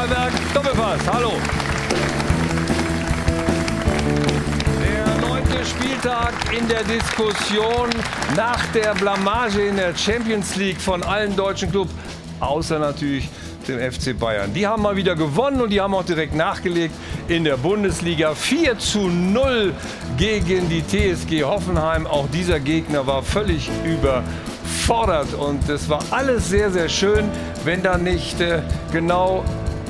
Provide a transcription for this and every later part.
Vorarlberg Doppelpass. Hallo. Der neunte Spieltag in der Diskussion nach der Blamage in der Champions League von allen deutschen Clubs, außer natürlich dem FC Bayern. Die haben mal wieder gewonnen und die haben auch direkt nachgelegt in der Bundesliga. 4 zu 0 gegen die TSG Hoffenheim. Auch dieser Gegner war völlig überfordert und es war alles sehr, sehr schön, wenn da nicht äh, genau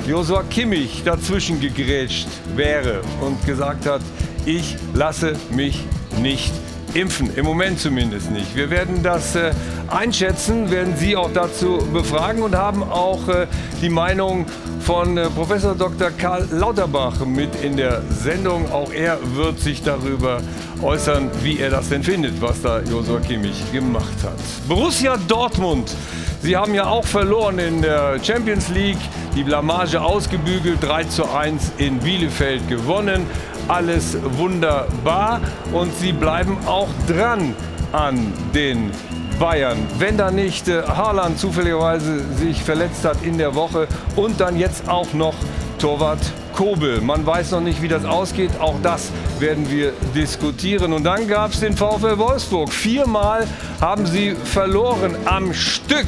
Josua Kimmich dazwischen gegrätscht wäre und gesagt hat, ich lasse mich nicht impfen. Im Moment zumindest nicht. Wir werden das äh, einschätzen, werden Sie auch dazu befragen und haben auch äh, die Meinung von äh, Professor Dr. Karl Lauterbach mit in der Sendung. Auch er wird sich darüber äußern, wie er das denn findet, was da Josua Kimmich gemacht hat. Borussia Dortmund. Sie haben ja auch verloren in der Champions League, die Blamage ausgebügelt, 3 zu 1 in Bielefeld gewonnen alles wunderbar und sie bleiben auch dran an den Bayern. Wenn da nicht äh, Haaland zufälligerweise sich verletzt hat in der Woche und dann jetzt auch noch Torwart Kobel. Man weiß noch nicht, wie das ausgeht. Auch das werden wir diskutieren. Und dann gab es den VfL Wolfsburg. Viermal haben sie verloren am Stück.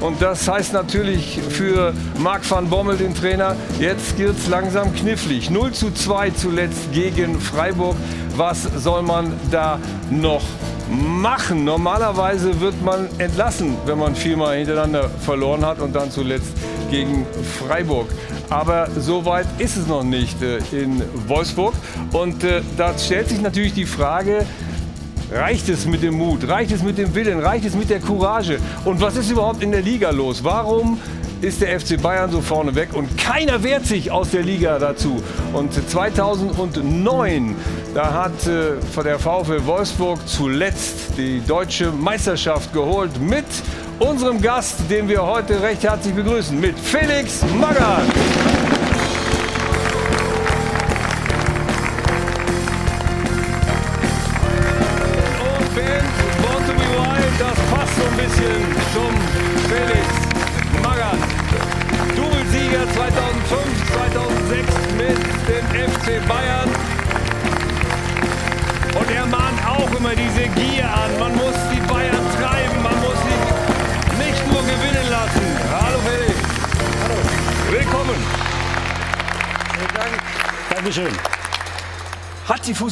Und das heißt natürlich für Marc van Bommel, den Trainer, jetzt wird es langsam knifflig. 0 zu 2 zuletzt gegen Freiburg. Was soll man da noch machen? Normalerweise wird man entlassen, wenn man viermal hintereinander verloren hat und dann zuletzt gegen Freiburg. Aber so weit ist es noch nicht äh, in Wolfsburg. Und äh, da stellt sich natürlich die Frage, Reicht es mit dem Mut? Reicht es mit dem Willen? Reicht es mit der Courage? Und was ist überhaupt in der Liga los? Warum ist der FC Bayern so vorne weg und keiner wehrt sich aus der Liga dazu. Und 2009, da hat äh, der VfL Wolfsburg zuletzt die deutsche Meisterschaft geholt mit unserem Gast, den wir heute recht herzlich begrüßen, mit Felix Magath.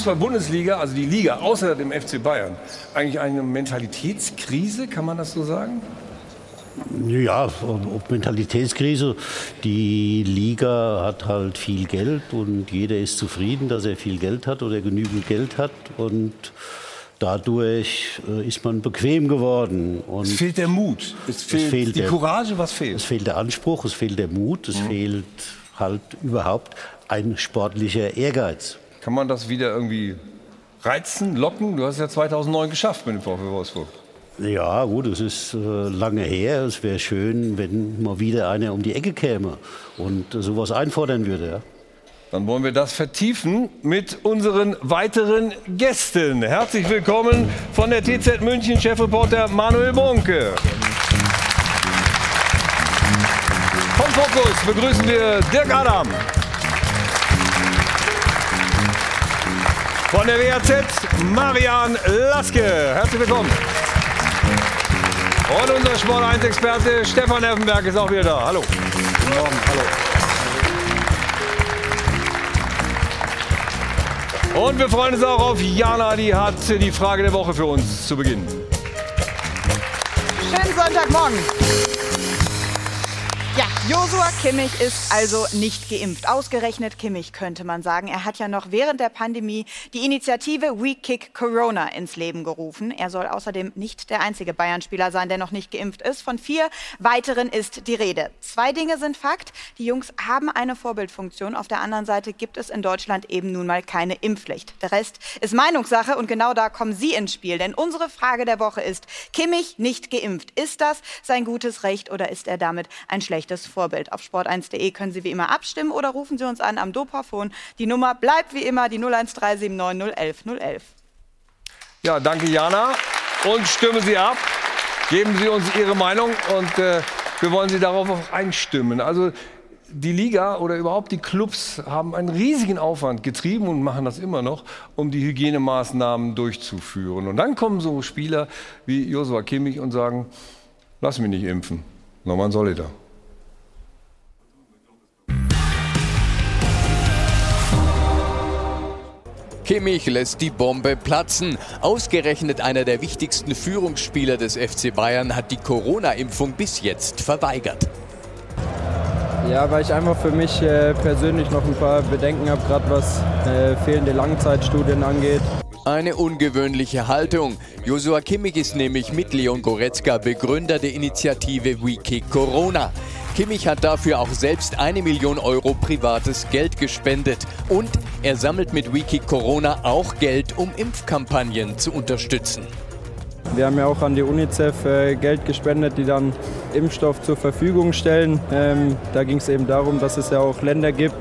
Fußball-Bundesliga, also die Liga außer dem FC Bayern, eigentlich eine Mentalitätskrise, kann man das so sagen? Ja, ob Mentalitätskrise. Die Liga hat halt viel Geld und jeder ist zufrieden, dass er viel Geld hat oder genügend Geld hat. Und dadurch äh, ist man bequem geworden. Und es fehlt der Mut. Es fehlt, es fehlt die der, Courage, was fehlt? Es fehlt der Anspruch, es fehlt der Mut, es mhm. fehlt halt überhaupt ein sportlicher Ehrgeiz. Kann man das wieder irgendwie reizen, locken? Du hast es ja 2009 geschafft mit dem VfL Wolfsburg. Ja, gut, es ist äh, lange her. Es wäre schön, wenn mal wieder einer um die Ecke käme und äh, sowas einfordern würde. Ja. Dann wollen wir das vertiefen mit unseren weiteren Gästen. Herzlich willkommen von der TZ München Chefreporter Manuel Bonke. Vom Fokus begrüßen wir Dirk Adam. Von der WAZ Marian Laske. Herzlich willkommen. Und unser Sport 1 Experte Stefan Effenberg ist auch wieder da. Hallo. Guten Morgen. Hallo. Und wir freuen uns auch auf Jana, die hat die Frage der Woche für uns zu Beginn. Schönen Sonntagmorgen. Josua Kimmich ist also nicht geimpft. Ausgerechnet Kimmich könnte man sagen. Er hat ja noch während der Pandemie die Initiative We Kick Corona ins Leben gerufen. Er soll außerdem nicht der einzige Bayern-Spieler sein, der noch nicht geimpft ist. Von vier weiteren ist die Rede. Zwei Dinge sind Fakt. Die Jungs haben eine Vorbildfunktion. Auf der anderen Seite gibt es in Deutschland eben nun mal keine Impfpflicht. Der Rest ist Meinungssache und genau da kommen Sie ins Spiel. Denn unsere Frage der Woche ist, Kimmich nicht geimpft. Ist das sein gutes Recht oder ist er damit ein schlechtes Vorbild. Auf sport1.de können Sie wie immer abstimmen oder rufen Sie uns an am Dopafon. Die Nummer bleibt wie immer die 01379 011 011. Ja, danke Jana. Und stimmen Sie ab. Geben Sie uns Ihre Meinung und äh, wir wollen Sie darauf auch einstimmen. Also die Liga oder überhaupt die Clubs haben einen riesigen Aufwand getrieben und machen das immer noch, um die Hygienemaßnahmen durchzuführen. Und dann kommen so Spieler wie Josua Kimmich und sagen, lass mich nicht impfen. Norman Solida. Kimmich lässt die Bombe platzen. Ausgerechnet einer der wichtigsten Führungsspieler des FC Bayern hat die Corona-Impfung bis jetzt verweigert. Ja, weil ich einfach für mich äh, persönlich noch ein paar Bedenken habe, gerade was äh, fehlende Langzeitstudien angeht. Eine ungewöhnliche Haltung. Joshua Kimmich ist nämlich mit Leon Goretzka Begründer der Initiative We Corona. Kimmich hat dafür auch selbst eine Million Euro privates Geld gespendet. Und er sammelt mit Wiki Corona auch Geld, um Impfkampagnen zu unterstützen. Wir haben ja auch an die UNICEF äh, Geld gespendet, die dann Impfstoff zur Verfügung stellen. Ähm, da ging es eben darum, dass es ja auch Länder gibt,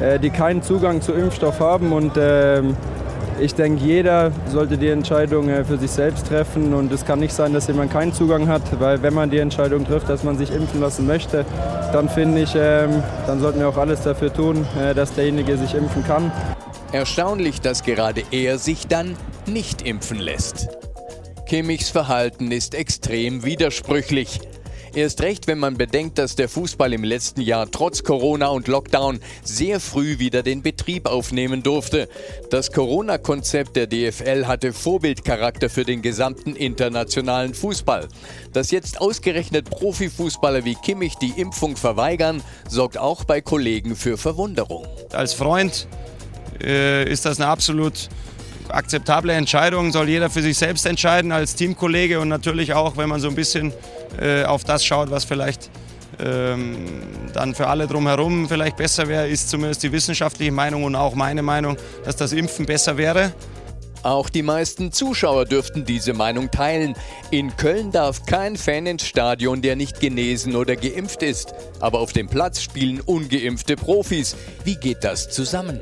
äh, die keinen Zugang zu Impfstoff haben. Und ähm, ich denke, jeder sollte die Entscheidung äh, für sich selbst treffen und es kann nicht sein, dass jemand keinen Zugang hat, weil wenn man die Entscheidung trifft, dass man sich impfen lassen möchte, dann finde ich, ähm, dann sollten wir auch alles dafür tun, äh, dass derjenige sich impfen kann. Erstaunlich, dass gerade er sich dann nicht impfen lässt. Kimmichs Verhalten ist extrem widersprüchlich. Erst recht, wenn man bedenkt, dass der Fußball im letzten Jahr trotz Corona und Lockdown sehr früh wieder den Betrieb aufnehmen durfte. Das Corona-Konzept der DFL hatte Vorbildcharakter für den gesamten internationalen Fußball. Dass jetzt ausgerechnet Profifußballer wie Kimmich die Impfung verweigern, sorgt auch bei Kollegen für Verwunderung. Als Freund äh, ist das eine absolut akzeptable Entscheidung, soll jeder für sich selbst entscheiden als Teamkollege und natürlich auch, wenn man so ein bisschen äh, auf das schaut, was vielleicht ähm, dann für alle drumherum vielleicht besser wäre, ist zumindest die wissenschaftliche Meinung und auch meine Meinung, dass das Impfen besser wäre. Auch die meisten Zuschauer dürften diese Meinung teilen. In Köln darf kein Fan ins Stadion, der nicht genesen oder geimpft ist. Aber auf dem Platz spielen ungeimpfte Profis. Wie geht das zusammen?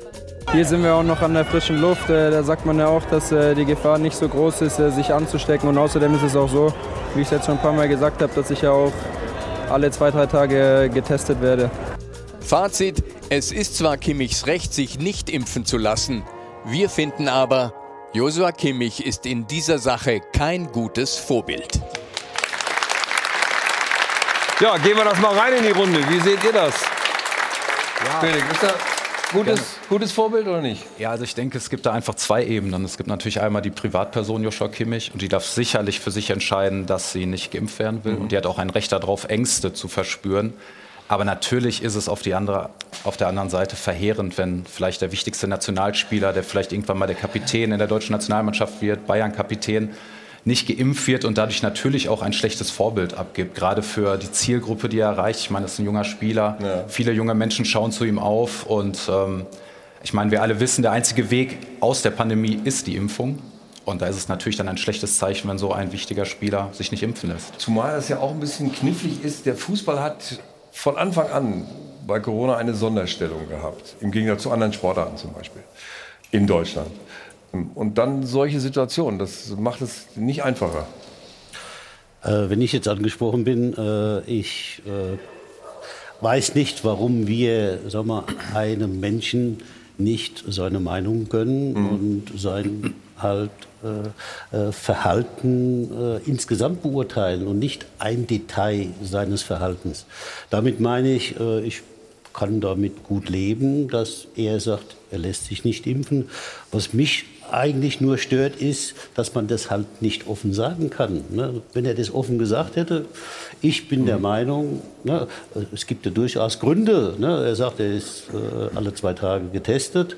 Hier sind wir auch noch an der frischen Luft. Äh, da sagt man ja auch, dass äh, die Gefahr nicht so groß ist, äh, sich anzustecken. Und außerdem ist es auch so, wie ich es jetzt schon ein paar Mal gesagt habe, dass ich ja auch alle zwei, drei Tage getestet werde. Fazit, es ist zwar Kimmichs Recht, sich nicht impfen zu lassen. Wir finden aber, Josua Kimmich ist in dieser Sache kein gutes Vorbild. Ja, gehen wir das mal rein in die Runde. Wie seht ihr das? Ja. Felix, ist das Gutes, gutes Vorbild oder nicht? Ja, also ich denke, es gibt da einfach zwei Ebenen. Es gibt natürlich einmal die Privatperson Joshua Kimmich und die darf sicherlich für sich entscheiden, dass sie nicht geimpft werden will. Mhm. Und die hat auch ein Recht darauf, Ängste zu verspüren. Aber natürlich ist es auf, die andere, auf der anderen Seite verheerend, wenn vielleicht der wichtigste Nationalspieler, der vielleicht irgendwann mal der Kapitän in der deutschen Nationalmannschaft wird, Bayern-Kapitän, nicht geimpft wird und dadurch natürlich auch ein schlechtes Vorbild abgibt, gerade für die Zielgruppe, die er erreicht. Ich meine, das ist ein junger Spieler. Ja. Viele junge Menschen schauen zu ihm auf und ähm, ich meine, wir alle wissen, der einzige Weg aus der Pandemie ist die Impfung. Und da ist es natürlich dann ein schlechtes Zeichen, wenn so ein wichtiger Spieler sich nicht impfen lässt. Zumal das ja auch ein bisschen knifflig ist. Der Fußball hat von Anfang an bei Corona eine Sonderstellung gehabt, im Gegensatz zu anderen Sportarten zum Beispiel in Deutschland. Und dann solche Situationen, das macht es nicht einfacher. Äh, wenn ich jetzt angesprochen bin, äh, ich äh, weiß nicht, warum wir sag mal, einem Menschen nicht seine Meinung gönnen mhm. und sein halt äh, äh, Verhalten äh, insgesamt beurteilen und nicht ein Detail seines Verhaltens. Damit meine ich, ich kann damit gut leben, dass er sagt, er lässt sich nicht impfen. Was mich eigentlich nur stört, ist, dass man das halt nicht offen sagen kann. Ne? Wenn er das offen gesagt hätte, ich bin der mhm. Meinung, ne, es gibt ja durchaus Gründe. Ne? Er sagt, er ist äh, alle zwei Tage getestet.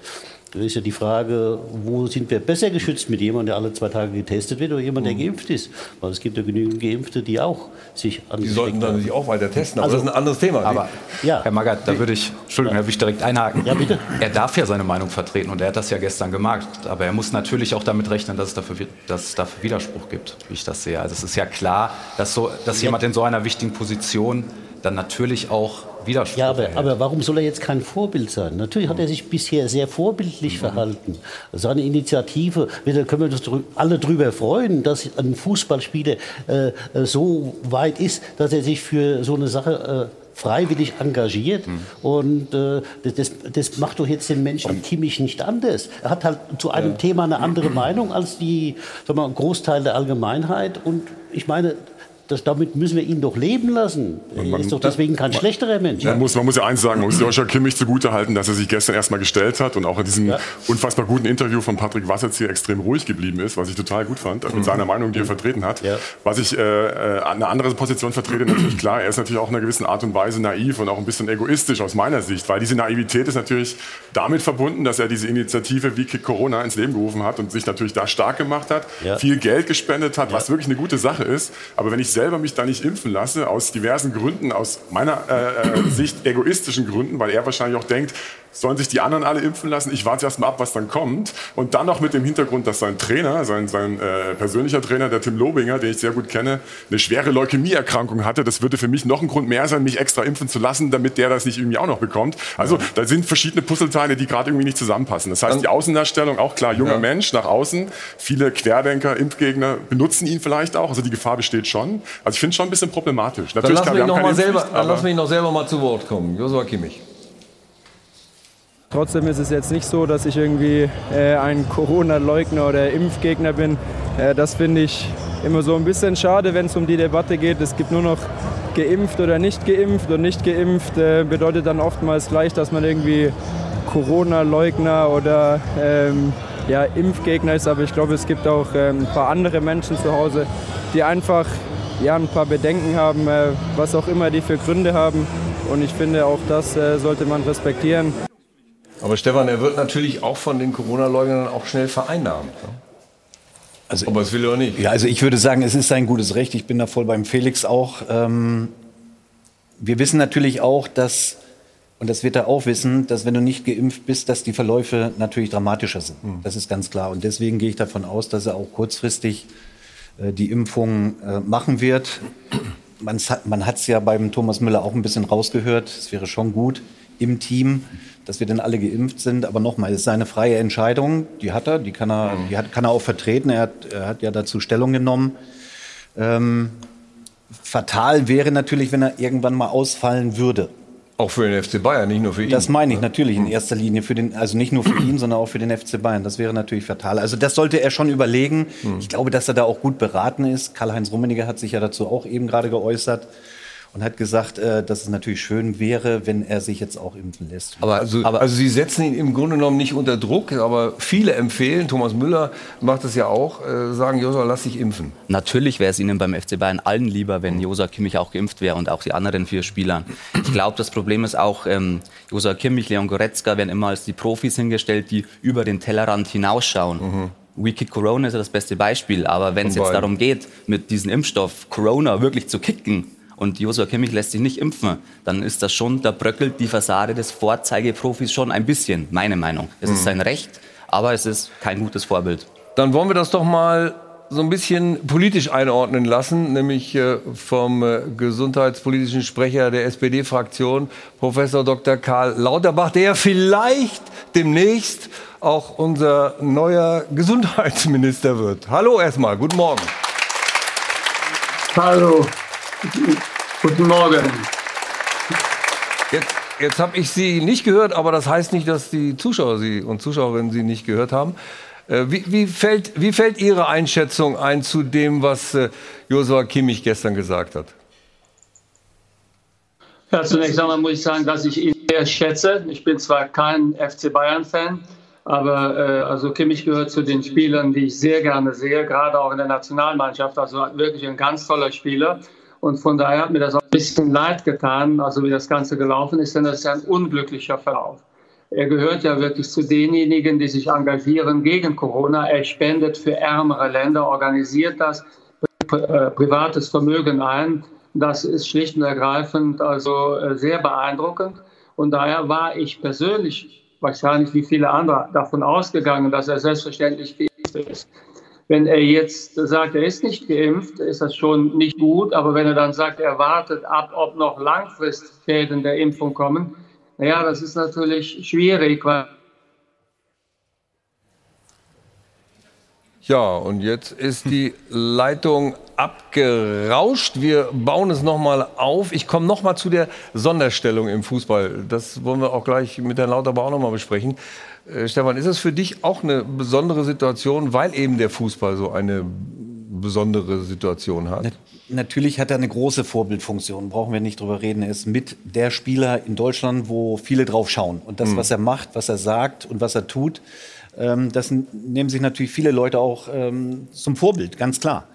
Da ist ja die Frage, wo sind wir besser geschützt mit jemandem, der alle zwei Tage getestet wird oder jemand, der mhm. geimpft ist? Weil es gibt ja genügend Geimpfte, die auch sich an Die sollten dann sich auch weiter testen, aber also, das ist ein anderes Thema. Aber ja. Herr Magath, da würde ich, Entschuldigung, da würde ich direkt einhaken. Ja, bitte. Er darf ja seine Meinung vertreten und er hat das ja gestern gemacht. Aber er muss natürlich auch damit rechnen, dass es dafür, dass es dafür Widerspruch gibt, wie ich das sehe. Also es ist ja klar, dass, so, dass jemand in so einer wichtigen Position dann natürlich auch Widerspruch Ja, aber, aber, warum soll er jetzt kein Vorbild sein? Natürlich hat er sich bisher sehr vorbildlich mhm. verhalten. Seine Initiative, da können wir uns alle darüber freuen, dass ein Fußballspieler äh, so weit ist, dass er sich für so eine Sache äh, freiwillig engagiert. Mhm. Und äh, das, das macht doch jetzt den Menschen Kimmich nicht anders. Er hat halt zu einem ja. Thema eine andere Meinung als die, sagen wir, Großteil der Allgemeinheit. Und ich meine, das, damit müssen wir ihn doch leben lassen. Er ist doch deswegen kein man, schlechterer Mensch. Man muss, man muss ja eins sagen, man muss Joshua Kimmich zugutehalten, dass er sich gestern erstmal gestellt hat und auch in diesem ja. unfassbar guten Interview von Patrick Wasserzieher extrem ruhig geblieben ist, was ich total gut fand, mhm. mit seiner Meinung, die er vertreten hat. Ja. Was ich äh, äh, eine andere Position vertrete, natürlich klar, er ist natürlich auch in einer gewissen Art und Weise naiv und auch ein bisschen egoistisch aus meiner Sicht, weil diese Naivität ist natürlich damit verbunden, dass er diese Initiative wie Kick Corona ins Leben gerufen hat und sich natürlich da stark gemacht hat, ja. viel Geld gespendet hat, was wirklich eine gute Sache ist. Aber wenn ich selber mich da nicht impfen lasse, aus diversen Gründen, aus meiner äh, äh, Sicht egoistischen Gründen, weil er wahrscheinlich auch denkt, sollen sich die anderen alle impfen lassen. Ich warte erst mal ab, was dann kommt. Und dann noch mit dem Hintergrund, dass sein Trainer, sein, sein äh, persönlicher Trainer, der Tim Lobinger, den ich sehr gut kenne, eine schwere Leukämieerkrankung hatte. Das würde für mich noch ein Grund mehr sein, mich extra impfen zu lassen, damit der das nicht irgendwie auch noch bekommt. Also ja. da sind verschiedene Puzzleteile, die gerade irgendwie nicht zusammenpassen. Das heißt, die Außendarstellung, auch klar, junger ja. Mensch nach außen. Viele Querdenker, Impfgegner benutzen ihn vielleicht auch. Also die Gefahr besteht schon. Also ich finde es schon ein bisschen problematisch. Natürlich dann lassen wir ihn noch mal selber, dann lassen wir ihn noch selber mal zu Wort kommen. Josua Kimmich. Trotzdem ist es jetzt nicht so, dass ich irgendwie äh, ein Corona-Leugner oder Impfgegner bin. Äh, das finde ich immer so ein bisschen schade, wenn es um die Debatte geht. Es gibt nur noch geimpft oder nicht geimpft und nicht geimpft äh, bedeutet dann oftmals gleich, dass man irgendwie Corona-Leugner oder ähm, ja, Impfgegner ist. Aber ich glaube, es gibt auch ähm, ein paar andere Menschen zu Hause, die einfach ja, ein paar Bedenken haben, äh, was auch immer die für Gründe haben. Und ich finde, auch das äh, sollte man respektieren. Aber Stefan, er wird natürlich auch von den Corona-Leugnern auch schnell vereinnahmt. Ne? Also, Ob er es will oder nicht. Ja, also ich würde sagen, es ist sein gutes Recht. Ich bin da voll beim Felix auch. Ähm, wir wissen natürlich auch, dass, und das wird er auch wissen, dass wenn du nicht geimpft bist, dass die Verläufe natürlich dramatischer sind. Mhm. Das ist ganz klar. Und deswegen gehe ich davon aus, dass er auch kurzfristig äh, die Impfung äh, machen wird. Man hat es ja beim Thomas Müller auch ein bisschen rausgehört. Es wäre schon gut im Team, dass wir dann alle geimpft sind. Aber nochmal, es ist seine freie Entscheidung. Die hat er, die kann er, die hat, kann er auch vertreten. Er hat, er hat ja dazu Stellung genommen. Ähm, fatal wäre natürlich, wenn er irgendwann mal ausfallen würde. Auch für den FC Bayern, nicht nur für ihn. Das meine ich natürlich in erster Linie für den, also nicht nur für ihn, sondern auch für den FC Bayern. Das wäre natürlich fatal. Also das sollte er schon überlegen. Ich glaube, dass er da auch gut beraten ist. Karl-Heinz Rummeniger hat sich ja dazu auch eben gerade geäußert und hat gesagt, äh, dass es natürlich schön wäre, wenn er sich jetzt auch impfen lässt. Aber also, aber also Sie setzen ihn im Grunde genommen nicht unter Druck, aber viele empfehlen, Thomas Müller macht das ja auch, äh, sagen, Josa, lass dich impfen. Natürlich wäre es Ihnen beim FC Bayern allen lieber, wenn Josa Kimmich auch geimpft wäre und auch die anderen vier Spieler. Ich glaube, das Problem ist auch, ähm, Josa Kimmich, Leon Goretzka werden immer als die Profis hingestellt, die über den Tellerrand hinausschauen. Mhm. We Kick Corona ist ja das beste Beispiel, aber wenn es jetzt darum geht, mit diesem Impfstoff Corona wirklich zu kicken, und Joshua Kimmich lässt sich nicht impfen, dann ist das schon, da bröckelt die Fassade des Vorzeigeprofis schon ein bisschen, meine Meinung. Es mhm. ist sein Recht, aber es ist kein gutes Vorbild. Dann wollen wir das doch mal so ein bisschen politisch einordnen lassen, nämlich äh, vom äh, gesundheitspolitischen Sprecher der SPD-Fraktion, Professor Dr. Karl Lauterbach, der vielleicht demnächst auch unser neuer Gesundheitsminister wird. Hallo erstmal, guten Morgen. Hallo. Guten Morgen. Jetzt, jetzt habe ich Sie nicht gehört, aber das heißt nicht, dass die Zuschauer Sie und Zuschauerinnen Sie nicht gehört haben. Äh, wie, wie, fällt, wie fällt Ihre Einschätzung ein zu dem, was äh, Josua Kimmich gestern gesagt hat? Ja, zunächst einmal muss ich sagen, dass ich ihn sehr schätze. Ich bin zwar kein FC Bayern-Fan, aber äh, also Kimmich gehört zu den Spielern, die ich sehr gerne sehe, gerade auch in der Nationalmannschaft. Also wirklich ein ganz toller Spieler. Und von daher hat mir das auch ein bisschen leid getan, also wie das Ganze gelaufen ist, denn das ist ein unglücklicher Verlauf. Er gehört ja wirklich zu denjenigen, die sich engagieren gegen Corona. Er spendet für ärmere Länder, organisiert das, äh, privates Vermögen ein. Das ist schlicht und ergreifend also äh, sehr beeindruckend. Und daher war ich persönlich wahrscheinlich wie viele andere davon ausgegangen, dass er selbstverständlich ist. Wenn er jetzt sagt, er ist nicht geimpft, ist das schon nicht gut. Aber wenn er dann sagt, er wartet ab, ob noch Langfristschäden der Impfung kommen, naja, das ist natürlich schwierig, Ja, und jetzt ist die Leitung abgerauscht. Wir bauen es nochmal auf. Ich komme nochmal zu der Sonderstellung im Fußball. Das wollen wir auch gleich mit Herrn Lauterbach auch nochmal besprechen. Äh, Stefan, ist es für dich auch eine besondere Situation, weil eben der Fußball so eine besondere Situation hat? Natürlich hat er eine große Vorbildfunktion, brauchen wir nicht drüber reden. Er ist mit der Spieler in Deutschland, wo viele drauf schauen. Und das, mhm. was er macht, was er sagt und was er tut, ähm, das nehmen sich natürlich viele Leute auch ähm, zum Vorbild, ganz klar.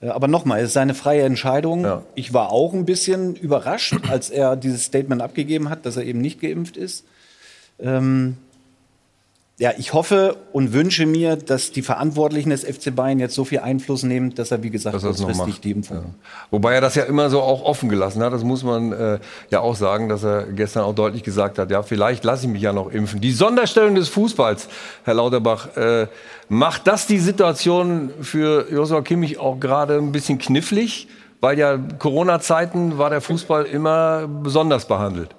Äh, aber nochmal, es ist seine freie Entscheidung. Ja. Ich war auch ein bisschen überrascht, als er dieses Statement abgegeben hat, dass er eben nicht geimpft ist. Ähm, ja, ich hoffe und wünsche mir, dass die Verantwortlichen des FC Bayern jetzt so viel Einfluss nehmen, dass er, wie gesagt, dass kurzfristig die Impfung. Ja. Wobei er das ja immer so auch offen gelassen hat. Das muss man äh, ja auch sagen, dass er gestern auch deutlich gesagt hat, ja, vielleicht lasse ich mich ja noch impfen. Die Sonderstellung des Fußballs, Herr Lauterbach, äh, macht das die Situation für Joshua Kimmich auch gerade ein bisschen knifflig? Weil ja Corona-Zeiten war der Fußball immer besonders behandelt.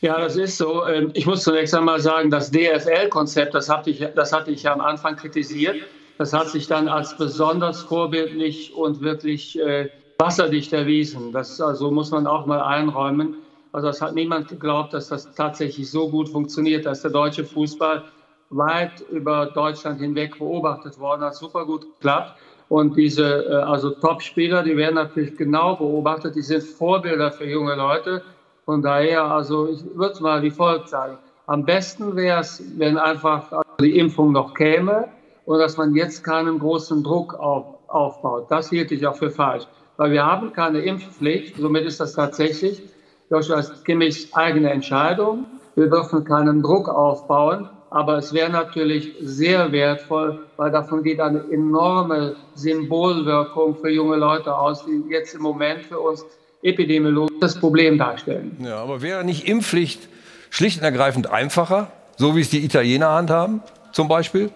Ja, das ist so. Ähm, ich muss zunächst einmal sagen, das DFL-Konzept, das, hatte ich, das hatte ich am Anfang kritisiert. Das hat sich dann als besonders vorbildlich und wirklich äh, wasserdicht erwiesen. Das also muss man auch mal einräumen. Also es hat niemand geglaubt, dass das tatsächlich so gut funktioniert, dass der deutsche Fußball weit über Deutschland hinweg beobachtet worden hat. Super gut geklappt. Und diese äh, also Top-Spieler, die werden natürlich genau beobachtet. Die sind Vorbilder für junge Leute. Von daher, also ich würde es mal wie folgt sagen. Am besten wäre es, wenn einfach die Impfung noch käme und dass man jetzt keinen großen Druck auf, aufbaut. Das hielt ich auch für falsch. Weil wir haben keine Impfpflicht, somit ist das tatsächlich Joshua Kimmichs eigene Entscheidung. Wir dürfen keinen Druck aufbauen, aber es wäre natürlich sehr wertvoll, weil davon geht eine enorme Symbolwirkung für junge Leute aus, die jetzt im Moment für uns epidemiologisch das Problem darstellen. Ja, aber wäre nicht Impfpflicht schlicht und ergreifend einfacher, so wie es die Italiener handhaben, zum Beispiel?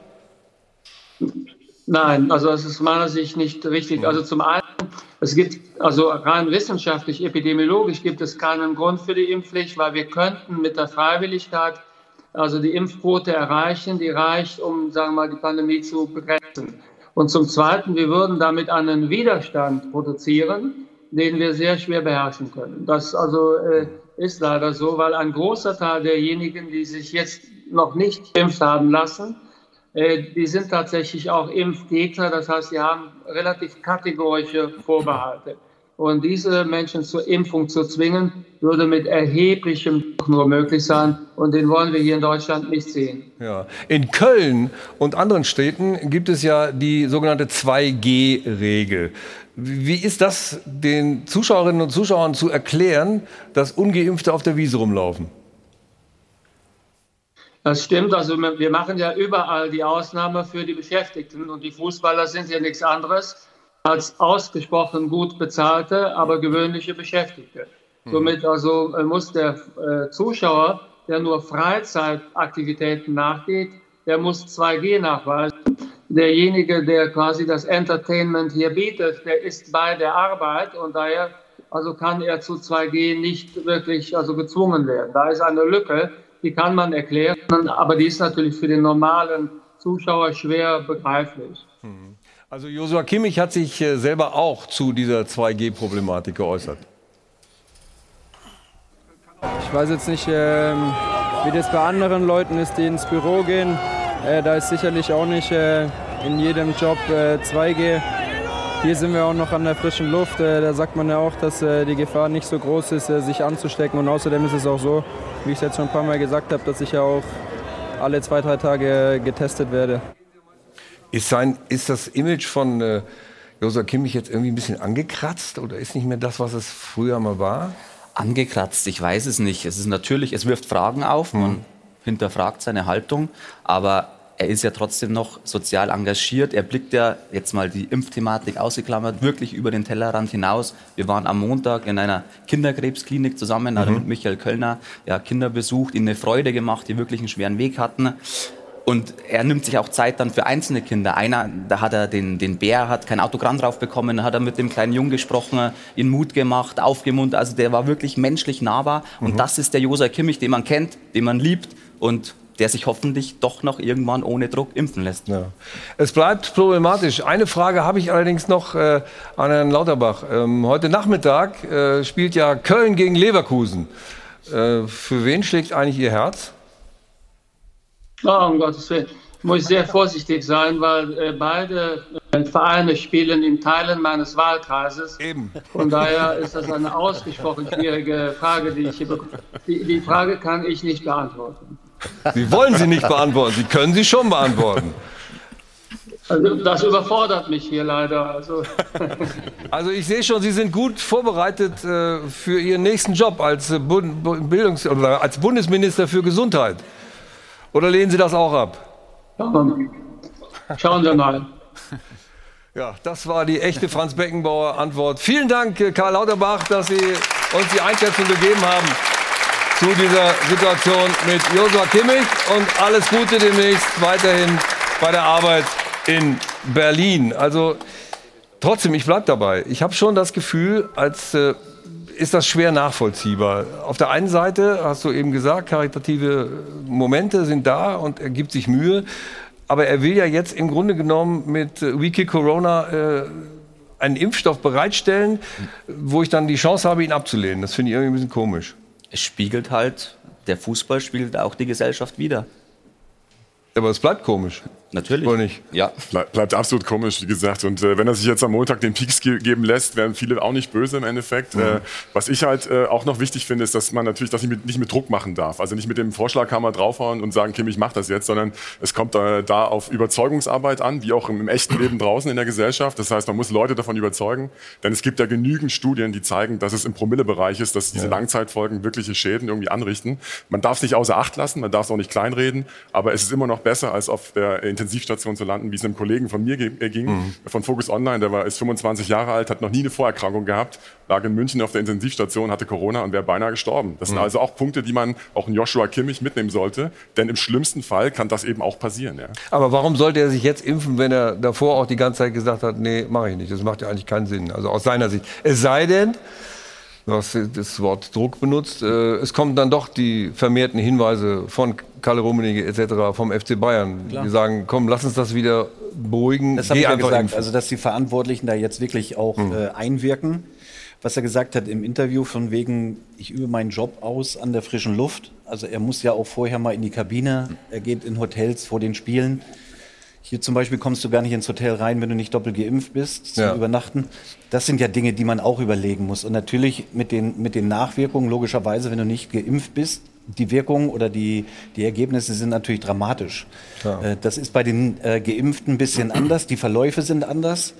Nein, also das ist meiner Sicht nicht richtig. Also zum einen, es gibt, also rein wissenschaftlich, epidemiologisch gibt es keinen Grund für die Impfpflicht, weil wir könnten mit der Freiwilligkeit also die Impfquote erreichen, die reicht, um, sagen wir mal, die Pandemie zu begrenzen. Und zum Zweiten, wir würden damit einen Widerstand produzieren, den wir sehr schwer beherrschen können. Das also äh, ist leider so, weil ein großer Teil derjenigen, die sich jetzt noch nicht impft haben lassen, äh, die sind tatsächlich auch Impfgegner. Das heißt, sie haben relativ kategorische Vorbehalte. Und diese Menschen zur Impfung zu zwingen, würde mit erheblichem Druck nur möglich sein. Und den wollen wir hier in Deutschland nicht sehen. Ja. In Köln und anderen Städten gibt es ja die sogenannte 2G-Regel. Wie ist das den Zuschauerinnen und Zuschauern zu erklären, dass ungeimpfte auf der Wiese rumlaufen? Das stimmt. Also wir machen ja überall die Ausnahme für die Beschäftigten. Und die Fußballer sind ja nichts anderes als ausgesprochen gut bezahlte, aber gewöhnliche Beschäftigte. Mhm. Somit also äh, muss der äh, Zuschauer, der nur Freizeitaktivitäten nachgeht, der muss 2G nachweisen. Derjenige, der quasi das Entertainment hier bietet, der ist bei der Arbeit und daher also kann er zu 2G nicht wirklich also gezwungen werden. Da ist eine Lücke, die kann man erklären, aber die ist natürlich für den normalen Zuschauer schwer begreiflich. Mhm. Also Josua Kimmich hat sich äh, selber auch zu dieser 2G-Problematik geäußert. Ich weiß jetzt nicht, ähm, wie das bei anderen Leuten ist, die ins Büro gehen. Äh, da ist sicherlich auch nicht äh, in jedem Job 2G. Hier sind wir auch noch an der frischen Luft. da sagt man ja auch, dass die Gefahr nicht so groß ist, sich anzustecken. Und außerdem ist es auch so, wie ich es jetzt schon ein paar Mal gesagt habe, dass ich ja auch alle zwei, drei Tage getestet werde. Ist, sein, ist das Image von äh, Josua Kimmich jetzt irgendwie ein bisschen angekratzt oder ist nicht mehr das, was es früher mal war? Angekratzt, ich weiß es nicht. Es ist natürlich, es wirft Fragen auf, man hm. Hinterfragt seine Haltung, aber er ist ja trotzdem noch sozial engagiert. Er blickt ja, jetzt mal die Impfthematik ausgeklammert, wirklich über den Tellerrand hinaus. Wir waren am Montag in einer Kinderkrebsklinik zusammen, mhm. mit Michael Kölner ja, Kinder besucht, ihnen eine Freude gemacht, die wirklich einen schweren Weg hatten. Und er nimmt sich auch Zeit dann für einzelne Kinder. Einer, da hat er den, den Bär, hat kein Autogramm drauf bekommen, da hat er mit dem kleinen Jungen gesprochen, ihn Mut gemacht, aufgemuntert. Also der war wirklich menschlich nahbar. Und mhm. das ist der Josef Kimmich, den man kennt, den man liebt und der sich hoffentlich doch noch irgendwann ohne Druck impfen lässt. Ja. Es bleibt problematisch. Eine Frage habe ich allerdings noch äh, an Herrn Lauterbach. Ähm, heute Nachmittag äh, spielt ja Köln gegen Leverkusen. Äh, für wen schlägt eigentlich Ihr Herz? Oh, um Gottes Willen. Ich muss sehr vorsichtig sein, weil äh, beide äh, Vereine spielen in Teilen meines Wahlkreises. Eben. Von daher ist das eine ausgesprochen schwierige Frage, die ich hier bekomme. Die, die Frage kann ich nicht beantworten. Sie wollen sie nicht beantworten, Sie können sie schon beantworten. Also das überfordert mich hier leider. Also, also ich sehe schon, Sie sind gut vorbereitet äh, für Ihren nächsten Job als, äh, Bildungs oder als Bundesminister für Gesundheit. Oder lehnen Sie das auch ab? Schauen wir mal. Ja, das war die echte Franz Beckenbauer Antwort. Vielen Dank, äh, Karl Lauterbach, dass Sie uns die Einschätzung gegeben haben zu dieser Situation mit Josua Kimmich und alles Gute demnächst weiterhin bei der Arbeit in Berlin. Also trotzdem, ich bleibe dabei. Ich habe schon das Gefühl, als äh, ist das schwer nachvollziehbar. Auf der einen Seite hast du eben gesagt, karitative Momente sind da und er gibt sich Mühe. Aber er will ja jetzt im Grunde genommen mit äh, Wiki Corona äh, einen Impfstoff bereitstellen, wo ich dann die Chance habe, ihn abzulehnen. Das finde ich irgendwie ein bisschen komisch. Es spiegelt halt, der Fußball spiegelt auch die Gesellschaft wieder. Aber es bleibt komisch. Natürlich. Oder nicht? Ja. Bleib, bleibt absolut komisch, wie gesagt. Und äh, wenn er sich jetzt am Montag den Peaks ge geben lässt, werden viele auch nicht böse im Endeffekt. Mhm. Äh, was ich halt äh, auch noch wichtig finde, ist, dass man natürlich das nicht mit, nicht mit Druck machen darf. Also nicht mit dem Vorschlaghammer draufhauen und sagen, Kim, ich mach das jetzt, sondern es kommt da auf Überzeugungsarbeit an, wie auch im, im, echten Leben draußen in der Gesellschaft. Das heißt, man muss Leute davon überzeugen. Denn es gibt ja genügend Studien, die zeigen, dass es im Promillebereich ist, dass diese ja. Langzeitfolgen wirkliche Schäden irgendwie anrichten. Man darf es nicht außer Acht lassen, man darf es auch nicht kleinreden, aber es ist immer noch besser, als auf der Intensivstation zu landen, wie es einem Kollegen von mir äh, ging, mhm. von Focus Online. Der war, ist 25 Jahre alt, hat noch nie eine Vorerkrankung gehabt, lag in München auf der Intensivstation, hatte Corona und wäre beinahe gestorben. Das mhm. sind also auch Punkte, die man auch in Joshua Kimmich mitnehmen sollte, denn im schlimmsten Fall kann das eben auch passieren. Ja. Aber warum sollte er sich jetzt impfen, wenn er davor auch die ganze Zeit gesagt hat, nee, mache ich nicht. Das macht ja eigentlich keinen Sinn. Also aus seiner Sicht. Es sei denn, du hast das Wort Druck benutzt. Äh, es kommen dann doch die vermehrten Hinweise von Kalle Rummenigge etc. vom FC Bayern. Klar. Die sagen, komm, lass uns das wieder beruhigen. Das habe ich ja gesagt, impfen. also dass die Verantwortlichen da jetzt wirklich auch mhm. äh, einwirken. Was er gesagt hat im Interview von wegen, ich übe meinen Job aus an der frischen Luft. Also er muss ja auch vorher mal in die Kabine, er geht in Hotels vor den Spielen. Hier zum Beispiel kommst du gar nicht ins Hotel rein, wenn du nicht doppelt geimpft bist zum ja. Übernachten. Das sind ja Dinge, die man auch überlegen muss. Und natürlich mit den, mit den Nachwirkungen, logischerweise, wenn du nicht geimpft bist, die Wirkungen oder die, die Ergebnisse sind natürlich dramatisch. Ja. Äh, das ist bei den äh, Geimpften ein bisschen anders, die Verläufe sind anders.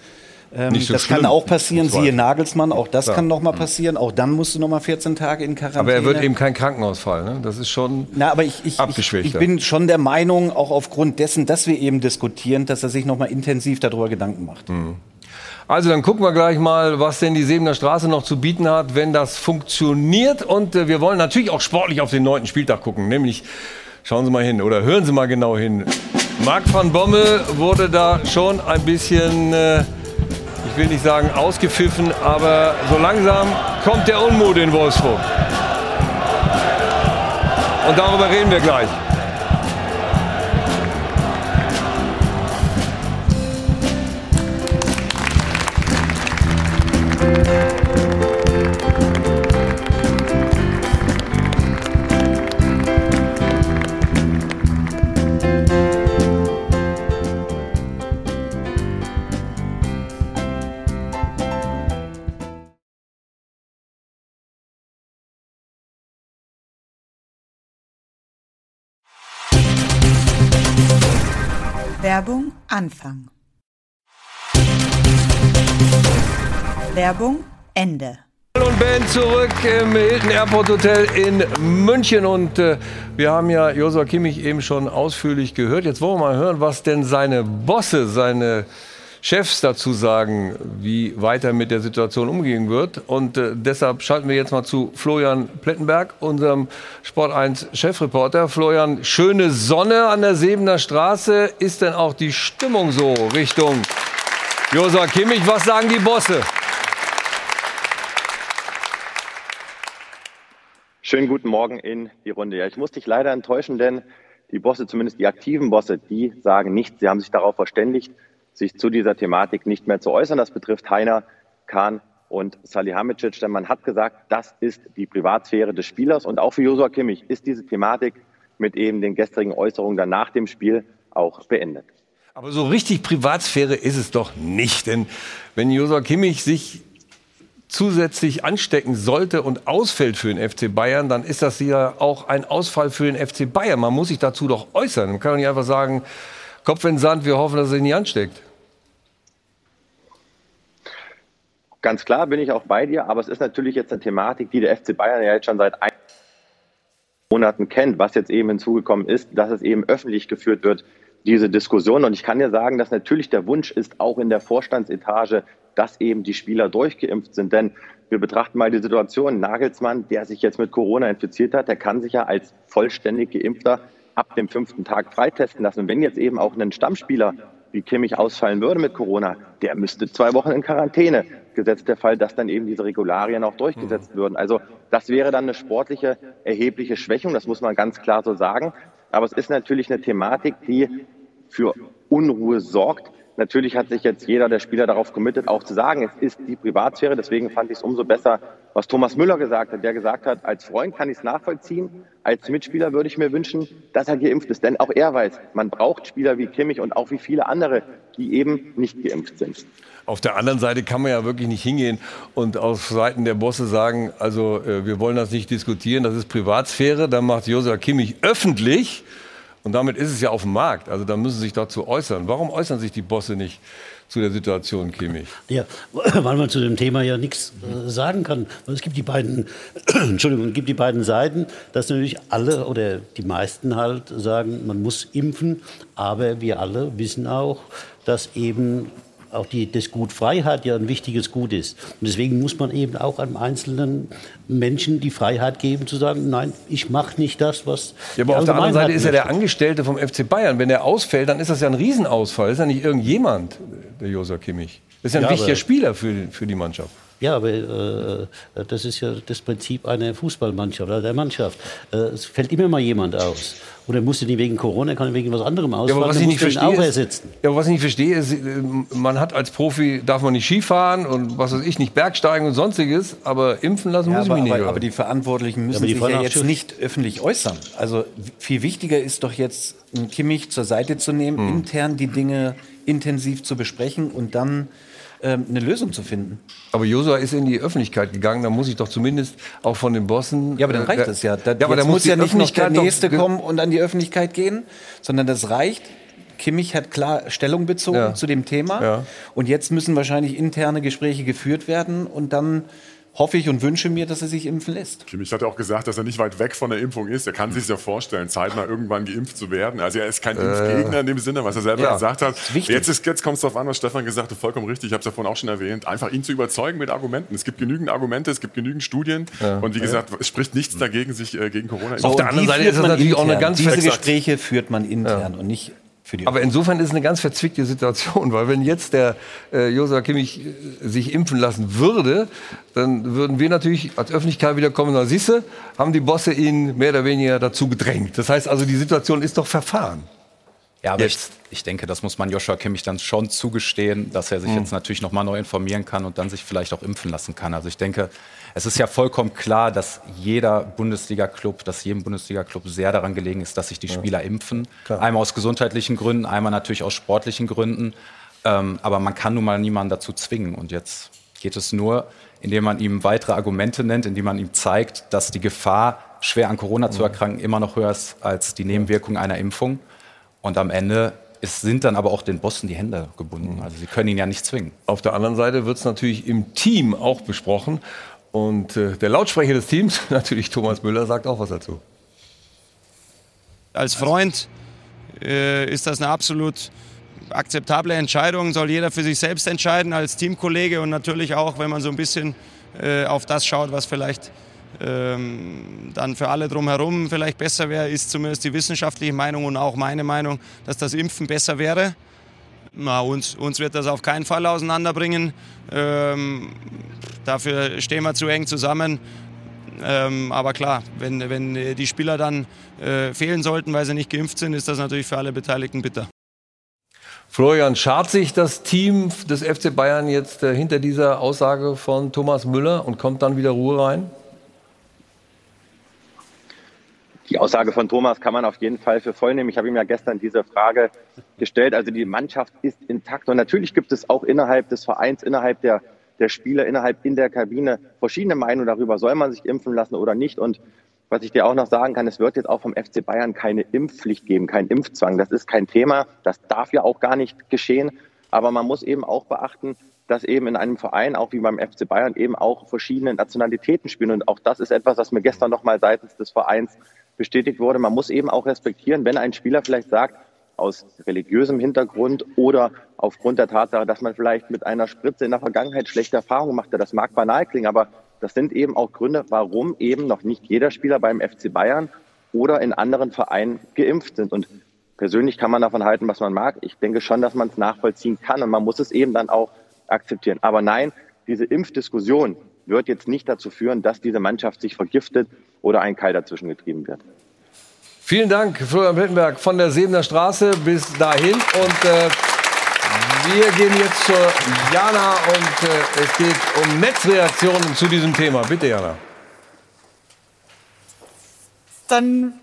Ähm, so das schlimm. kann auch passieren, siehe Nagelsmann, auch das ja. kann noch mal passieren. Auch dann musst du noch mal 14 Tage in Quarantäne. Aber er wird eben kein Krankenhausfall, ne? Das ist schon Na, aber ich, ich, ich, ich, bin schon der Meinung, auch aufgrund dessen, dass wir eben diskutieren, dass er sich noch mal intensiv darüber Gedanken macht. Mhm. Also dann gucken wir gleich mal, was denn die Sebener Straße noch zu bieten hat, wenn das funktioniert. Und äh, wir wollen natürlich auch sportlich auf den neunten Spieltag gucken. Nämlich, schauen Sie mal hin oder hören Sie mal genau hin. Marc van Bommel wurde da schon ein bisschen, äh, ich will nicht sagen ausgepfiffen, aber so langsam kommt der Unmut in Wolfsburg. Und darüber reden wir gleich. Werbung Anfang. Werbung Ende. Und Ben zurück im Hilton Airport Hotel in München und äh, wir haben ja Josua Kimmich eben schon ausführlich gehört. Jetzt wollen wir mal hören, was denn seine Bosse, seine Chefs dazu sagen, wie weiter mit der Situation umgehen wird. Und äh, deshalb schalten wir jetzt mal zu Florian Plettenberg, unserem Sport 1 Chefreporter. Florian, schöne Sonne an der Sebener Straße. Ist denn auch die Stimmung so Richtung Josa Kimmich? Was sagen die Bosse? Schönen guten Morgen in die Runde. Ja, ich muss dich leider enttäuschen, denn Die Bosse, zumindest die aktiven Bosse, die sagen nichts. Sie haben sich darauf verständigt, sich zu dieser Thematik nicht mehr zu äußern. Das betrifft Heiner, Kahn und Salihamidzic, denn man hat gesagt, das ist die Privatsphäre des Spielers. Und auch für Josua Kimmich ist diese Thematik mit eben den gestrigen Äußerungen dann nach dem Spiel auch beendet. Aber so richtig Privatsphäre ist es doch nicht. Denn wenn Josua Kimmich sich zusätzlich anstecken sollte und ausfällt für den FC Bayern, dann ist das ja auch ein Ausfall für den FC Bayern. Man muss sich dazu doch äußern. Man kann doch nicht einfach sagen, Kopf in den Sand, wir hoffen, dass er sich nicht ansteckt. Ganz klar bin ich auch bei dir, aber es ist natürlich jetzt eine Thematik, die der FC Bayern ja jetzt schon seit ein Monaten kennt, was jetzt eben hinzugekommen ist, dass es eben öffentlich geführt wird, diese Diskussion. Und ich kann dir sagen, dass natürlich der Wunsch ist, auch in der Vorstandsetage, dass eben die Spieler durchgeimpft sind. Denn wir betrachten mal die Situation. Nagelsmann, der sich jetzt mit Corona infiziert hat, der kann sich ja als vollständig geimpfter ab dem fünften Tag freitesten lassen. Und wenn jetzt eben auch ein Stammspieler wie Kimmich ausfallen würde mit Corona, der müsste zwei Wochen in Quarantäne. Gesetzt der Fall, dass dann eben diese Regularien auch durchgesetzt würden. Also das wäre dann eine sportliche, erhebliche Schwächung, das muss man ganz klar so sagen. Aber es ist natürlich eine Thematik, die für Unruhe sorgt. Natürlich hat sich jetzt jeder der Spieler darauf committet, auch zu sagen, es ist die Privatsphäre. Deswegen fand ich es umso besser, was Thomas Müller gesagt hat, der gesagt hat, als Freund kann ich es nachvollziehen, als Mitspieler würde ich mir wünschen, dass er geimpft ist. Denn auch er weiß, man braucht Spieler wie Kimmich und auch wie viele andere, die eben nicht geimpft sind. Auf der anderen Seite kann man ja wirklich nicht hingehen und auf Seiten der Bosse sagen, also äh, wir wollen das nicht diskutieren, das ist Privatsphäre. Dann macht Josua Kimmich öffentlich und damit ist es ja auf dem Markt. Also da müssen Sie sich dazu äußern. Warum äußern sich die Bosse nicht zu der Situation, Kimmich? Ja, weil man zu dem Thema ja nichts äh, sagen kann. Es gibt die beiden, Entschuldigung, es gibt die beiden Seiten, dass natürlich alle oder die meisten halt sagen, man muss impfen, aber wir alle wissen auch, dass eben auch die, das Gut Freiheit ja ein wichtiges Gut ist. Und deswegen muss man eben auch einem einzelnen Menschen die Freiheit geben, zu sagen, nein, ich mache nicht das, was. Ja, aber auf der anderen Seite ist ja der Angestellte vom FC Bayern. Wenn der ausfällt, dann ist das ja ein Riesenausfall. Das ist ja nicht irgendjemand, der Josa Kimmich. Das ist ja ein ja, wichtiger Spieler für, für die Mannschaft. Ja, aber äh, das ist ja das Prinzip einer Fußballmannschaft oder der Mannschaft. Äh, es fällt immer mal jemand aus. Und er musste nicht wegen Corona, er kann wegen was anderem ausfallen. Ja, aber was ich nicht verstehe, auch ersetzen. Ja, aber was ich nicht verstehe, ist, äh, man hat als Profi, darf man nicht Skifahren und was weiß ich, nicht Bergsteigen und sonstiges, aber impfen lassen ja, muss aber, ich mich nicht. Aber, aber die Verantwortlichen müssen ja, die sich ja jetzt nicht öffentlich äußern. Also viel wichtiger ist doch jetzt, einen Kimmich zur Seite zu nehmen, hm. intern die Dinge intensiv zu besprechen und dann ähm, eine Lösung zu finden. Aber Josua ist in die Öffentlichkeit gegangen, da muss ich doch zumindest auch von den Bossen. Ja, aber dann reicht äh, das ja. Da, ja aber da muss ja nicht noch der Nächste kommen und an die Öffentlichkeit gehen, sondern das reicht. Kimmich hat klar Stellung bezogen ja. zu dem Thema. Ja. Und jetzt müssen wahrscheinlich interne Gespräche geführt werden und dann hoffe ich und wünsche mir, dass er sich impfen lässt. Kimmich hat ja auch gesagt, dass er nicht weit weg von der Impfung ist. Er kann sich ja vorstellen, zeitnah irgendwann geimpft zu werden. Also er ist kein äh, Impfgegner in dem Sinne, was er selber ja, gesagt hat. Jetzt, ist, jetzt kommt es darauf an, was Stefan gesagt hat, vollkommen richtig. Ich habe es ja vorhin auch schon erwähnt. Einfach ihn zu überzeugen mit Argumenten. Es gibt genügend Argumente, es gibt genügend Studien. Ja. Und wie gesagt, es spricht nichts dagegen, sich äh, gegen Corona so, Auf der anderen Seite ist das natürlich intern. auch eine ganz Diese Gespräche führt man intern ja. und nicht aber insofern ist es eine ganz verzwickte Situation, weil wenn jetzt der äh, Josua Kimmich äh, sich impfen lassen würde, dann würden wir natürlich als Öffentlichkeit wieder kommen sagen, siehste, haben die Bosse ihn mehr oder weniger dazu gedrängt. Das heißt also, die Situation ist doch verfahren. Ja, aber ich, ich, denke, das muss man Joshua Kimmich dann schon zugestehen, dass er sich mhm. jetzt natürlich noch mal neu informieren kann und dann sich vielleicht auch impfen lassen kann. Also ich denke, es ist ja vollkommen klar, dass jeder Bundesliga-Club, dass jedem Bundesliga-Club sehr daran gelegen ist, dass sich die Spieler ja. impfen. Klar. Einmal aus gesundheitlichen Gründen, einmal natürlich aus sportlichen Gründen. Ähm, aber man kann nun mal niemanden dazu zwingen. Und jetzt geht es nur, indem man ihm weitere Argumente nennt, indem man ihm zeigt, dass die Gefahr, schwer an Corona zu erkranken, immer noch höher ist als die Nebenwirkung einer Impfung. Und am Ende es sind dann aber auch den Bossen die Hände gebunden. Mhm. Also sie können ihn ja nicht zwingen. Auf der anderen Seite wird es natürlich im Team auch besprochen. Und äh, der Lautsprecher des Teams, natürlich Thomas Müller, sagt auch was dazu. Als Freund äh, ist das eine absolut akzeptable Entscheidung. Soll jeder für sich selbst entscheiden als Teamkollege und natürlich auch, wenn man so ein bisschen äh, auf das schaut, was vielleicht ähm, dann für alle drumherum vielleicht besser wäre, ist zumindest die wissenschaftliche Meinung und auch meine Meinung, dass das Impfen besser wäre. Na, uns, uns wird das auf keinen Fall auseinanderbringen. Ähm, dafür stehen wir zu eng zusammen. Ähm, aber klar, wenn, wenn die Spieler dann äh, fehlen sollten, weil sie nicht geimpft sind, ist das natürlich für alle Beteiligten bitter. Florian, schart sich das Team des FC Bayern jetzt äh, hinter dieser Aussage von Thomas Müller und kommt dann wieder Ruhe rein? Die Aussage von Thomas kann man auf jeden Fall für voll nehmen. Ich habe ihm ja gestern diese Frage gestellt. Also die Mannschaft ist intakt. Und natürlich gibt es auch innerhalb des Vereins, innerhalb der, der Spieler, innerhalb in der Kabine verschiedene Meinungen darüber, soll man sich impfen lassen oder nicht. Und was ich dir auch noch sagen kann, es wird jetzt auch vom FC Bayern keine Impfpflicht geben, kein Impfzwang. Das ist kein Thema. Das darf ja auch gar nicht geschehen. Aber man muss eben auch beachten, dass eben in einem Verein, auch wie beim FC Bayern, eben auch verschiedene Nationalitäten spielen. Und auch das ist etwas, was mir gestern nochmal seitens des Vereins bestätigt wurde. Man muss eben auch respektieren, wenn ein Spieler vielleicht sagt, aus religiösem Hintergrund oder aufgrund der Tatsache, dass man vielleicht mit einer Spritze in der Vergangenheit schlechte Erfahrungen gemacht hat. Das mag banal klingen, aber das sind eben auch Gründe, warum eben noch nicht jeder Spieler beim FC Bayern oder in anderen Vereinen geimpft sind. Und persönlich kann man davon halten, was man mag. Ich denke schon, dass man es nachvollziehen kann und man muss es eben dann auch akzeptieren. Aber nein, diese Impfdiskussion wird jetzt nicht dazu führen, dass diese Mannschaft sich vergiftet oder ein Keil dazwischen getrieben wird. Vielen Dank, Florian Plettenberg von der Sebener Straße bis dahin. Und äh, wir gehen jetzt zur Jana und äh, es geht um Netzreaktionen zu diesem Thema. Bitte, Jana. Dann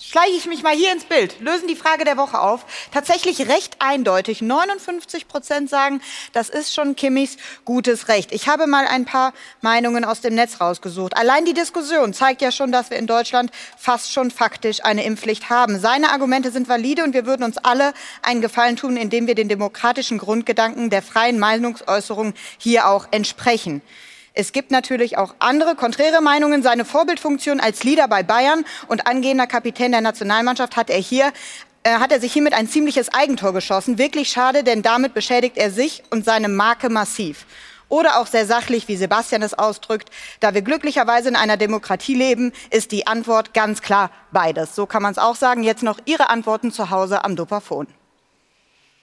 schleiche ich mich mal hier ins Bild, lösen die Frage der Woche auf. Tatsächlich recht eindeutig. 59 Prozent sagen, das ist schon Kimmichs gutes Recht. Ich habe mal ein paar Meinungen aus dem Netz rausgesucht. Allein die Diskussion zeigt ja schon, dass wir in Deutschland fast schon faktisch eine Impfpflicht haben. Seine Argumente sind valide und wir würden uns alle einen Gefallen tun, indem wir den demokratischen Grundgedanken der freien Meinungsäußerung hier auch entsprechen. Es gibt natürlich auch andere, konträre Meinungen. Seine Vorbildfunktion als Leader bei Bayern und angehender Kapitän der Nationalmannschaft hat er hier äh, hat er sich hiermit ein ziemliches Eigentor geschossen. Wirklich schade, denn damit beschädigt er sich und seine Marke massiv. Oder auch sehr sachlich, wie Sebastian es ausdrückt. Da wir glücklicherweise in einer Demokratie leben, ist die Antwort ganz klar beides. So kann man es auch sagen. Jetzt noch Ihre Antworten zu Hause am Dopafon.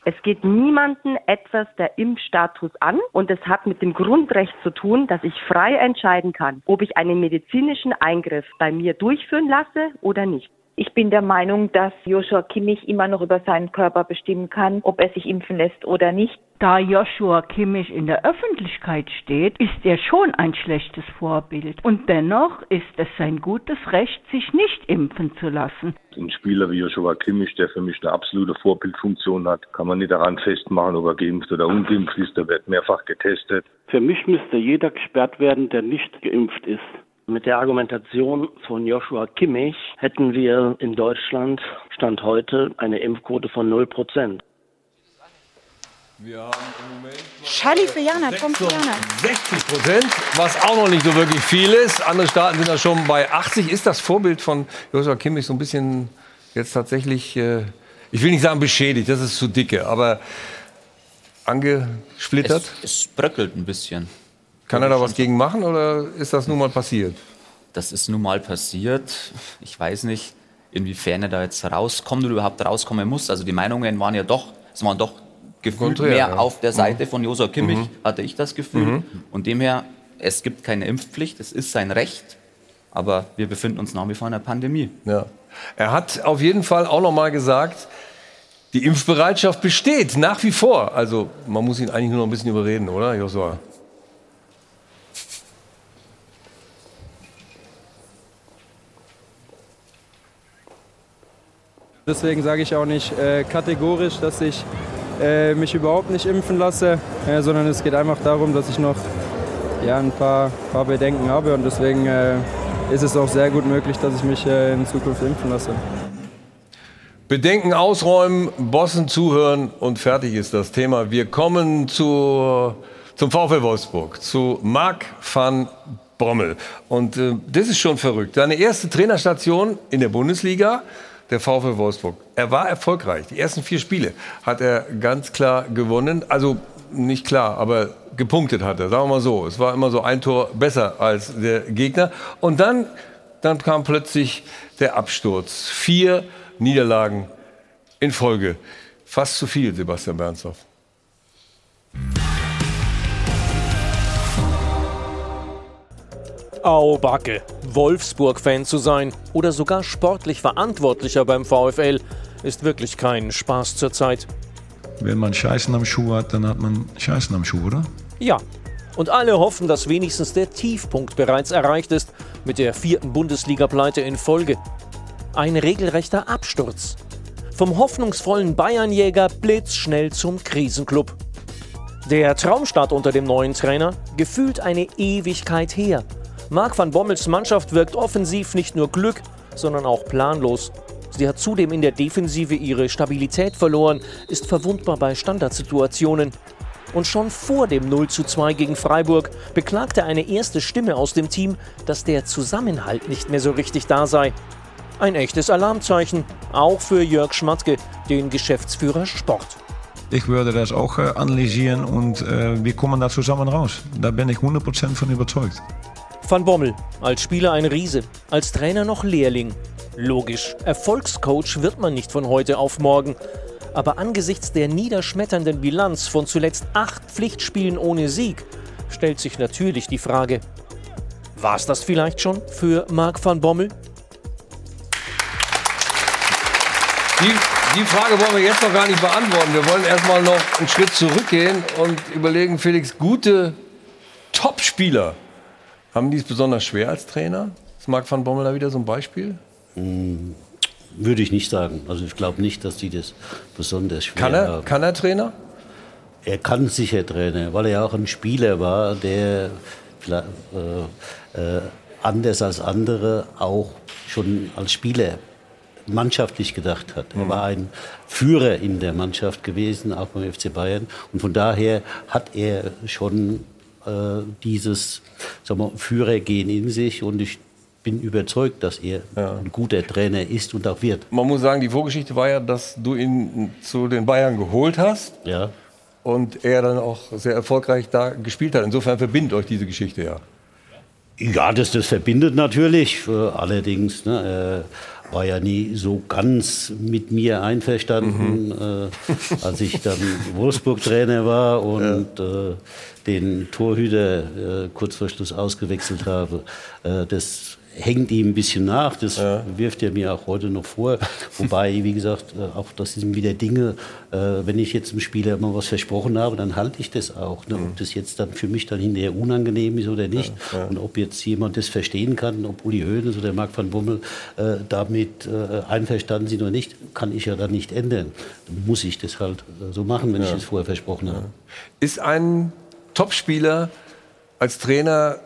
Es geht niemanden etwas der Impfstatus an und es hat mit dem Grundrecht zu tun, dass ich frei entscheiden kann, ob ich einen medizinischen Eingriff bei mir durchführen lasse oder nicht. Ich bin der Meinung, dass Joshua Kimmich immer noch über seinen Körper bestimmen kann, ob er sich impfen lässt oder nicht. Da Joshua Kimmich in der Öffentlichkeit steht, ist er schon ein schlechtes Vorbild. Und dennoch ist es sein gutes Recht, sich nicht impfen zu lassen. Ein Spieler wie Joshua Kimmich, der für mich eine absolute Vorbildfunktion hat, kann man nicht daran festmachen, ob er geimpft oder ungeimpft ist. Der wird mehrfach getestet. Für mich müsste jeder gesperrt werden, der nicht geimpft ist. Mit der Argumentation von Joshua Kimmich hätten wir in Deutschland Stand heute eine Impfquote von 0 Prozent. Wir haben im Moment Charlie für Jana, Tom für Jana. 60 Prozent, was auch noch nicht so wirklich viel ist. Andere Staaten sind da schon bei 80. Ist das Vorbild von Joshua Kimmich so ein bisschen jetzt tatsächlich, äh, ich will nicht sagen beschädigt, das ist zu dicke, aber angesplittert? Es, es bröckelt ein bisschen. Kann er da was gegen machen oder ist das nun mal passiert? Das ist nun mal passiert. Ich weiß nicht, inwiefern er da jetzt rauskommt oder überhaupt rauskommen muss. Also die Meinungen waren ja doch, es waren doch gefühlt Konträr, mehr ja. auf der Seite Mhm. von Josua Kimmich, Mhm. hatte ich das Gefühl. Mhm. Und demher, es gibt keine Impfpflicht, es ist sein Recht, aber wir befinden uns nach wie vor in einer Pandemie. Ja. Er hat auf jeden Fall auch noch mal gesagt, die Impfbereitschaft besteht nach wie vor. Also man muss ihn eigentlich nur noch ein bisschen überreden, oder, Joshua? Deswegen sage ich auch nicht äh, kategorisch, dass ich äh, mich überhaupt nicht impfen lasse, äh, sondern es geht einfach darum, dass ich noch ja, ein paar, paar Bedenken habe und deswegen äh, ist es auch sehr gut möglich, dass ich mich äh, in Zukunft impfen lasse. Bedenken ausräumen, Bossen zuhören und fertig ist das Thema. Wir kommen zu, zum VfL Wolfsburg, zu Marc van Bommel. Und äh, das ist schon verrückt. Seine erste Trainerstation in der Bundesliga, der VfL Wolfsburg. Er war erfolgreich. Die ersten vier Spiele hat er ganz klar gewonnen. Also nicht klar, aber gepunktet hat er, sagen wir mal so. Es war immer so ein Tor besser als der Gegner. Und dann, dann kam plötzlich der Absturz. Vier Niederlagen in Folge. Fast zu viel, Sebastian Bernsdorf. Au Backe, Wolfsburg-Fan zu sein oder sogar sportlich Verantwortlicher beim VfL ist wirklich kein Spaß zurzeit. Wenn man Scheißen am Schuh hat, dann hat man Scheißen am Schuh, oder? Ja. Und alle hoffen, dass wenigstens der Tiefpunkt bereits erreicht ist mit der vierten Bundesliga-Pleite in Folge. Ein regelrechter Absturz. Vom hoffnungsvollen Bayernjäger blitzschnell zum Krisenclub. Der Traumstart unter dem neuen Trainer gefühlt eine Ewigkeit her. Marc van Bommels Mannschaft wirkt offensiv nicht nur Glück, sondern auch planlos. Sie hat zudem in der Defensive ihre Stabilität verloren, ist verwundbar bei Standardsituationen. Und schon vor dem 0 zu 2 gegen Freiburg beklagte eine erste Stimme aus dem Team, dass der Zusammenhalt nicht mehr so richtig da sei. Ein echtes Alarmzeichen, auch für Jörg Schmatke, den Geschäftsführer Sport. Ich würde das auch äh, analysieren und äh, wir kommen da zusammen raus. Da bin ich 100% von überzeugt. Van Bommel, als Spieler ein Riese, als Trainer noch Lehrling. Logisch, Erfolgscoach wird man nicht von heute auf morgen. Aber angesichts der niederschmetternden Bilanz von zuletzt acht Pflichtspielen ohne Sieg stellt sich natürlich die Frage, war es das vielleicht schon für Marc van Bommel? Die, die Frage wollen wir jetzt noch gar nicht beantworten. Wir wollen erstmal noch einen Schritt zurückgehen und überlegen, Felix, gute Topspieler, haben die es besonders schwer als Trainer? Ist Marc van Bommel da wieder so ein Beispiel? Hm, Würde ich nicht sagen. Also ich glaube nicht, dass die das besonders schwer Kann er, haben. kann er Trainer? Er kann sicher Trainer, weil er ja auch ein Spieler war, der äh, äh, anders als andere auch schon als Spieler mannschaftlich gedacht hat. Er Mhm. war ein Führer in der Mannschaft gewesen, auch beim FC Bayern. Und von daher hat er schon äh, dieses sagen wir, Führergehen in sich. Und ich bin überzeugt, dass er ein guter Trainer ist und auch wird. Man muss sagen, die Vorgeschichte war ja, dass du ihn zu den Bayern geholt hast. Ja. Und er dann auch sehr erfolgreich da gespielt hat. Insofern verbindet euch diese Geschichte ja. Ja, das, das verbindet natürlich. Äh, allerdings ne, er war ja nie so ganz mit mir einverstanden, äh, als ich dann Wolfsburg-Trainer war und äh, den Torhüter äh, kurz vor Schluss ausgewechselt habe. Äh, das hängt ihm ein bisschen nach, das wirft er mir auch heute noch vor. Wobei, wie gesagt, äh, auch das sind wieder Dinge, äh, wenn ich jetzt einem Spieler mal was versprochen habe, dann halte ich das auch. Ne? Ob das jetzt dann für mich dann hinterher unangenehm ist oder nicht und ob jetzt jemand das verstehen kann, ob Uli Hoeneß oder Marc van Bommel äh, damit äh, einverstanden sind oder nicht, kann ich ja dann nicht ändern. Dann muss ich das halt äh, so machen, wenn ich Ja. das vorher versprochen habe. Ist ein Topspieler als Trainer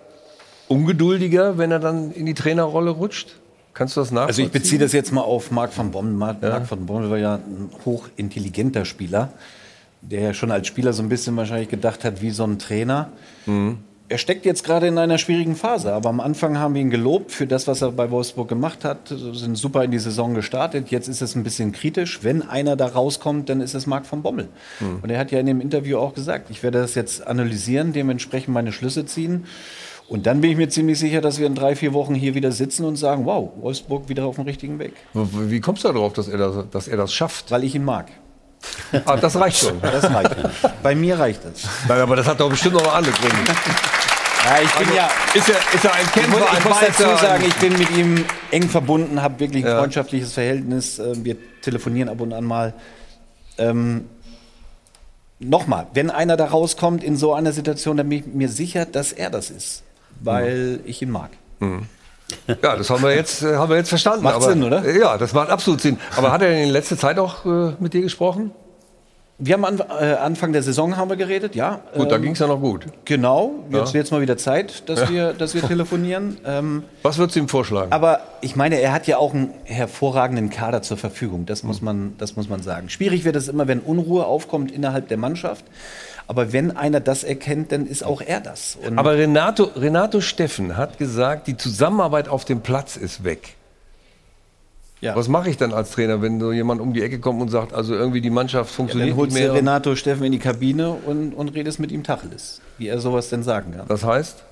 ungeduldiger, wenn er dann in die Trainerrolle rutscht? Kannst du das nachvollziehen? Also ich beziehe das jetzt mal auf Marc van Bommel. Marc, Marc van Bommel war ja ein hochintelligenter Spieler, der ja schon als Spieler so ein bisschen wahrscheinlich gedacht hat wie so ein Trainer. Er steckt jetzt gerade in einer schwierigen Phase, aber am Anfang haben wir ihn gelobt für das, was er bei Wolfsburg gemacht hat, sind super in die Saison gestartet. Jetzt ist es ein bisschen kritisch. Wenn einer da rauskommt, dann ist es Marc van Bommel. Und er hat ja in dem Interview auch gesagt, ich werde das jetzt analysieren, dementsprechend meine Schlüsse ziehen. Und dann bin ich mir ziemlich sicher, dass wir in drei, vier Wochen hier wieder sitzen und sagen, wow, Wolfsburg wieder auf dem richtigen Weg. Wie kommst du darauf, dass er das, dass er das schafft? Weil ich ihn mag. Ah, das reicht schon. Das reicht. Bei mir reicht das. Nein, aber das hat doch bestimmt noch andere Gründe. Ja, ich bin Also, ja, ist er, ist er ein ich Kämpfer, muss, ich muss dazu sagen, ich bin mit ihm eng verbunden, habe wirklich ein Ja. freundschaftliches Verhältnis. äh, Wir telefonieren ab und an mal. Ähm, Nochmal, wenn einer da rauskommt in so einer Situation, dann bin ich mir sicher, dass er das ist, weil ich ihn mag. Mhm. Ja, das haben wir jetzt, äh, haben wir jetzt verstanden. Macht aber, Sinn, oder? Ja, das macht absolut Sinn. Aber hat er in letzter Zeit auch äh, mit dir gesprochen? Wir haben an, äh, Anfang der Saison haben wir geredet, ja. Gut, da Ähm, ging es ja noch gut. Genau, jetzt Ja. wird es mal wieder Zeit, dass, Ja. wir, dass wir telefonieren. Ähm, Was würdest du ihm vorschlagen? aber ich meine, er hat ja auch einen hervorragenden Kader zur Verfügung, das muss man, das muss man sagen. Schwierig wird es immer, wenn Unruhe aufkommt innerhalb der Mannschaft. Aber wenn einer das erkennt, dann ist auch er das. Und Aber Renato, Renato Steffen hat gesagt, die Zusammenarbeit auf dem Platz ist weg. Was mache ich dann als Trainer, wenn so jemand um die Ecke kommt und sagt, also irgendwie die Mannschaft ja, funktioniert dann holst nicht du mehr? Renato Steffen in die Kabine und, und redest mit ihm Tacheles, wie er sowas denn sagen kann. Das heißt?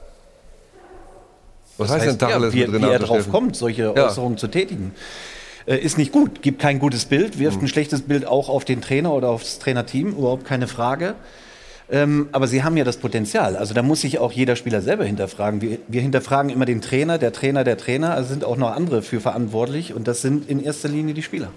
Was Das heißt denn Tacheles ja, wie, mit wie Renato er drauf Steffen? kommt, solche Ja. Äußerungen zu tätigen. Äh, ist nicht gut, gibt kein gutes Bild, wirft Mhm. ein schlechtes Bild auch auf den Trainer oder aufs Trainerteam, überhaupt keine Frage. Ähm, aber sie haben ja das Potenzial. Also da muss sich auch jeder Spieler selber hinterfragen. Wir, wir hinterfragen immer den Trainer, der Trainer, der Trainer. Also sind auch noch andere für verantwortlich. Und das sind in erster Linie die Spieler.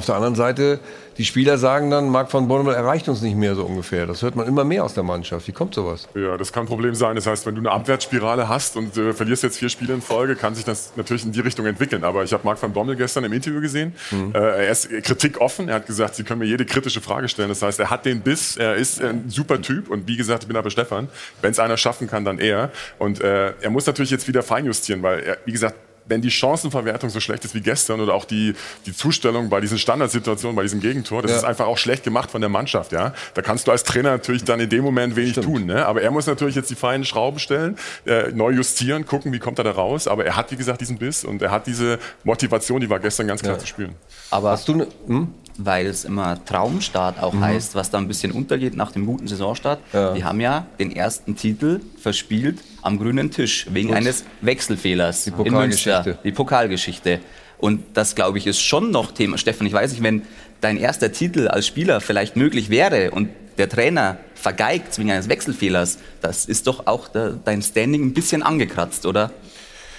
Auf der anderen Seite, die Spieler sagen dann, Marc van Bommel erreicht uns nicht mehr so ungefähr. Das hört man immer mehr aus der Mannschaft. Wie kommt sowas? Ja, das kann ein Problem sein. Das heißt, wenn du eine Abwärtsspirale hast und äh, verlierst jetzt vier Spiele in Folge, kann sich das natürlich in die Richtung entwickeln. Aber ich habe Marc van Bommel gestern im Interview gesehen. Mhm. Äh, er ist kritikoffen. Er hat gesagt, Sie können mir jede kritische Frage stellen. Das heißt, er hat den Biss. Er ist ein super Typ. Und wie gesagt, ich bin aber Stefan. Wenn es einer schaffen kann, dann er. Und äh, er muss natürlich jetzt wieder feinjustieren, weil er, wie gesagt, wenn die Chancenverwertung so schlecht ist wie gestern oder auch die, die Zustellung bei diesen Standardsituationen, bei diesem Gegentor, das ja. ist einfach auch schlecht gemacht von der Mannschaft. Ja? Da kannst du als Trainer natürlich dann in dem Moment wenig Stimmt. tun. Ne? Aber er muss natürlich jetzt die feinen Schrauben stellen, äh, neu justieren, gucken, wie kommt er da raus. Aber er hat, wie gesagt, diesen Biss und er hat diese Motivation, die war gestern ganz klar ja. zu spüren. Aber Hast du ne, hm? Weil es immer Traumstart auch mhm. heißt, was da ein bisschen untergeht nach dem guten Saisonstart. Ja. Wir haben ja den ersten Titel verspielt am grünen Tisch wegen Gut. eines Wechselfehlers die in Münster, die Pokalgeschichte. Und das, glaube ich, ist schon noch Thema. Steffen, ich weiß nicht, wenn dein erster Titel als Spieler vielleicht möglich wäre und der Trainer vergeigt wegen eines Wechselfehlers, das ist doch auch dein Standing ein bisschen angekratzt, oder?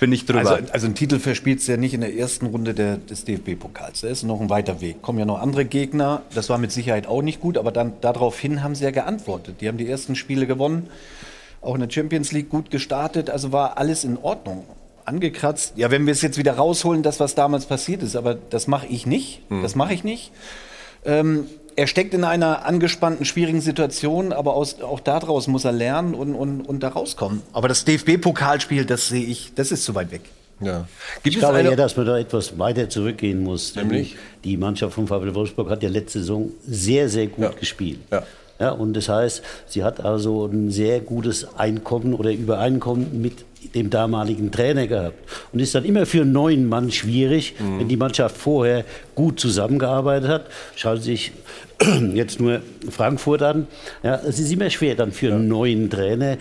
Bin ich drüber. Also, also ein Titel verspielt ja nicht in der ersten Runde der, des DFB-Pokals. Da ist noch ein weiter Weg. Kommen ja noch andere Gegner. Das war mit Sicherheit auch nicht gut, aber dann daraufhin haben sie ja geantwortet. Die haben die ersten Spiele gewonnen, auch in der Champions League gut gestartet. Also war alles in Ordnung. Angekratzt. Ja, wenn wir es jetzt wieder rausholen, das, was damals passiert ist, aber das mache ich nicht. Hm. Das mache ich nicht. Ähm, er steckt in einer angespannten, schwierigen Situation, aber aus, auch daraus muss er lernen und, und, und da rauskommen. Aber das DFB-Pokalspiel, das sehe ich, das ist zu weit weg. Ja. Gibt ich glaube eine... ja, dass man da etwas weiter zurückgehen muss. Nämlich? Die Mannschaft von VfL Wolfsburg hat ja letzte Saison sehr, sehr gut ja. gespielt. Ja. Ja, und das heißt, sie hat also ein sehr gutes Einkommen oder Übereinkommen mit dem damaligen Trainer gehabt. Und ist dann immer für einen neuen Mann schwierig, mhm. wenn die Mannschaft vorher gut zusammengearbeitet hat. Schaut sich jetzt nur Frankfurt an. Ja, es ist immer schwer dann für einen neuen Trainer,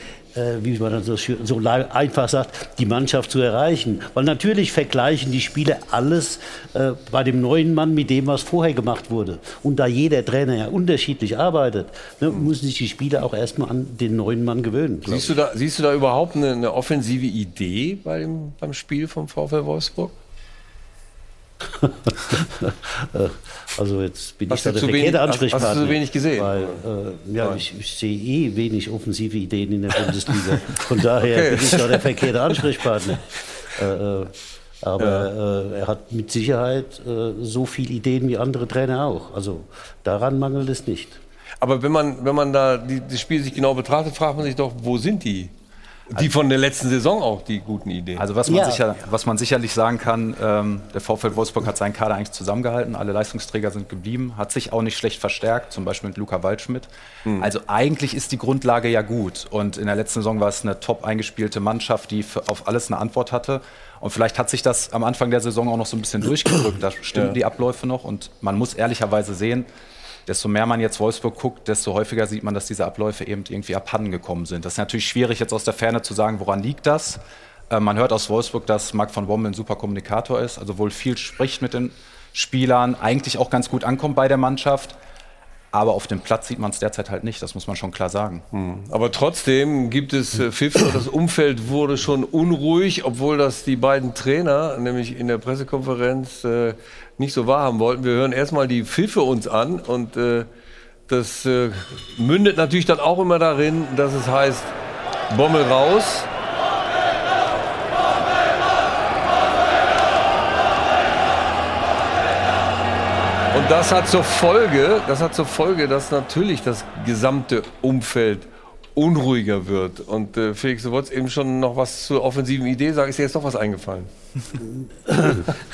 wie man so, so einfach sagt, die Mannschaft zu erreichen. Weil natürlich vergleichen die Spieler alles äh, bei dem neuen Mann mit dem, was vorher gemacht wurde. Und da jeder Trainer ja unterschiedlich arbeitet, ne, müssen sich die Spieler auch erstmal an den neuen Mann gewöhnen. Siehst du, da, siehst du da überhaupt eine, eine offensive Idee beim, beim Spiel vom VfL Wolfsburg? also jetzt bin hast ich da der verkehrte Ansprechpartner. Hast, hast du zu wenig gesehen? Weil, äh, ja, ich, ich, sehe eh wenig offensive Ideen in der Bundesliga. Von daher okay. bin ich da der verkehrte Ansprechpartner. Äh, äh aber ja. äh, er hat mit Sicherheit äh, so viele Ideen wie andere Trainer auch. Also daran mangelt es nicht. Aber wenn man, wenn man da die, das Spiel sich genau betrachtet, fragt man sich doch, wo sind die? Die von der letzten Saison auch, die guten Ideen. Also was man, ja. sicher, was man sicherlich sagen kann, ähm, der VfL Wolfsburg hat seinen Kader eigentlich zusammengehalten, alle Leistungsträger sind geblieben, hat sich auch nicht schlecht verstärkt, zum Beispiel mit Luca Waldschmidt. Mhm. Also eigentlich ist die Grundlage ja gut. Und in der letzten Saison war es eine top eingespielte Mannschaft, die auf alles eine Antwort hatte. Und vielleicht hat sich das am Anfang der Saison auch noch so ein bisschen durchgedrückt. Da stimmen ja. die Abläufe noch. Und man muss ehrlicherweise sehen, desto mehr man jetzt Wolfsburg guckt, desto häufiger sieht man, dass diese Abläufe eben irgendwie abhanden gekommen sind. Das ist natürlich schwierig, jetzt aus der Ferne zu sagen, woran liegt das. Äh, man hört aus Wolfsburg, dass Marc von Bommel ein super Kommunikator ist, also wohl viel spricht mit den Spielern, eigentlich auch ganz gut ankommt bei der Mannschaft. Aber auf dem Platz sieht man es derzeit halt nicht, das muss man schon klar sagen. Hm. Aber trotzdem gibt es äh, Pfiffe, das Umfeld wurde schon unruhig, obwohl das die beiden Trainer, nämlich in der Pressekonferenz, äh, nicht so wahrhaben wollten. Wir hören erstmal die Pfiffe uns an und äh, das äh, mündet natürlich dann auch immer darin, dass es heißt, Bommel raus. Und das hat zur Folge, das hat zur Folge, dass natürlich das gesamte Umfeld unruhiger wird. Und äh, Felix, du wolltest eben schon noch was zur offensiven Idee sagen. Ist dir jetzt noch was eingefallen?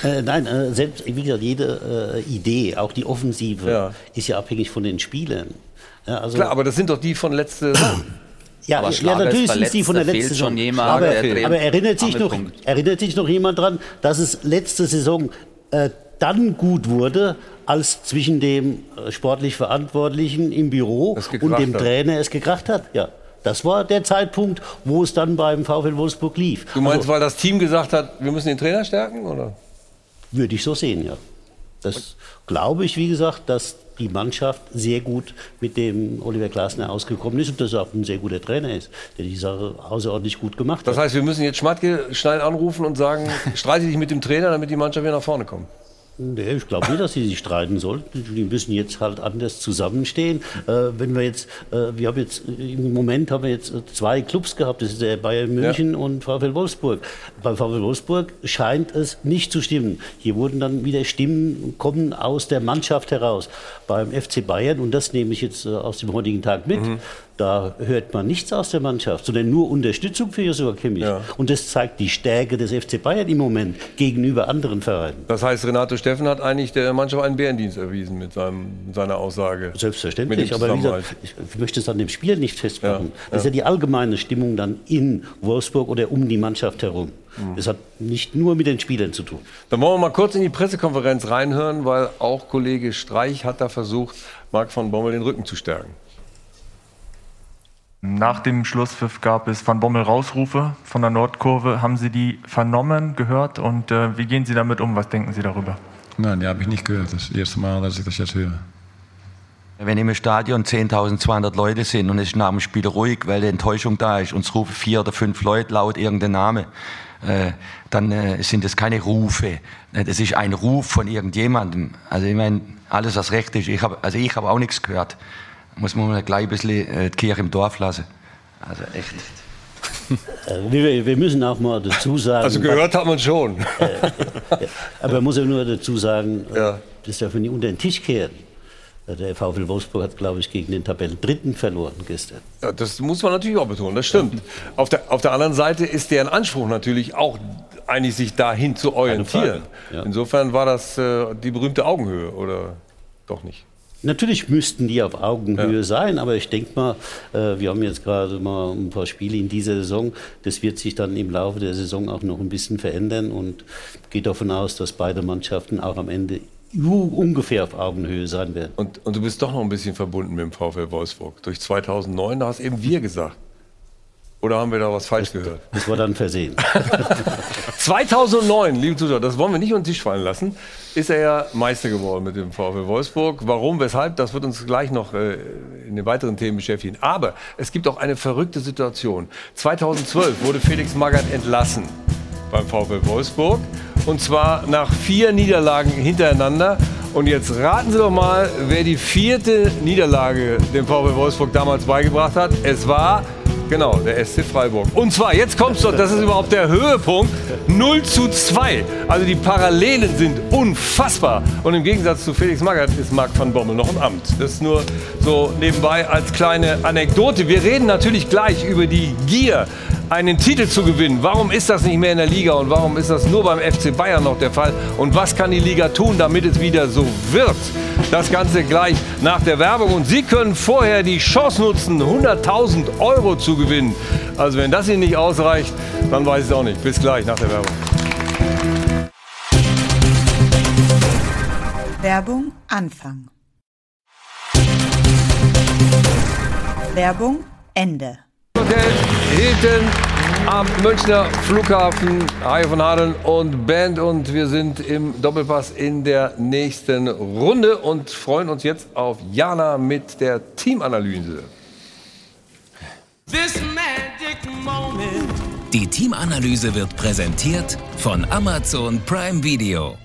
äh, nein, äh, selbst, wie gesagt, jede äh, Idee, auch die Offensive, ja. ist ja abhängig von den Spielern. Ja, also Klar, aber das sind doch die von letzter Saison. Ja, aber ja, natürlich sind die von der letzten Saison. Jemand, aber, aber erinnert, sich noch, erinnert sich noch jemand dran, dass es letzte Saison äh, dann gut wurde, als zwischen dem äh, sportlich Verantwortlichen im Büro und dem hat. Trainer es gekracht hat. Ja. Das war der Zeitpunkt, wo es dann beim VfL Wolfsburg lief. Du meinst, also, weil das Team gesagt hat, wir müssen den Trainer stärken, oder? Würde ich so sehen, ja. Das glaube ich, wie gesagt, dass die Mannschaft sehr gut mit dem Oliver Glasner ausgekommen ist und dass er auch ein sehr guter Trainer ist, der die Sache außerordentlich gut gemacht hat. Das heißt, wir müssen jetzt Schmatke schnell anrufen und sagen, streite dich mit dem Trainer, damit die Mannschaft wieder nach vorne kommt. Nee, ich glaube nicht, dass sie sich streiten sollten. Die müssen jetzt halt anders zusammenstehen. Äh, wenn wir jetzt, äh, wir haben jetzt, im Moment haben wir jetzt zwei Clubs gehabt, das ist der Bayern München ja. und VfL Wolfsburg. Bei VfL Wolfsburg scheint es nicht zu stimmen. Hier wurden dann wieder Stimmen kommen aus der Mannschaft heraus. Beim FC Bayern, und das nehme ich jetzt äh, aus dem heutigen Tag mit, mhm. Da hört man nichts aus der Mannschaft, sondern nur Unterstützung für Joshua Kimmich. Ja. Und das zeigt die Stärke des FC Bayern im Moment gegenüber anderen Vereinen. Das heißt, Renato Steffen hat eigentlich der Mannschaft einen Bärendienst erwiesen mit, seinem, mit seiner Aussage. Selbstverständlich, aber wie gesagt, ich möchte es an dem Spiel nicht festmachen. Ja. Das ist ja die allgemeine Stimmung dann in Wolfsburg oder um die Mannschaft herum. Mhm. Das hat nicht nur mit den Spielern zu tun. Dann wollen wir mal kurz in die Pressekonferenz reinhören, weil auch Kollege Streich hat da versucht, Marc von Bommel den Rücken zu stärken. Nach dem Schlusspfiff gab es Van Bommel Rausrufe von der Nordkurve. Haben Sie die vernommen, gehört und äh, wie gehen Sie damit um? Was denken Sie darüber? Nein, die habe ich nicht gehört. Das ist das erste Mal, dass ich das jetzt höre. Wenn im Stadion 10.200 Leute sind und es ist nach dem Spiel ruhig, weil die Enttäuschung da ist, und es rufen vier oder fünf Leute laut irgendeinen Namen, äh, dann äh, sind das keine Rufe. Äh, das ist ein Ruf von irgendjemandem. Also ich meine, alles was recht ist. Ich hab, also ich habe auch nichts gehört muss man mal gleich ein bisschen äh, die Kirche im Dorf lassen. Also echt. Äh, wir, müssen auch mal dazu sagen. Also gehört hat man schon. Äh, aber man muss ja nur dazu sagen, ja. das darf man nicht unter den Tisch kehren. Der VfL Wolfsburg hat, glaube ich, gegen den Tabellendritten verloren gestern. Ja, das muss man natürlich auch betonen, das stimmt. Auf der, auf der anderen Seite ist deren Anspruch natürlich auch eigentlich, sich dahin zu orientieren. Ja. Insofern war das äh, die berühmte Augenhöhe, oder doch nicht? Natürlich müssten die auf Augenhöhe ja. sein, aber ich denke mal, äh, wir haben jetzt gerade mal ein paar Spiele in dieser Saison. Das wird sich dann im Laufe der Saison auch noch ein bisschen verändern und geht davon aus, dass beide Mannschaften auch am Ende ungefähr auf Augenhöhe sein werden. Und, und du bist doch noch ein bisschen verbunden mit dem VfL Wolfsburg. Durch 2009, da hast eben wir gesagt. Oder haben wir da was falsch das, gehört? Das war dann versehen. 2009, liebe Zuschauer, das wollen wir nicht unter den Tisch fallen lassen, ist er ja Meister geworden mit dem VfL Wolfsburg. Warum, weshalb, das wird uns gleich noch äh, in den weiteren Themen beschäftigen. Aber es gibt auch eine verrückte Situation. 2012 wurde Felix Magath entlassen beim VfL Wolfsburg. Und zwar nach vier Niederlagen hintereinander. Und jetzt raten Sie doch mal, wer die vierte Niederlage dem VfL Wolfsburg damals beigebracht hat. Es war Genau, der SC Freiburg. Und zwar, jetzt kommt's doch, das ist überhaupt der Höhepunkt, 0 zu 2. Also die Parallelen sind unfassbar. Und im Gegensatz zu Felix Magath ist Marc van Bommel noch im Amt. Das ist nur so nebenbei als kleine Anekdote. Wir reden natürlich gleich über die Gier, einen Titel zu gewinnen. Warum ist das nicht mehr in der Liga und warum ist das nur beim FC Bayern noch der Fall? Und was kann die Liga tun, damit es wieder so wird? Das Ganze gleich nach der Werbung. Und Sie können vorher die Chance nutzen, 100.000 Euro zu gewinnen. Also wenn das Ihnen nicht ausreicht, dann weiß ich es auch nicht. Bis gleich nach der Werbung. Werbung Anfang. Werbung Ende. Hotel Hilton am Münchner Flughafen. Hajo von Hadeln und Band und wir sind im Doppelpass in der nächsten Runde und freuen uns jetzt auf Jana mit der Teamanalyse. Die Teamanalyse wird präsentiert von Amazon Prime Video.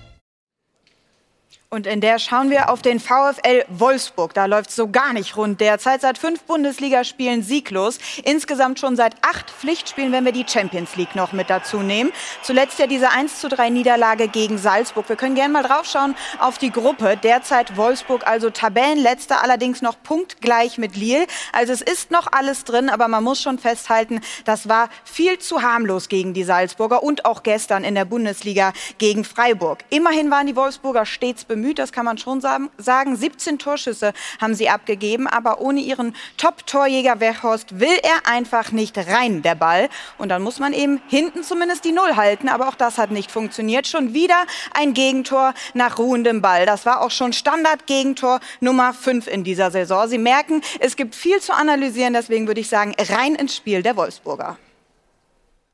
Und in der schauen wir auf den VfL Wolfsburg. Da läuft so gar nicht rund derzeit. Seit fünf Bundesligaspielen sieglos. Insgesamt schon seit acht Pflichtspielen, wenn wir die Champions League noch mit dazu nehmen. Zuletzt ja diese 1 zu 3 Niederlage gegen Salzburg. Wir können gerne mal draufschauen auf die Gruppe. Derzeit Wolfsburg also Tabellenletzter, allerdings noch punktgleich mit Lille. Also es ist noch alles drin, aber man muss schon festhalten, das war viel zu harmlos gegen die Salzburger und auch gestern in der Bundesliga gegen Freiburg. Immerhin waren die Wolfsburger stets bemüht bemüht, das kann man schon sagen. 17 Torschüsse haben sie abgegeben, aber ohne ihren Top-Torjäger Weghorst will er einfach nicht rein, der Ball. Und dann muss man eben hinten zumindest die Null halten, aber auch das hat nicht funktioniert. Schon wieder ein Gegentor nach ruhendem Ball. Das war auch schon Standard-Gegentor Nummer 5 in dieser Saison. Sie merken, es gibt viel zu analysieren, deswegen würde ich sagen, rein ins Spiel der Wolfsburger.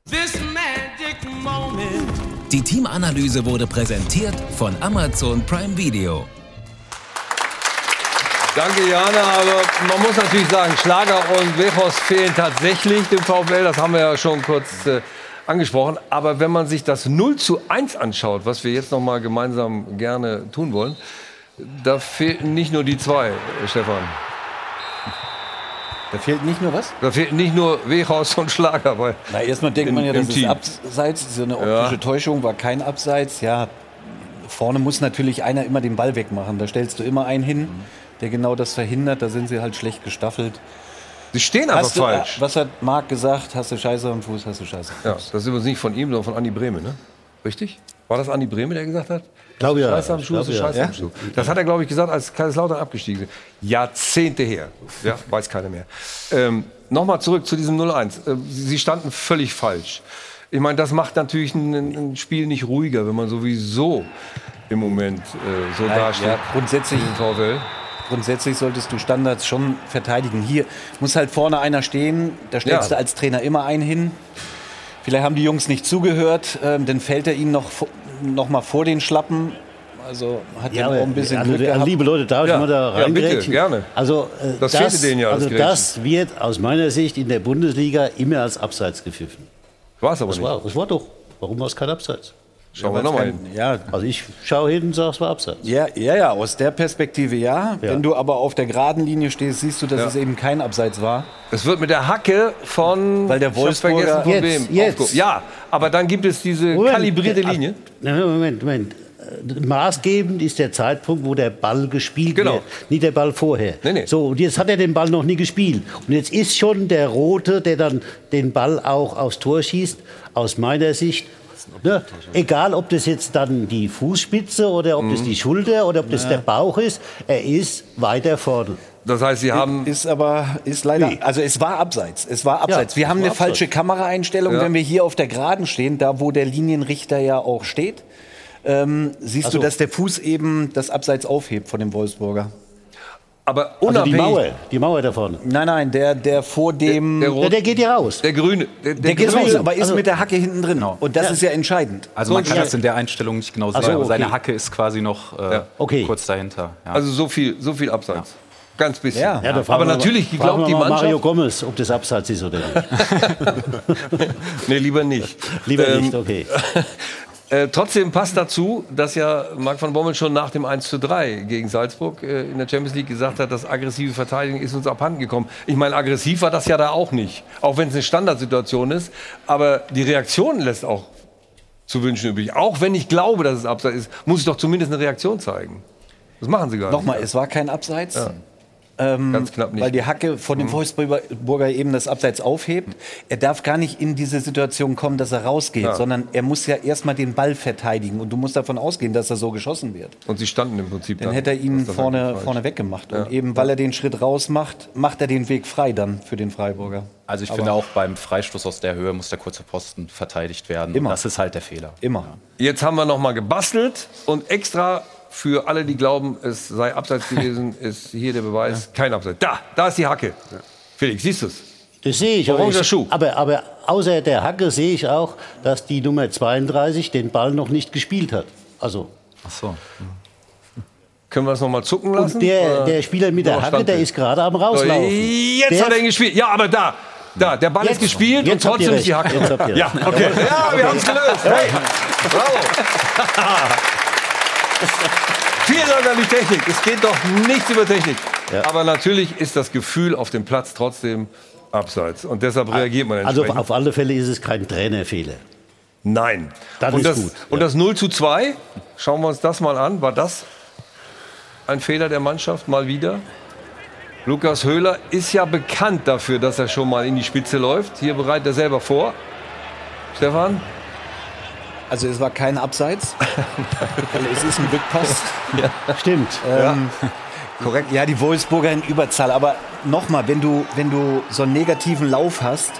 This magic moment. Die Teamanalyse wurde präsentiert von Amazon Prime Video. Danke, Jana. Aber man muss natürlich sagen, Schlager und Wechos fehlen tatsächlich dem VfL. Das haben wir ja schon kurz äh, angesprochen. Aber wenn man sich das 0 zu 1 anschaut, was wir jetzt noch mal gemeinsam gerne tun wollen, da fehlten nicht nur die zwei, Stefan. Da fehlt nicht nur was? Da fehlt nicht nur Wechhaus und Schlager. Weil Na, erstmal denkt in- man ja, das Team. ist Abseits, so eine Ja. optische Täuschung, war kein Abseits. Ja, vorne muss natürlich einer immer den Ball wegmachen. Da stellst du immer einen hin, der genau das verhindert. Da sind sie halt schlecht gestaffelt. Sie stehen einfach hast du, falsch. Was hat Marc gesagt? Hast du Scheiße am Fuß, hast du Scheiße am Ja, Fuß. das ist übrigens nicht von ihm, sondern von Andi Brehme, ne? Richtig? War das Andi Brehme, der gesagt hat? Glaube ja. Scheiße am Schuh, ist ja. Am Schuh. Das hat er, glaube ich, gesagt, als Kaiserslautern abgestiegen sind. Jahrzehnte her. Ja, weiß keiner mehr. Ähm, Nochmal zurück zu diesem 0-1. Äh, Sie standen völlig falsch. Ich meine, das macht natürlich ein, ein Spiel nicht ruhiger, wenn man sowieso im Moment äh, so Nein, dasteht. ja, grundsätzlich, grundsätzlich solltest du Standards schon verteidigen. Hier muss halt vorne einer stehen, da stellst Ja. du als Trainer immer einen hin. Vielleicht haben die Jungs nicht zugehört, ähm, dann fällt er ihnen noch, vo- noch mal vor den Schlappen. Also hat Ja, auch ein bisschen also, Glück gehabt. liebe Leute, darf ich Ja. mal da Ja, bitte, reingrätschen? gerne. Also, äh, Das das, denen ja, das also das wird aus meiner Sicht in der Bundesliga immer als Abseits gepfiffen. War es aber das nicht. War, das war doch. Warum war es kein Abseits? Schauen wir nochmal hin. Ja, Also ich schaue hin und sage, es war Abseits. Ja, ja, ja, aus der Perspektive ja. Wenn du aber auf der geraden Linie stehst, siehst du, dass Ja. es eben kein Abseits war. Es wird mit der Hacke von. Weil der Wolfsburger- vergessen von Jetzt, wem. jetzt. Ja, aber dann gibt es diese Moment, kalibrierte Linie. Moment, Moment. Äh, Maßgebend ist der Zeitpunkt, wo der Ball gespielt Genau. wird, nicht der Ball vorher. Nee, nee. So, und jetzt hat er den Ball noch nie gespielt. Und jetzt ist schon der Rote, der dann den Ball auch aufs Tor schießt, aus meiner Sicht. Ne? Egal, ob das jetzt dann die Fußspitze oder ob Mhm. das die Schulter oder ob das Ja. der Bauch ist, er ist weiter vorne. Das heißt, Sie haben. Ist aber, ist leider, also es war abseits. Es war abseits. Ja, wir haben eine abseits. falsche Kameraeinstellung, Ja. wenn wir hier auf der Geraden stehen, da wo der Linienrichter ja auch steht. Ähm, siehst Ach so. du, dass der Fuß eben das Abseits aufhebt von dem Wolfsburger? Aber Also die unabhängig. Mauer, die Mauer da vorne. Nein, nein, der, der vor dem. der Der, Ja, der geht ja raus. Der Grüne. Der, der geht Grüne. raus, aber ist Also- mit der Hacke hinten drin. Und das Ja. ist ja entscheidend. Also man So, kann ja. das in der Einstellung nicht genau sehen, so, aber seine okay. Hacke ist quasi noch äh, Ja. Okay. kurz dahinter. Ja. Also so viel, so viel Abseits. Ganz bisschen. Ja. Ja, aber wir natürlich, ich glaube, die mal Mario Mannschaft. Gomez, ob das Abseits ist oder nicht. nee, lieber nicht. Lieber Ähm, nicht, okay. Äh, trotzdem passt dazu, dass ja Marc van Bommel schon nach dem 1 zu 3 gegen Salzburg äh, in der Champions League gesagt hat, das aggressive Verteidigen ist uns abhanden gekommen. Ich meine, aggressiv war das ja da auch nicht. Auch wenn es eine Standardsituation ist. Aber die Reaktion lässt auch zu wünschen übrig. Auch wenn ich glaube, dass es abseits ist, muss ich doch zumindest eine Reaktion zeigen. Das machen sie gar Nochmal, nicht. es war kein Abseits. Ja. Ähm, Ganz knapp nicht. Weil die Hacke von dem Wolfsburger eben das Abseits aufhebt. Er darf gar nicht in diese Situation kommen, dass er rausgeht, Ja. sondern er muss ja erstmal den Ball verteidigen. Und du musst davon ausgehen, dass er so geschossen wird. Und sie standen im Prinzip Dann da. hätte er ihn vorne, vorne weggemacht. Ja. Und eben weil er den Schritt raus macht, macht er den Weg frei dann für den Freiburger. Also ich Aber finde auch beim Freistoß aus der Höhe muss der kurze Posten verteidigt werden. Immer. Und Das ist halt der Fehler. Immer. Jetzt haben wir noch mal gebastelt und extra für alle, die glauben, es sei abseits gewesen, ist hier der Beweis, kein Abseits. Da, da ist die Hacke. Felix, siehst du es? Das sehe ich. Aber, ich Schuh. aber, aber außer der Hacke sehe ich auch, dass die Nummer 32 den Ball noch nicht gespielt hat. Also Ach so. Können wir es noch mal zucken lassen? und der, der Spieler mit der Hacke, der ist gerade am rauslaufen. Jetzt der, hat er ihn gespielt. Ja, aber da. Da, der Ball ist Jetzt. gespielt Jetzt und trotzdem ist die. Hacke. Jetzt habt ihr Ja, okay. Ja, wir haben es gelöst. Hey. Bravo. Vielen Dank an die Technik. Es geht doch nichts über Technik. Ja. Aber natürlich ist das Gefühl auf dem Platz trotzdem abseits. Und deshalb reagiert man also auf alle Fälle ist es kein Trainerfehler. Nein. Das und, ist das, gut, und ja. das 0 zu 2, schauen wir uns das mal an. War das ein Fehler der Mannschaft mal wieder? Lukas Höhler ist ja bekannt dafür, dass er schon mal in die Spitze läuft. Hier bereitet er selber vor. Stefan? Also es war kein Abseits. weil es ist ein Rückpass. Stimmt. Ähm, Korrekt. Ja, die Wolfsburger in Überzahl. Aber nochmal, wenn du, wenn du so einen negativen Lauf hast,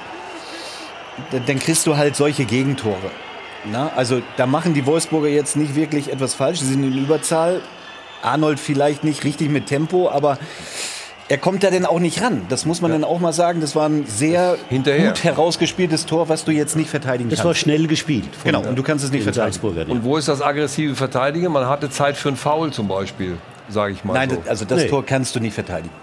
dann, dann kriegst du halt solche Gegentore. Na, also da machen die Wolfsburger jetzt nicht wirklich etwas falsch. Sie sind in Überzahl. Arnold vielleicht nicht richtig mit Tempo, aber er kommt da denn auch nicht ran. Das muss man dann auch mal sagen. Das war ein sehr Hinterher. gut herausgespieltes Tor, was du jetzt nicht verteidigen Das kannst. war schnell gespielt. Genau, und du kannst es nicht verteidigen. Und wo ist das aggressive Verteidigen? Man hatte Zeit für einen Foul zum Beispiel. sage ich mal Nein, so. das- also das Nee. Tor kannst du nicht verteidigen.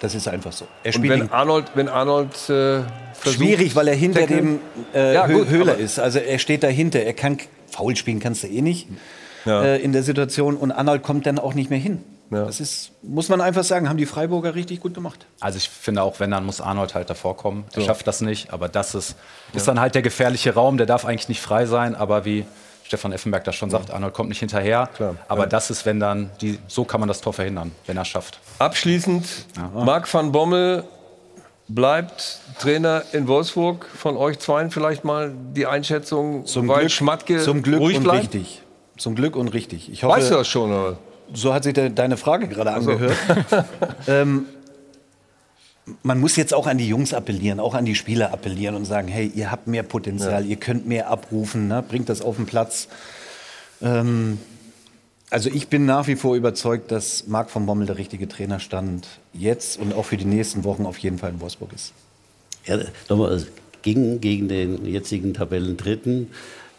Das ist einfach so. Er Und spielt wenn ihn- Arnold, wenn Arnold äh, versucht, Schwierig, weil er hinter dem äh, Ja, gut, Höhler ist. Also er steht dahinter. Er kann faul spielen, kannst du eh nicht äh, in der Situation. Und Arnold kommt dann auch nicht mehr hin. Das ist, muss man einfach sagen, haben die Freiburger richtig gut gemacht. Also ich finde auch, wenn, dann muss Arnold halt davor kommen. Er So. schafft das nicht, aber das ist, ist dann halt der gefährliche Raum, der darf eigentlich nicht frei sein, aber wie Stefan Effenberg das schon sagt, Arnold kommt nicht hinterher. Aber das ist, wenn dann, die, so kann man das Tor verhindern, wenn er es schafft. Abschließend, Marc van Bommel bleibt Trainer in Wolfsburg. Von euch zweien vielleicht mal die Einschätzung, Zum weil Glück, Schmatke zum Glück ruhig und bleibt? richtig. Zum Glück und richtig. Ich hoffe, Weißt du das schon, oder? So hat sich de deine Frage gerade angehört. ähm, man muss jetzt auch an die Jungs appellieren, auch an die Spieler appellieren und sagen, hey, ihr habt mehr Potenzial, ihr könnt mehr abrufen, ne? bringt das auf den Platz. Ähm, also ich bin nach wie vor überzeugt, dass Marc von Bommel der richtige Trainerstand jetzt und auch für die nächsten Wochen auf jeden Fall in Wolfsburg ist. Ja, nochmal, es ging gegen den jetzigen Tabellendritten.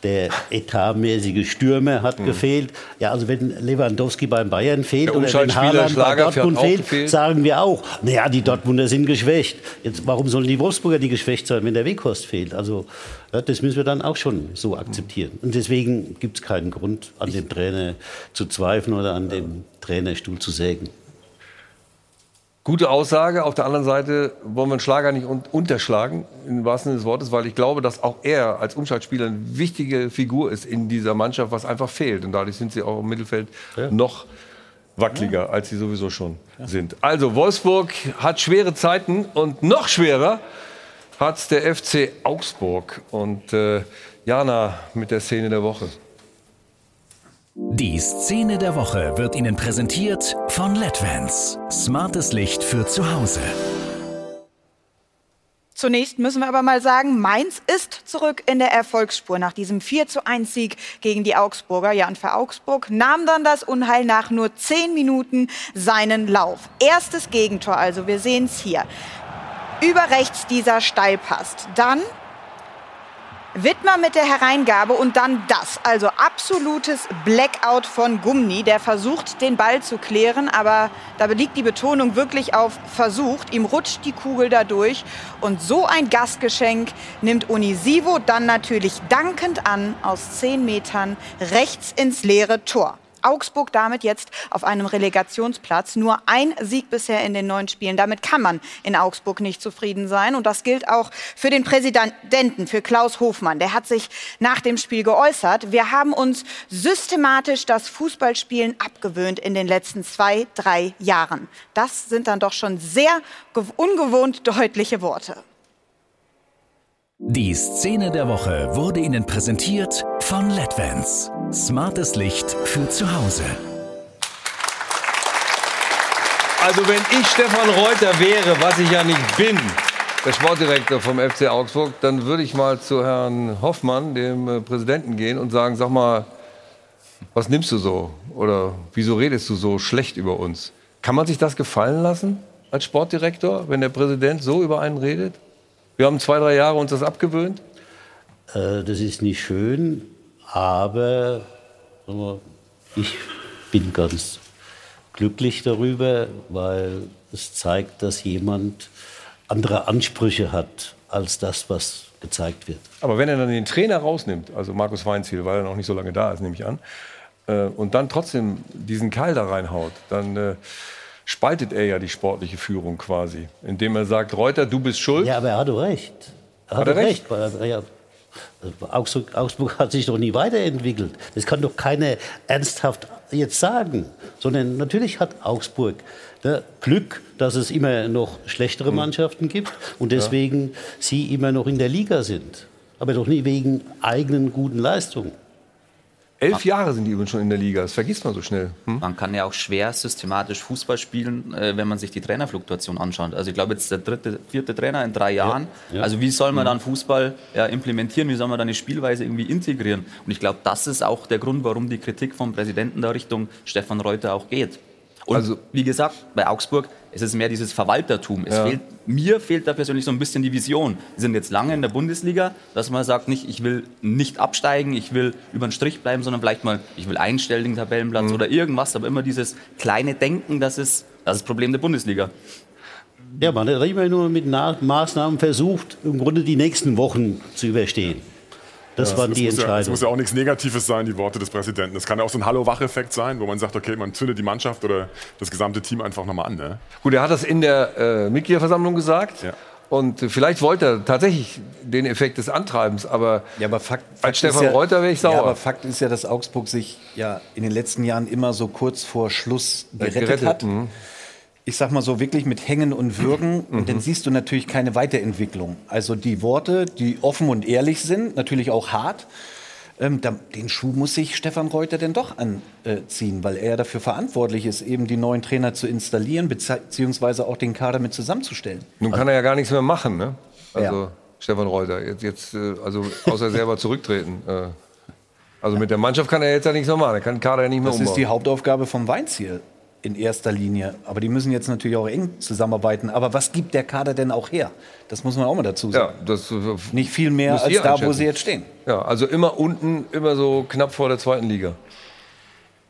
Der etatmäßige Stürmer hat gefehlt. Ja, also wenn Lewandowski beim Bayern fehlt Der oder wenn Haaland bei Dortmund fehlt, gefehlt. sagen wir auch, naja, die Dortmunder sind geschwächt. Jetzt, warum sollen die Wolfsburger die geschwächt sein, wenn der Weghorst fehlt? Also ja, das müssen wir dann auch schon so akzeptieren. Und deswegen gibt es keinen Grund, an dem Trainer zu zweifeln oder an dem Trainerstuhl zu sägen. Gute Aussage. Auf der anderen Seite wollen wir einen Schlager nicht un unterschlagen, im wahrsten Sinne des Wortes, weil ich glaube, dass auch er als Umschaltspieler eine wichtige Figur ist in dieser Mannschaft, was einfach fehlt. Und dadurch sind sie auch im Mittelfeld noch wackeliger, als sie sowieso schon sind. Also, Wolfsburg hat schwere Zeiten und noch schwerer hat der FC Augsburg. Und äh, Jana mit der Szene der Woche. Die Szene der Woche wird Ihnen präsentiert von LEDVANCE. Smartes Licht für zu Hause. Zunächst müssen wir aber mal sagen, Mainz ist zurück in der Erfolgsspur nach diesem 4 zu 1 Sieg gegen die Augsburger. Ja, und für Augsburg nahm dann das Unheil nach nur 10 Minuten seinen Lauf. Erstes Gegentor also, wir sehen es hier. Über rechts dieser Steilpass. Dann Wittmer mit der Hereingabe und dann das. Also absolutes Blackout von Gumni. Der versucht, den Ball zu klären, aber da liegt die Betonung wirklich auf versucht. Ihm rutscht die Kugel dadurch. Und so ein Gastgeschenk nimmt Unisivo dann natürlich dankend an aus 10 Metern rechts ins leere Tor. Augsburg damit jetzt auf einem Relegationsplatz. Nur ein Sieg bisher in den neun Spielen. Damit kann man in Augsburg nicht zufrieden sein. Und das gilt auch für den Präsidenten, für Klaus Hofmann. Der hat sich nach dem Spiel geäußert. Wir haben uns systematisch das Fußballspielen abgewöhnt in den letzten zwei, drei Jahren. Das sind dann doch schon sehr ge- ungewohnt deutliche Worte. Die Szene der Woche wurde Ihnen präsentiert von LEDVANCE. Smartes Licht für zu Hause. Also wenn ich Stefan Reuter wäre, was ich ja nicht bin, der Sportdirektor vom FC Augsburg, dann würde ich mal zu Herrn Hoffmann, dem äh, Präsidenten, gehen und sagen, sag mal, was nimmst du so? Oder wieso redest du so schlecht über uns? Kann man sich das gefallen lassen als Sportdirektor, wenn der Präsident so über einen redet? Wir haben zwei, drei Jahre uns das abgewöhnt. Äh, das ist nicht schön, aber ich bin ganz glücklich darüber, weil es zeigt, dass jemand andere Ansprüche hat als das, was gezeigt wird. Aber wenn er dann den Trainer rausnimmt, also Markus Weinziel, weil er noch nicht so lange da ist, nehme ich an, äh, und dann trotzdem diesen Keil da reinhaut, dann äh, spaltet er ja die sportliche Führung quasi, indem er sagt, Reuter, du bist schuld. Ja, aber er hatte recht. Er Hat hatte er recht. er- ja, Augsburg, Augsburg hat sich doch nie weiterentwickelt. Das kann doch keiner ernsthaft jetzt sagen. Sondern natürlich hat Augsburg ne, Glück, dass es immer noch schlechtere Mannschaften gibt und deswegen sie immer noch in der Liga sind. Aber doch nie wegen eigenen guten Leistungen. Elf Jahre sind die übrigens schon in der Liga, das vergisst man so schnell. Hm? Man kann ja auch schwer systematisch Fußball spielen, äh, wenn man sich die Trainerfluktuation anschaut. Also ich glaube jetzt der dritte, vierte Trainer in drei Jahren. ja. Also wie soll man Mhm. dann Fußball ja, implementieren? Wie soll man dann die Spielweise irgendwie integrieren? Und ich glaube, das ist auch der Grund, warum die Kritik vom Präsidenten da Richtung Stefan Reuter auch geht. Und also, wie gesagt, bei Augsburg, es ist mehr dieses Verwaltertum. Es Ja. fehlt, mir fehlt da persönlich so ein bisschen die Vision. Wir sind jetzt lange in der Bundesliga, dass man sagt, nicht, ich will nicht absteigen, ich will über den Strich bleiben, sondern vielleicht mal, ich will einstelligen Tabellenplatz oder irgendwas, aber immer dieses kleine Denken, das ist das, ist das Problem der Bundesliga. Ja, man hat immer nur mit Na Maßnahmen versucht, im Grunde die nächsten Wochen zu überstehen. Das Ja, waren es die muss ja, es Entscheidungen. muss ja auch nichts Negatives sein, die Worte des Präsidenten. Es kann ja auch so ein Hallo-Wach-Effekt sein, wo man sagt, okay, man zündet die Mannschaft oder das gesamte Team einfach nochmal an. Ne? Gut, er hat das in der äh, Mitgliederversammlung gesagt. Und äh, vielleicht wollte er tatsächlich den Effekt des Antreibens, aber, ja, aber Fakt, als Stefan ist ja- Reuter wäre ich sauer. Ja, aber Fakt ist ja, dass Augsburg sich ja in den letzten Jahren immer so kurz vor Schluss gerettet, gerettet, hat. mhm. Ich sag mal so wirklich mit Hängen und Würgen. Und Mhm. dann siehst du natürlich keine Weiterentwicklung. Also die Worte, die offen und ehrlich sind, natürlich auch hart. Ähm, den Schuh muss sich Stefan Reuter denn doch anziehen, weil er dafür verantwortlich ist, eben die neuen Trainer zu installieren, beziehungsweise auch den Kader mit zusammenzustellen. Nun kann er ja gar nichts mehr machen, ne? Also Stefan Reuter, jetzt, jetzt äh, also außer selber zurücktreten. Äh, also mit der Mannschaft kann er jetzt ja nichts mehr machen. Er kann den Kader ja nicht mehr Das umbauen. ist die Hauptaufgabe vom Weinziel in erster Linie. Aber die müssen jetzt natürlich auch eng zusammenarbeiten. Aber was gibt der Kader denn auch her? Das muss man auch mal dazu sagen. Ja, das, Nicht viel mehr als da, wo sie jetzt stehen. Ja, also immer unten, immer so knapp vor der zweiten Liga.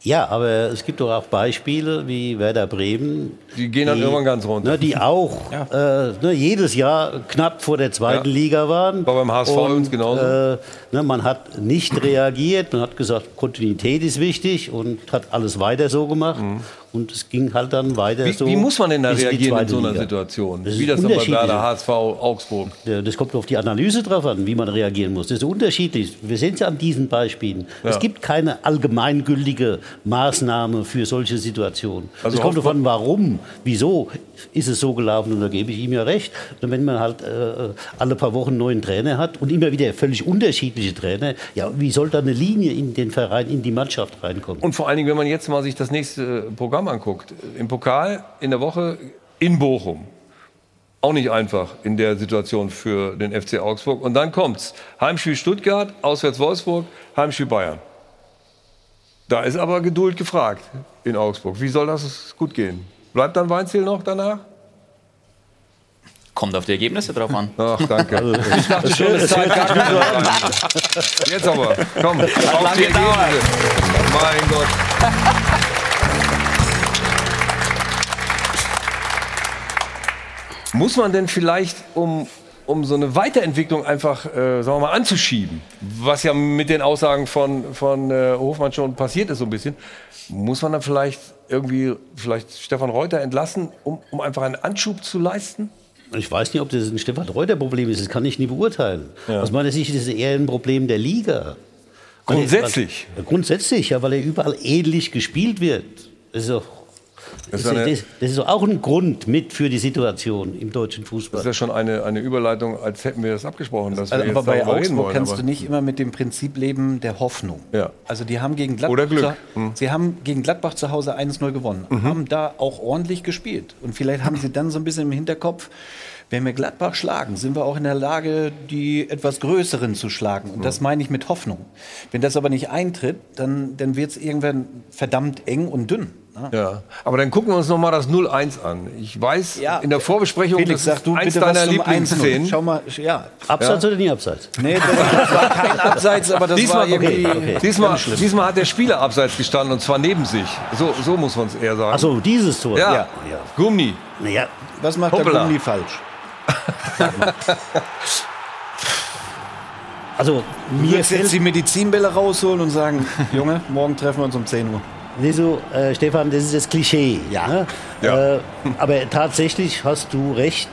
Ja, aber es gibt doch auch Beispiele wie Werder Bremen. Die gehen dann irgendwann ganz runter. Ne, die auch äh, ne, jedes Jahr knapp vor der zweiten Ja. Liga waren. War beim HSV übrigens genauso. Äh, ne, man hat nicht reagiert, man hat gesagt, Kontinuität ist wichtig und hat alles weiter so gemacht. Und es ging halt dann weiter Wie, so. wie muss man denn da reagieren in so einer Liga. Situation? Das wie das unterschiedlich. Werder, HSV, Augsburg? Ja, Das kommt auf die Analyse drauf an, wie man reagieren muss. Das ist unterschiedlich. Wir sehen es ja an diesen Beispielen. Ja. Es gibt keine allgemeingültige Maßnahme für solche Situationen. Also es kommt darauf an, warum, wieso ist es so gelaufen. Und da gebe ich ihm ja recht. Und wenn man halt äh, alle paar Wochen einen neuen Trainer hat und immer wieder völlig unterschiedliche Trainer, ja, wie soll da eine Linie in den Verein, in die Mannschaft reinkommen? Und vor allen Dingen, wenn man jetzt mal sich das nächste Programm anguckt. Im Pokal in der Woche in Bochum. Auch nicht einfach in der Situation für den FC Augsburg. Und dann kommt's. Heimspiel Stuttgart, auswärts Wolfsburg, Heimspiel Bayern. Da ist aber Geduld gefragt in Augsburg. Wie soll das gut gehen? Bleibt dann Weinziel noch danach? Kommt auf die Ergebnisse drauf an. Ach, danke. Ich dachte schon, es gar an. Jetzt aber, komm, auf die Ergebnisse. Mein Gott. Muss man denn vielleicht, um, um so eine Weiterentwicklung einfach, äh, sagen wir mal, anzuschieben, was ja mit den Aussagen von, von äh, Hofmann schon passiert ist so ein bisschen, muss man dann vielleicht irgendwie vielleicht Stefan Reuter entlassen, um, um einfach einen Anschub zu leisten? Ich weiß nicht, ob das ein Stefan Reuter-Problem ist. Das kann ich nie beurteilen. Aus meiner Sicht ist es eher ein Problem der Liga. Weil er- Grundsätzlich? Weil, grundsätzlich, ja, weil er überall ähnlich gespielt wird. Das ist, doch, das, Das ist das, das ist auch ein Grund mit für die Situation im deutschen Das Fußball. ist ja schon eine, eine Überleitung, als hätten wir das abgesprochen. Dass Also, wir aber jetzt bei Augsburg wollen, kannst aber- du nicht immer mit dem Prinzip leben der Hoffnung. Ja. Also die haben gegen Gladbach, Oder Glück. Zu, Hm. sie haben gegen Gladbach zu Hause 1-0 gewonnen, Mhm. haben da auch ordentlich gespielt. Und vielleicht haben sie dann so ein bisschen im Hinterkopf, wenn wir Gladbach schlagen, sind wir auch in der Lage, die etwas Größeren zu schlagen. Und das meine ich mit Hoffnung. Wenn das aber nicht eintritt, dann, dann wird es irgendwann verdammt eng und dünn. Ne? Ja, aber dann gucken wir uns noch mal das 0-1 an. Ich weiß, in der Vorbesprechung, Felix, das sag du eins bitte deiner Lieblingsszenen. 1-0. Schau mal, ja. Abseits Ja. oder nie abseits? Nee, das war kein Abseits, aber das diesmal, war irgendwie okay, Diesmal, ganz schlimm. diesmal hat der Spieler abseits gestanden und zwar neben sich. So, so muss man es eher sagen. Ach so, dieses Tor. Ja. Ja, ja. Gummi. Naja, Was macht Hoppla. der Gummi falsch? Also, Du mir würdest jetzt die Medizinbälle rausholen und sagen, Junge, morgen treffen wir uns um 10 Uhr. Nee, so, äh, Stefan, das ist das Klischee. Ja. Ne? Ja. Äh, aber tatsächlich hast du recht.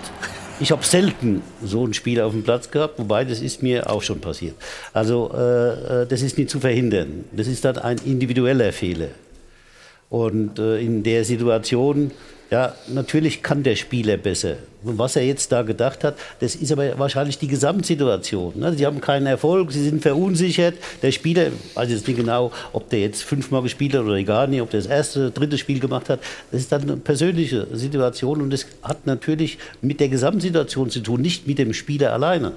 Ich habe selten so ein Spiel auf dem Platz gehabt, wobei das ist mir auch schon passiert. Also äh, äh, das ist nicht zu verhindern. Das ist dann ein individueller Fehler. Und äh, in der Situation, ja, natürlich kann der Spieler besser. Und was er jetzt da gedacht hat, das ist aber wahrscheinlich die Gesamtsituation. Ne? Sie haben keinen Erfolg, sie sind verunsichert. Der Spieler, ich weiß jetzt nicht genau, ob der jetzt fünfmal gespielt hat oder gar nicht, ob der das erste, dritte Spiel gemacht hat. Das ist dann eine persönliche Situation und das hat natürlich mit der Gesamtsituation zu tun, nicht mit dem Spieler alleine.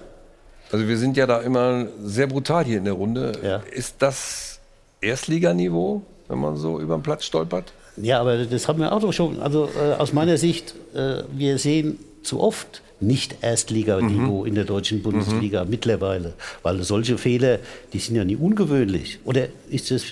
Also wir sind ja da immer sehr brutal hier in der Runde. Ist das Erstliganiveau, wenn man so über den Platz stolpert? Ja, aber das haben wir auch doch schon. Also äh, aus meiner Sicht, äh, wir sehen zu oft nicht Erstliganiveau Mhm. in der deutschen Bundesliga mittlerweile. Weil solche Fehler, die sind ja nie ungewöhnlich. Oder ist das,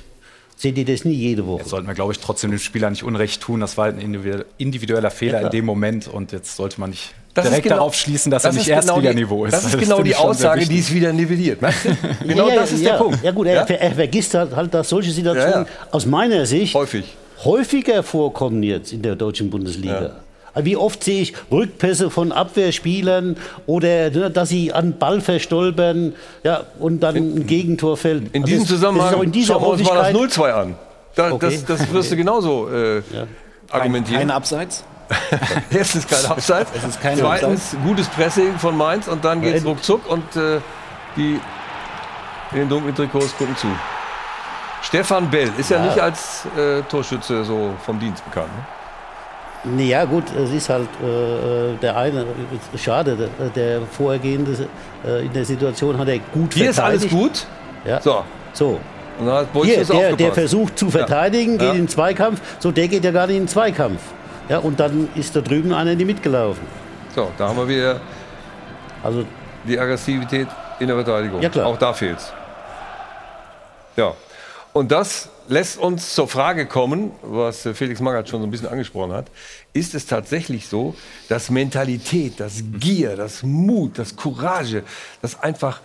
seht ihr das nie jede Woche? Jetzt sollten wir, glaube ich, trotzdem dem Spieler nicht Unrecht tun. Das war halt ein individu- individueller Fehler Ja, in dem Moment und jetzt sollte man nicht Das direkt genau- darauf schließen, dass er nicht genau Erstliganiveau ist. Das ist genau finde die Aussage, die es wieder nivelliert. Genau ja, das ist ja. der Punkt. Ja gut, er, er vergisst halt, halt, dass solche Situationen Ja, ja. aus meiner Sicht Häufig. Häufiger vorkommen jetzt in der deutschen Bundesliga. Wie oft sehe ich Rückpässe von Abwehrspielern oder ne, dass sie an Ball verstolpern ja, und dann ein Gegentor fällt. In Also diesem Zusammenhang auch in dieser schauen wir uns mal das Häufigkeit- 0-2 an. Da, Okay. das, das wirst du genauso äh, argumentieren. Kein Abseits? Erstens kein Abseits. Es ist kein Zweitens gutes Pressing von Mainz und dann geht es ruckzuck und äh, die in den dunklen Trikots gucken zu. Stefan Bell ist ja, Ja. nicht als äh, Torschütze so vom Dienst bekannt. Ne? Nee, ja gut, es ist halt äh, der eine, äh, schade, der, der vorhergehende äh, in der Situation hat er gut Hier ist alles gut. Ja. So. So. Und dann hat Hier, der, der versucht zu verteidigen, Ja. geht Ja. in den Zweikampf, so der geht ja gar nicht in den Zweikampf. Ja, und dann ist da drüben einer nicht mitgelaufen. So, da haben wir wieder also die Aggressivität in der Verteidigung. Ja, klar. Auch da fehlt's. Ja. Und das lässt uns zur Frage kommen, was Felix Magath schon so ein bisschen angesprochen hat. Ist es tatsächlich so, dass Mentalität, das Gier, das Mut, das Courage, dass einfach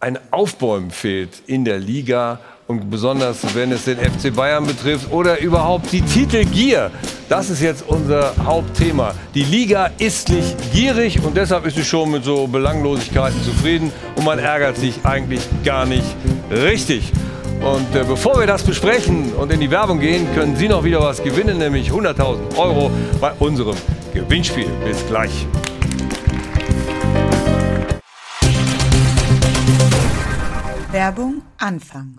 ein Aufbäumen fehlt in der Liga und besonders wenn es den FC Bayern betrifft oder überhaupt die Titelgier. Das ist jetzt unser Hauptthema. Die Liga ist nicht gierig und deshalb ist sie schon mit so Belanglosigkeiten zufrieden und man ärgert sich eigentlich gar nicht richtig. Und äh, bevor wir das besprechen und in die Werbung gehen, können Sie noch wieder was gewinnen, nämlich 100.000 Euro bei unserem Gewinnspiel. Bis gleich. Werbung Anfang.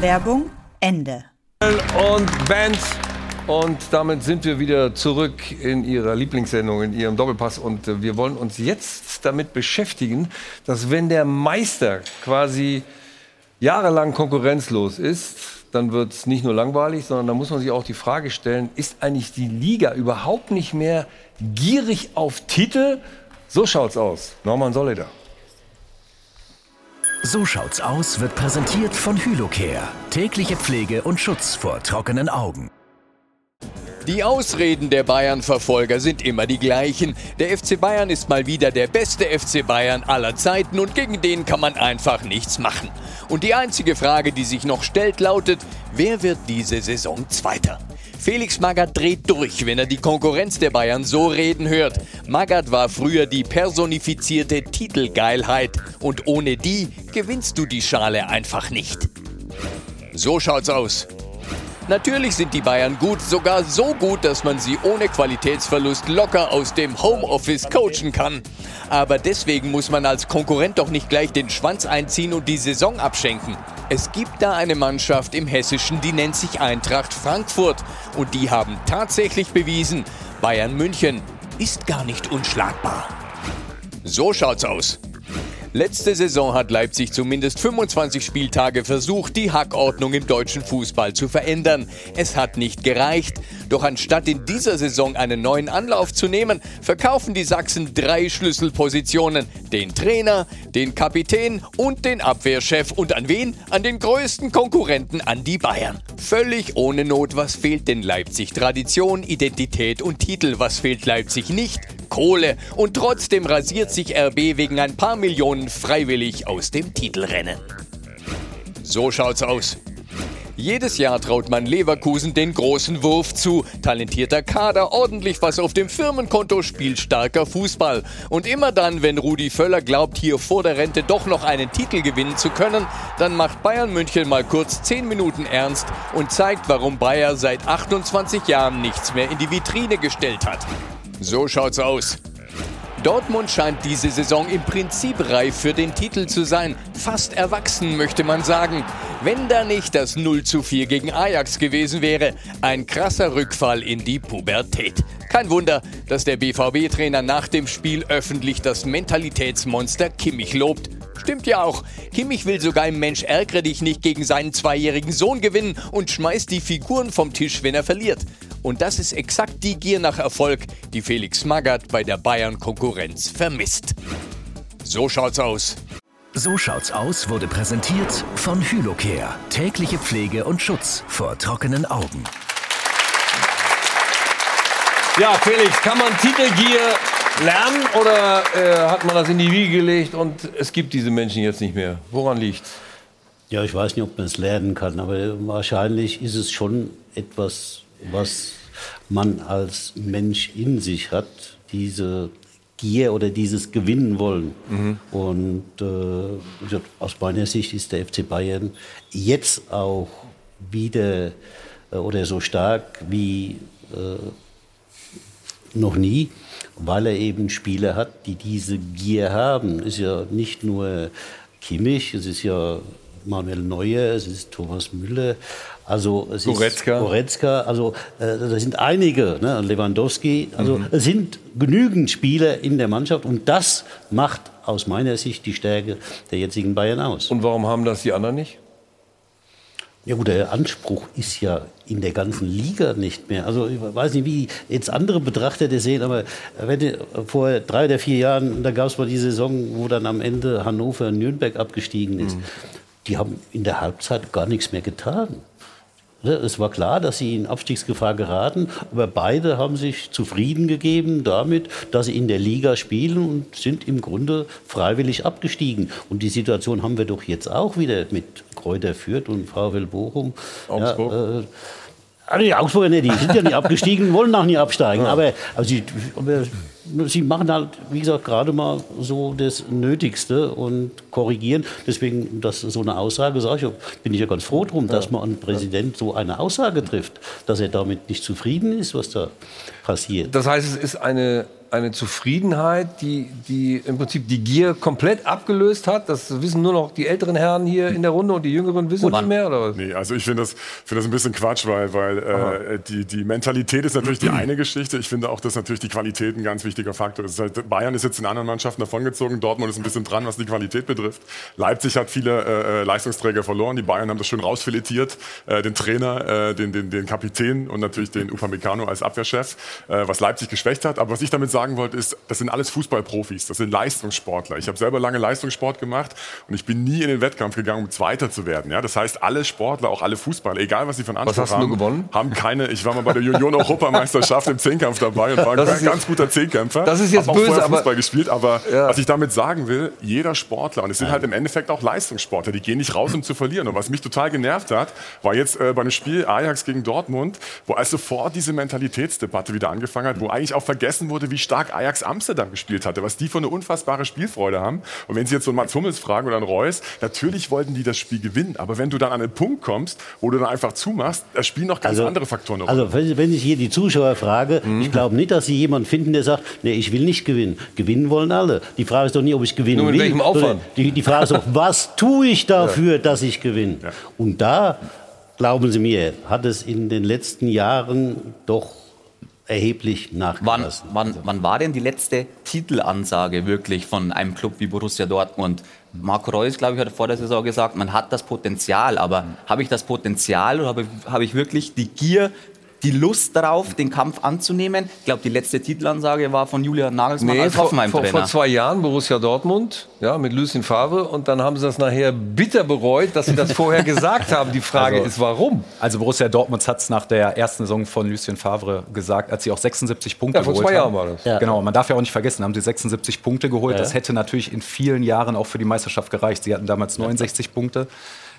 Werbung Ende. und Band. Und damit sind wir wieder zurück in Ihrer Lieblingssendung, in Ihrem Doppelpass. Und äh, wir wollen uns jetzt damit beschäftigen, dass wenn der Meister quasi jahrelang konkurrenzlos ist, dann wird es nicht nur langweilig, sondern da muss man sich auch die Frage stellen, ist eigentlich die Liga überhaupt nicht mehr gierig auf Titel? So schaut's aus. Norman Solida. So schaut's aus wird präsentiert von Hylocare. Tägliche Pflege und Schutz vor trockenen Augen. Die Ausreden der Bayern-Verfolger sind immer die gleichen. Der FC Bayern ist mal wieder der beste FC Bayern aller Zeiten und gegen den kann man einfach nichts machen. Und die einzige Frage, die sich noch stellt, lautet, wer wird diese Saison Zweiter? Felix Magath dreht durch, wenn er die Konkurrenz der Bayern so reden hört. Magath war früher die personifizierte Titelgeilheit und ohne die gewinnst du die Schale einfach nicht. So schaut's aus. Natürlich sind die Bayern gut, sogar so gut, dass man sie ohne Qualitätsverlust locker aus dem Homeoffice coachen kann. Aber deswegen muss man als Konkurrent doch nicht gleich den Schwanz einziehen und die Saison abschenken. Es gibt da eine Mannschaft im Hessischen, die nennt sich Eintracht Frankfurt. Und die haben tatsächlich bewiesen, Bayern München ist gar nicht unschlagbar. So schaut's aus. Letzte Saison hat Leipzig zumindest 25 Spieltage versucht, die Hackordnung im deutschen Fußball zu verändern. Es hat nicht gereicht. Doch anstatt in dieser Saison einen neuen Anlauf zu nehmen, verkaufen die Sachsen drei Schlüsselpositionen. Den Trainer, den Kapitän und den Abwehrchef. Und an wen? An den größten Konkurrenten, an die Bayern. Völlig ohne Not. Was fehlt denn Leipzig? Tradition, Identität und Titel. Was fehlt Leipzig nicht? Kohle. Und trotzdem rasiert sich RB wegen ein paar Millionen freiwillig aus dem Titelrennen. So schaut's aus. Jedes Jahr traut man Leverkusen den großen Wurf zu. Talentierter Kader, ordentlich was auf dem Firmenkonto, spielstarker Fußball. Und immer dann, wenn Rudi Völler glaubt, hier vor der Rente doch noch einen Titel gewinnen zu können, dann macht Bayern München mal kurz 10 Minuten ernst und zeigt, warum Bayer seit 28 Jahren nichts mehr in die Vitrine gestellt hat. So schaut's aus. Dortmund scheint diese Saison im Prinzip reif für den Titel zu sein. Fast erwachsen, möchte man sagen. Wenn da nicht das 0 zu 4 gegen Ajax gewesen wäre. Ein krasser Rückfall in die Pubertät. Kein Wunder, dass der BVB-Trainer nach dem Spiel öffentlich das Mentalitätsmonster Kimmich lobt. Stimmt ja auch. Kimmich will sogar im Mensch ärgere dich nicht gegen seinen zweijährigen Sohn gewinnen und schmeißt die Figuren vom Tisch, wenn er verliert. Und das ist exakt die Gier nach Erfolg, die Felix Magath bei der Bayern-Konkurrenz vermisst. So schaut's aus. So schaut's aus wurde präsentiert von Hylocare. Tägliche Pflege und Schutz vor trockenen Augen. Ja, Felix, kann man Titelgier lernen oder äh, hat man das in die Wiege gelegt und es gibt diese Menschen jetzt nicht mehr? Woran liegt's? Ja, ich weiß nicht, ob man es lernen kann, aber wahrscheinlich ist es schon etwas, was man als Mensch in sich hat, diese Gier oder dieses Gewinnen wollen. Mhm. Und äh, aus meiner Sicht ist der FC Bayern jetzt auch wieder äh, oder so stark wie äh, noch nie, weil er eben Spieler hat, die diese Gier haben. Ist ja nicht nur Kimmich, es ist ja Manuel Neuer, es ist Thomas Müller, also es Goretzka. ist Goretzka, also äh, da sind einige, ne, Lewandowski, also Mhm. es sind genügend Spieler in der Mannschaft und das macht aus meiner Sicht die Stärke der jetzigen Bayern aus. Und warum haben das die anderen nicht? Ja gut, der Anspruch ist ja in der ganzen Liga nicht mehr. Also ich weiß nicht, wie jetzt andere Betrachter das sehen, aber wenn vor drei oder vier Jahren, da gab es mal die Saison, wo dann am Ende Hannover und Nürnberg abgestiegen ist. Die haben in der Halbzeit gar nichts mehr getan. Ne, Es war klar, dass sie in Abstiegsgefahr geraten, aber beide haben sich zufrieden gegeben damit, dass sie in der Liga spielen und sind im Grunde freiwillig abgestiegen. Und die Situation haben wir doch jetzt auch wieder mit Kräuter Fürth und VfL Bochum. Augsburg. Ja, äh, also die Augsburger nicht, die sind ja nicht abgestiegen, wollen auch nicht absteigen. Aber, aber, sie, aber sie machen halt, wie gesagt, gerade mal so das Nötigste und korrigieren. Deswegen, dass so eine Aussage, sage ich, bin ich ja ganz froh drum, dass man ein Präsident so eine Aussage trifft, dass er damit nicht zufrieden ist, was da passiert. Das heißt, es ist eine, eine Zufriedenheit, die, die im Prinzip die Gier komplett abgelöst hat. Das wissen nur noch die älteren Herren hier in der Runde und die Jüngeren wissen nicht mehr, oder was? Nee, also ich finde das, finde das ein bisschen Quatsch, weil, weil äh, die, die Mentalität ist natürlich die eine Geschichte. Ich finde auch, dass natürlich die Qualität ein ganz wichtiger Faktor ist. Halt, Bayern ist jetzt in anderen Mannschaften davongezogen, Dortmund ist ein bisschen dran, was die Qualität betrifft. Leipzig hat viele äh, Leistungsträger verloren, die Bayern haben das schön rausfiletiert, äh, den Trainer, äh, den, den, den Kapitän und natürlich den Upamecano als Abwehrchef, äh, was Leipzig geschwächt hat. Aber was ich damit sagen wollte, ist, das sind alles Fußballprofis, das sind Leistungssportler. Ich habe selber lange Leistungssport gemacht und ich bin nie in den Wettkampf gegangen, um Zweiter zu werden. Ja? Das heißt, alle Sportler, auch alle Fußballer, egal was sie von du haben, gewonnen? haben keine. Ich war mal bei der Junioren-Europameisterschaft im Zehnkampf dabei und war ein Das ganz, ist jetzt- ganz guter Zehnkämpfer. das ist jetzt Hab auch böse, vorher aber- Fußball gespielt, aber Ja. was ich damit sagen will, jeder Sportler, und es sind halt im Endeffekt auch Leistungssportler, die gehen nicht raus, um zu verlieren. Und was mich total genervt hat, war jetzt äh, bei einem Spiel Ajax gegen Dortmund, wo als sofort diese Mentalitätsdebatte wieder angefangen hat, wo eigentlich auch vergessen wurde, wie stark Ajax Amsterdam gespielt hatte, was die für eine unfassbare Spielfreude haben. Und wenn Sie jetzt so einen Mats Hummels fragen oder einen Reus, natürlich wollten die das Spiel gewinnen, aber wenn du dann an einen Punkt kommst, wo du dann einfach zumachst, da spielen noch ganz andere Faktoren eine Rolle. Also wenn, ich hier die Zuschauer frage, Mhm. ich glaube nicht, dass sie jemanden finden, der sagt, nee, ich will nicht gewinnen. Gewinnen wollen alle. Die Frage ist doch nie, ob ich gewinnen Nur mit will. welchem Aufwand? Die, die Frage ist doch, was tue ich dafür, dass ich gewinne? Und da, glauben Sie mir, hat es in den letzten Jahren doch erheblich Wann, nachgelassen. wann, wann war denn die letzte Titelansage wirklich von einem Club wie Borussia Dortmund? Marco Reus, glaube ich, hat vor der Saison gesagt, man hat das Potenzial, aber habe ich das Potenzial oder habe, habe ich wirklich die Gier, die Lust darauf, den Kampf anzunehmen? Ich glaube, die letzte Titelansage war von Julian Nagelsmann Nee, als vor, vor, Hoffenheim-Trainer. vor zwei Jahren Borussia Dortmund, ja, mit Lucien Favre. Und dann haben sie das nachher bitter bereut, dass sie das vorher gesagt haben. Die Frage Also- ist, warum? Also Borussia Dortmund hat es nach der ersten Saison von Lucien Favre gesagt, als sie auch 76 Punkte Ja, vor geholt zwei haben. Jahren war das. Ja. Genau, man darf ja auch nicht vergessen, haben sie 76 Punkte geholt. Ja. Das hätte natürlich in vielen Jahren auch für die Meisterschaft gereicht. Sie hatten damals 69 Punkte.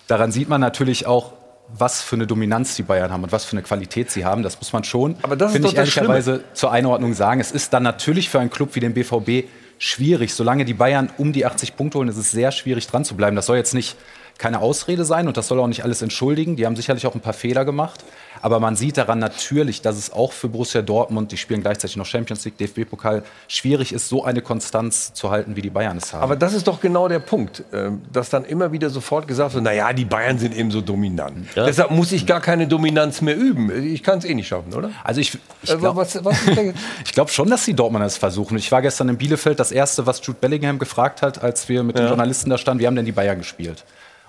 Daran sieht man natürlich auch, was für eine Dominanz die Bayern haben und was für eine Qualität sie haben. Das muss man schon, finde ich ehrlicherweise zur Einordnung sagen. Es ist dann natürlich für einen Club wie den BVB schwierig. Solange die Bayern um die 80 Punkte holen, ist es sehr schwierig dran zu bleiben. Das soll jetzt nicht keine Ausrede sein und das soll auch nicht alles entschuldigen. Die haben sicherlich auch ein paar Fehler gemacht. Aber man sieht daran natürlich, dass es auch für Borussia Dortmund, die spielen gleichzeitig noch Champions League, DFB-Pokal, schwierig ist, so eine Konstanz zu halten, wie die Bayern es haben. Aber das ist doch genau der Punkt, äh, dass dann immer wieder sofort gesagt wird, naja, die Bayern sind eben so dominant. Ja. Deshalb muss ich gar keine Dominanz mehr üben. Ich kann es eh nicht schaffen, oder? Also ich, ich Äh, glaube glaub schon, dass die Dortmunder es versuchen. Ich war gestern in Bielefeld. Das Erste, was Jude Bellingham gefragt hat, als wir mit den Ja. Journalisten da standen, wie haben denn die Bayern gespielt?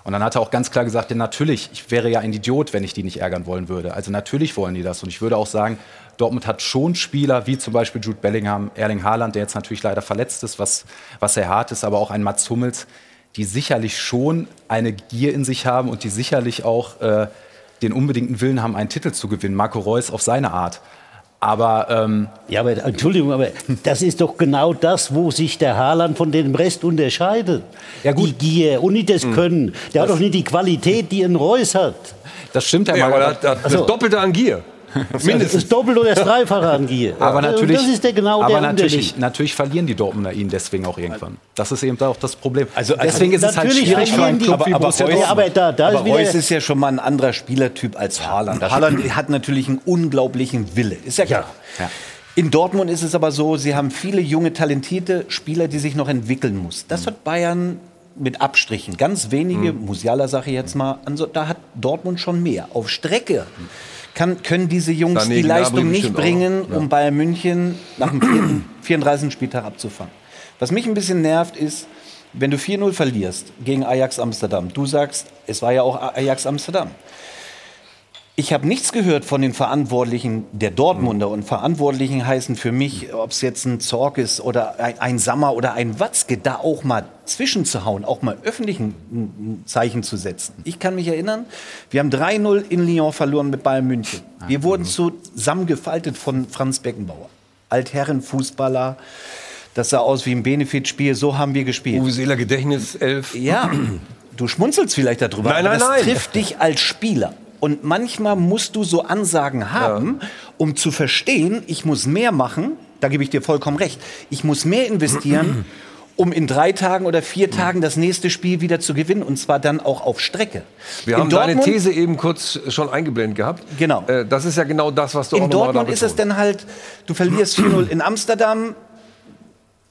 Und dann hat er auch ganz klar gesagt, ja, natürlich, ich wäre ja ein Idiot, wenn ich die nicht ärgern wollen würde. Also natürlich wollen die das. Und ich würde auch sagen, Dortmund hat schon Spieler, wie zum Beispiel Jude Bellingham, Erling Haaland, der jetzt natürlich leider verletzt ist, was, was sehr hart ist, aber auch ein Mats Hummels, die sicherlich schon eine Gier in sich haben und die sicherlich auch äh, den unbedingten Willen haben, einen Titel zu gewinnen. Marco Reus auf seine Art. Aber ähm, ja, aber Entschuldigung, aber das ist doch genau das, wo sich der Haaland von dem Rest unterscheidet. Ja, gut. Die Gier und nicht das Können. Der hat doch nicht die Qualität, die ein Reus hat. Das stimmt ja, aber er hat, er hat das Doppelte an Gier. Mindestens. Das Doppelte oder das Dreifache an Gier. Aber Ja, natürlich, Das ist der genau aber der natürlich, natürlich verlieren die Dortmunder ihn deswegen auch irgendwann. Das ist eben auch das Problem. Also, deswegen ist es halt natürlich schwierig für einen verlieren die- Club wie aber, Borussia Reus, aber da- da aber ist Reus ist ja schon mal ein anderer Spielertyp als Haaland. Haaland hat natürlich einen unglaublichen Wille, ist ja klar. Ja. In Dortmund ist es aber so, sie haben viele junge, talentierte Spieler, die sich noch entwickeln muss. Das hat Bayern mit Abstrichen, ganz wenige, Musiala sage ich jetzt mal, also da hat Dortmund schon mehr. Auf Strecke kann, können diese Jungs Sané, die Leistung nicht auch. bringen, Ja. um Bayern München nach dem vierten- 34. Spieltag abzufangen. Was mich ein bisschen nervt, ist, wenn du 4-0 verlierst gegen Ajax Amsterdam, du sagst, es war ja auch Ajax Amsterdam. Ich habe nichts gehört von den Verantwortlichen der Dortmunder. Und Verantwortlichen heißen für mich, ob es jetzt ein Zorg ist oder ein, ein Sammer oder ein Watzke, da auch mal zwischenzuhauen, auch mal öffentlich ein, ein Zeichen zu setzen. Ich kann mich erinnern, wir haben 3-0 in Lyon verloren mit Bayern München. Wir wurden zusammengefaltet von Franz Beckenbauer. Altherrenfußballer. Das sah aus wie ein Benefitspiel, so haben wir gespielt. Uwe Seeler Gedächtnis 11. Ja, du schmunzelst vielleicht darüber, Nein, aber nein, das nein. trifft dich als Spieler. Und manchmal musst du so Ansagen haben, um zu verstehen, ich muss mehr machen, da gebe ich dir vollkommen recht, ich muss mehr investieren, um in drei Tagen oder vier Tagen das nächste Spiel wieder zu gewinnen und zwar dann auch auf Strecke. Wir In haben deine Dortmund- These eben kurz schon eingeblendet gehabt. Genau. Äh, Das ist ja genau das, was du auch In noch mal Dortmund ist es dann halt, du verlierst 4-0 in Amsterdam,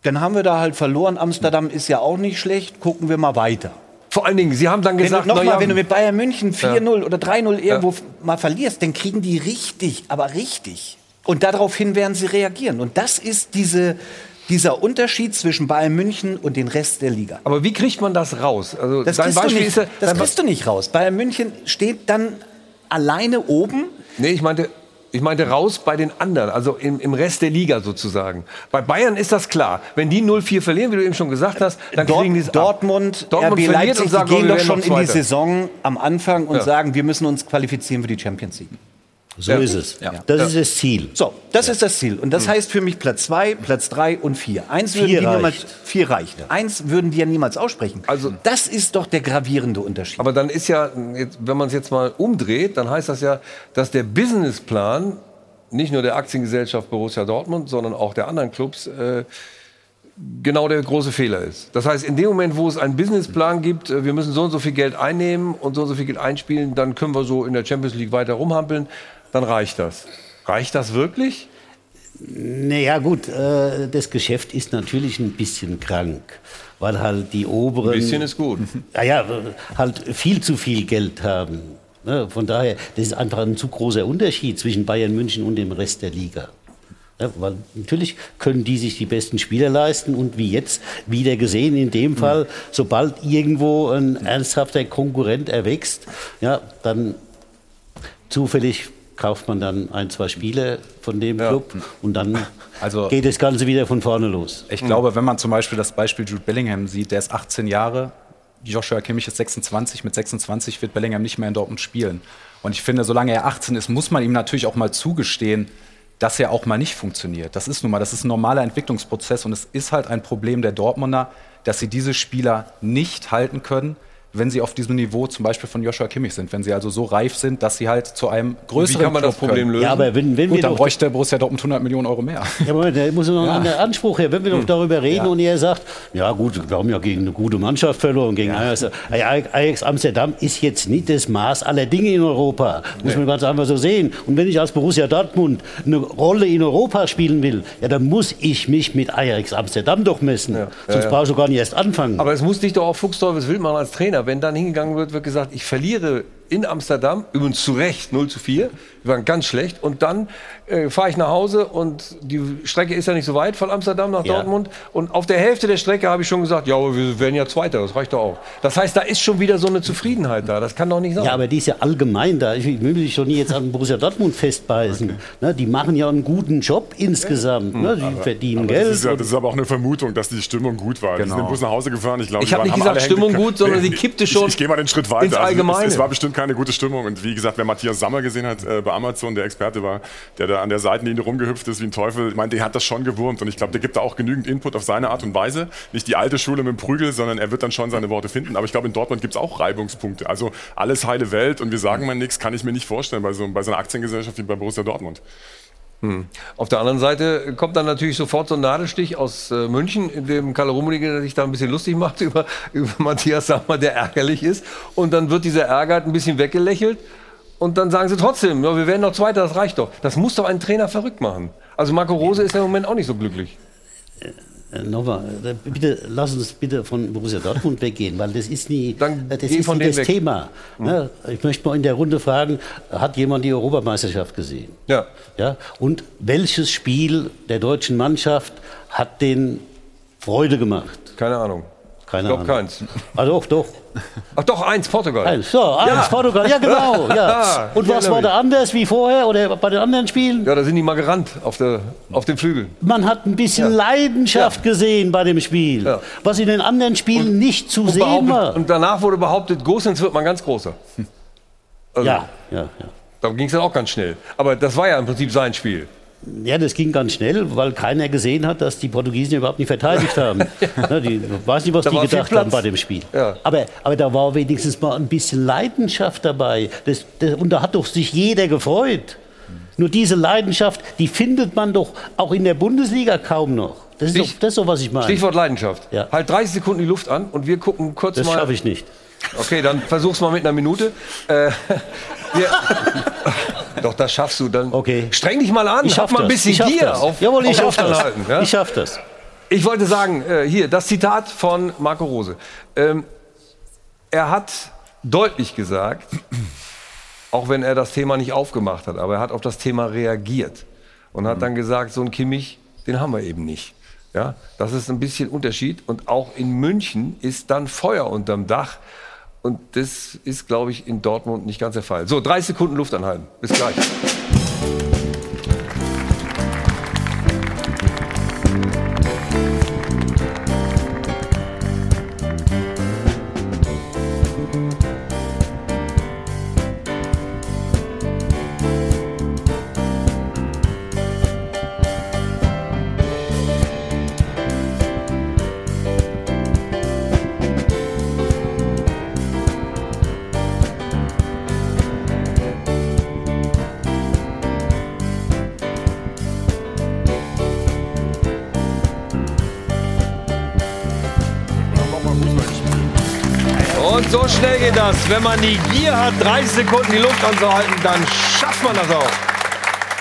dann haben wir da halt verloren. Amsterdam ist ja auch nicht schlecht, gucken wir mal weiter. Vor allen Dingen, Sie haben dann gesagt, du, noch na mal, ja, wenn du mit Bayern München 4-0 oder 3-0 irgendwo mal verlierst, dann kriegen die richtig, aber richtig. Und daraufhin werden sie reagieren. Und das ist diese, dieser Unterschied zwischen Bayern München und den Rest der Liga. aber wie kriegt man das raus? Also Das, kriegst du, nicht, ist das kriegst du nicht raus. Bayern München steht dann alleine oben. Nee, ich meinte, ich meinte raus bei den anderen, also im, im Rest der Liga sozusagen. Bei Bayern ist das klar. Wenn die 0-4 verlieren, wie du eben schon gesagt hast, dann Dort, kriegen die es ab. Dortmund, Dortmund RB verliert Leipzig, und sagen, die oh, gehen wir doch schon in die. Saison am Anfang und Ja. sagen, wir müssen uns qualifizieren für die Champions League. So ist es. Das ist das Ziel. So, das ist das Ziel. Und das heißt für mich Platz zwei, Platz drei und vier. Eins Vier würden die reicht. niemals, vier reicht. Eins würden die ja niemals aussprechen. Also das ist doch der gravierende Unterschied. Aber dann ist ja, wenn man es jetzt mal umdreht, dann heißt das ja, dass der Businessplan nicht nur der Aktiengesellschaft Borussia Dortmund, sondern auch der anderen Clubs äh, genau der große Fehler ist. Das heißt, in dem Moment, wo es einen Businessplan gibt, äh, wir müssen so und so viel Geld einnehmen und so und so viel Geld einspielen, dann können wir so in der Champions League weiter rumhampeln, dann reicht das. Reicht das wirklich? Naja gut, äh, das Geschäft ist natürlich ein bisschen krank, weil halt die oberen... Ein bisschen ist gut. Naja, halt viel zu viel Geld haben. Ne, Von daher, das ist einfach ein zu großer Unterschied zwischen Bayern München und dem Rest der Liga. Ja, weil natürlich können die sich die besten Spieler leisten und wie jetzt wieder gesehen, in dem Fall, sobald irgendwo ein ernsthafter Konkurrent erwächst, ja, dann zufällig kauft man dann ein, zwei Spieler von dem Club und dann Also- geht das Ganze wieder von vorne los. Ich glaube, wenn man zum Beispiel das Beispiel Jude Bellingham sieht, der ist 18 Jahre, Joshua Kimmich ist 26, mit 26 wird Bellingham nicht mehr in Dortmund spielen. Und ich finde, solange er 18 ist, muss man ihm natürlich auch mal zugestehen, dass er auch mal nicht funktioniert. Das ist nun mal, das ist ein normaler Entwicklungsprozess und es ist halt ein Problem der Dortmunder, dass sie diese Spieler nicht halten können, wenn sie auf diesem Niveau zum Beispiel von Joshua Kimmich sind, wenn sie also so reif sind, dass sie halt zu einem größeren Wie kann man das Club Problem können. lösen? Ja, aber wenn, wenn Gut, wir dann doch, bräuchte Borussia Dortmund 100 Millionen Euro mehr. ja, Moment, da muss noch Ja. ein Anspruch her. Wenn wir doch Hm. darüber reden und er sagt, ja gut, wir haben ja gegen eine gute Mannschaft verloren, gegen Ajax. Ajax Amsterdam ist jetzt nicht das Maß aller Dinge in Europa. Muss man ganz einfach so sehen. Und wenn ich als Borussia Dortmund eine Rolle in Europa spielen will, ja, dann muss ich mich mit Ajax Amsterdam doch messen. Sonst ja. brauche ich doch gar nicht erst anfangen. Aber es muss dich doch auch Fuchsteufelswild machen als Trainer. Wenn dann hingegangen wird, wird gesagt, ich verliere in Amsterdam, übrigens zu Recht 0 zu 4, wir waren ganz schlecht. Und dann äh, fahre ich nach Hause und die Strecke ist ja nicht so weit von Amsterdam nach Ja. Dortmund. Und auf der Hälfte der Strecke habe ich schon gesagt, ja, aber wir werden ja Zweiter, das reicht doch auch. Das heißt, da ist schon wieder so eine Zufriedenheit da. Das kann doch nicht sein. Ja, aber die ist ja allgemein da. Ich will mich doch nie jetzt an Borussia Dortmund festbeißen. Ne, die machen ja einen guten Job insgesamt. Ne, die verdienen Aber Geld. Das ist, ja, das ist aber auch eine Vermutung, dass die Stimmung gut war. Die sind Genau. im Bus nach Hause gefahren. Ich, glaube, Ich die hab waren- nicht gesagt, Stimmung gut, sondern sie kippte schon Ich, ich gehe mal den Schritt weiter. Also es, es war bestimmt keine gute Stimmung. Und wie gesagt, wer Matthias Sammer gesehen hat äh, bei Amazon, der Experte war, der da an der Seitenlinie rumgehüpft ist wie ein Teufel, ich meine, der hat das schon gewurmt. Und ich glaube, der gibt da auch genügend Input auf seine Art und Weise. Nicht die alte Schule mit dem Prügel, sondern er wird dann schon seine Worte finden. Aber ich glaube, in Dortmund gibt es auch Reibungspunkte. Also alles heile Welt und wir sagen mal nichts, kann ich mir nicht vorstellen bei so, bei so einer Aktiengesellschaft wie bei Borussia Dortmund. Hm. Auf der anderen Seite kommt dann natürlich sofort so ein Nadelstich aus äh, München, in dem Kalle Rummenigge sich da ein bisschen lustig macht über, über Matthias Sammer, der ärgerlich ist. Und dann wird dieser Ärger ein bisschen weggelächelt. Und dann sagen sie trotzdem, ja, wir werden noch Zweiter, das reicht doch. Das muss doch einen Trainer verrückt machen. Also Marco Rose ist ja im Moment auch nicht so glücklich. Äh, Nochmal, äh, bitte lass uns bitte von Borussia Dortmund weggehen, weil das ist nie, äh, das, ist von nie das. Thema. Ne? Ich möchte mal in der Runde fragen, hat jemand die Europameisterschaft gesehen? Ja. Ja? Und welches Spiel der deutschen Mannschaft hat den Freude gemacht? Keine Ahnung. Keine Ich glaube keins. Ah, doch, doch. Ach doch, eins, Portugal. Eins, so, eins, Ja. Portugal, ja genau. Ja. Und was war da anders wie vorher oder bei den anderen Spielen? Ja, da sind die mal gerannt auf, der, auf dem Flügel. Man hat ein bisschen Leidenschaft gesehen bei dem Spiel, was in den anderen Spielen nicht zu Und, sehen war. und danach wurde behauptet, Gosens wird mal ganz großer. Also, Ja, ja, ja. Da ging es dann auch ganz schnell. Aber das war ja im Prinzip sein Spiel. Ja, das ging ganz schnell, weil keiner gesehen hat, dass die Portugiesen überhaupt nicht verteidigt haben. Ne, die, ich weiß nicht, was Da die gedacht haben bei dem Spiel. Ja. Aber, aber da war wenigstens mal ein bisschen Leidenschaft dabei. Das, das, und da hat doch sich jeder gefreut. Nur diese Leidenschaft, die findet man doch auch in der Bundesliga kaum noch. Das ist, doch, das ist doch, was ich meine. Stichwort Leidenschaft. Ja. Halt 30 Sekunden die Luft an und wir gucken kurz Das mal. schaffe ich nicht. Okay, dann versuch's mal mit einer Minute. Äh, wir, doch, das schaffst du. Dann okay. streng dich mal an. Ich schaff mal ein das. bisschen schaff Gier das. auf, Jawohl, ich auf schaff das. Halten, ja? Ich schaff das. Ich wollte sagen, äh, hier, das Zitat von Marco Rose. Ähm, er hat deutlich gesagt, auch wenn er das Thema nicht aufgemacht hat, aber er hat auf das Thema reagiert und hat dann gesagt, so ein Kimmich, den haben wir eben nicht. Ja, das ist ein bisschen Unterschied. Und auch in München ist dann Feuer unterm Dach. Und das ist, glaube ich, in Dortmund nicht ganz der Fall. So, drei Sekunden Luft anhalten. Bis gleich. So schnell geht das. Wenn man die Gier hat, 30 Sekunden die Luft anzuhalten, dann schafft man das auch.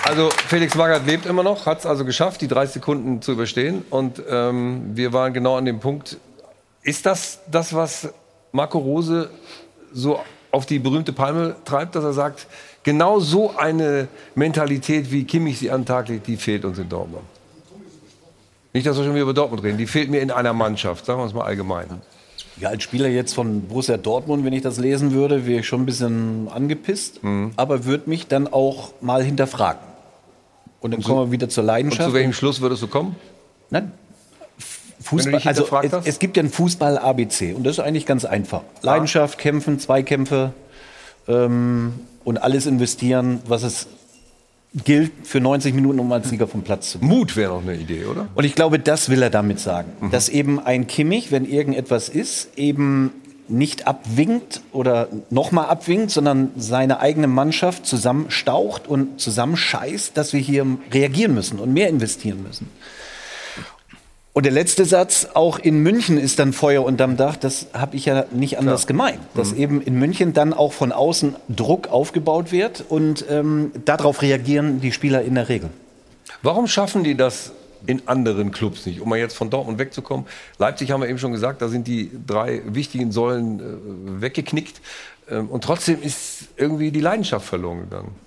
Also Felix Magath lebt immer noch, hat es also geschafft, die 30 Sekunden zu überstehen. Und ähm, wir waren genau an dem Punkt. Ist das das, was Marco Rose so auf die berühmte Palme treibt, dass er sagt, genau so eine Mentalität, wie Kimmich sie an Tag legt, die fehlt uns in Dortmund? Nicht, dass wir schon wieder über Dortmund reden. Die fehlt mir in einer Mannschaft, sagen wir es mal allgemein. Ja, als Spieler jetzt von Borussia Dortmund, wenn ich das lesen würde, wäre ich schon ein bisschen angepisst, Mhm. aber würde mich dann auch mal hinterfragen. Und dann kommen wir wieder zur Und Leidenschaft. zu welchem Schluss würdest du kommen? Nein, Fußball, also es, es gibt ja ein Fußball ABC und das ist eigentlich ganz einfach. Leidenschaft, Kämpfen, Zweikämpfe ähm, und alles investieren, was es gilt für 90 Minuten, um als Sieger vom Platz zu gehen. Mut wäre noch eine Idee, oder? Mhm. Und ich glaube, das will er damit sagen. Dass eben ein Kimmich, wenn irgendetwas ist, eben nicht abwinkt oder nochmal abwinkt, sondern seine eigene Mannschaft zusammenstaucht und zusammenscheißt, dass wir hier reagieren müssen und mehr investieren müssen. Und der letzte Satz, auch in München ist dann Feuer unterm Dach, das habe ich ja nicht anders Klar. gemeint. Dass mhm. eben in München dann auch von außen Druck aufgebaut wird und ähm, darauf reagieren die Spieler in der Regel. Warum schaffen die das in anderen Clubs nicht. Um mal jetzt von Dortmund wegzukommen. Leipzig haben wir eben schon gesagt, da sind die drei wichtigen Säulen äh, weggeknickt. Ähm, und trotzdem ist irgendwie die Leidenschaft verloren gegangen.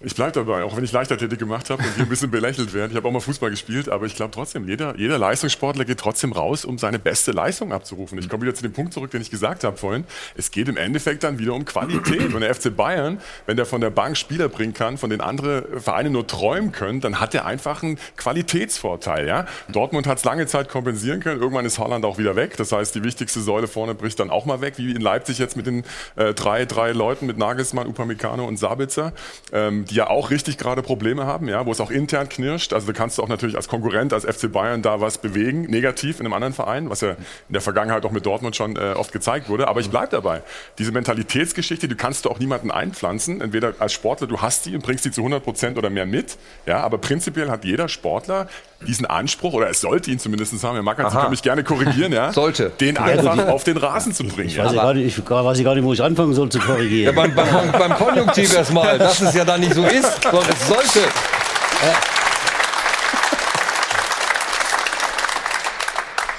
Ich bleibe dabei, auch wenn ich Leichtathletik gemacht habe und hier ein bisschen belächelt werde. Ich habe auch mal Fußball gespielt, aber ich glaube trotzdem, jeder, jeder Leistungssportler geht trotzdem raus, um seine beste Leistung abzurufen. Ich komme wieder zu dem Punkt zurück, den ich gesagt habe vorhin. Es geht im Endeffekt dann wieder um Qualität. Und der FC Bayern, wenn der von der Bank Spieler bringen kann, von denen andere Vereine nur träumen können, dann hat er einfach einen Qualitätsvorteil. Ja? Dortmund hat es lange Zeit kompensieren können. Irgendwann ist Holland auch wieder weg. Das heißt, die wichtigste Säule vorne bricht dann auch mal weg, wie in Leipzig jetzt mit den äh, drei, drei Leuten, mit Nagelsmann, Upamecano und Sabitzer. Ähm, die ja auch richtig gerade Probleme haben, ja, wo es auch intern knirscht. Also da kannst du auch natürlich als Konkurrent, als FC Bayern da was bewegen, negativ in einem anderen Verein, was ja in der Vergangenheit auch mit Dortmund schon äh, oft gezeigt wurde. Aber ich bleibe dabei. Diese Mentalitätsgeschichte, die kannst du auch niemanden einpflanzen. Entweder als Sportler, du hast die und bringst die zu 100 Prozent oder mehr mit. Ja, aber prinzipiell hat jeder Sportler diesen Anspruch, oder es sollte ihn zumindest haben, Herr Mackert, Sie können mich gerne korrigieren, ja, sollte. den einfach auf den Rasen zu bringen. Ich weiß, ja. gar nicht, ich weiß gar nicht, wo ich anfangen soll zu korrigieren. Ja, beim, beim, beim Konjunktiv erstmal, dass es ja da nicht so ist, sondern es sollte.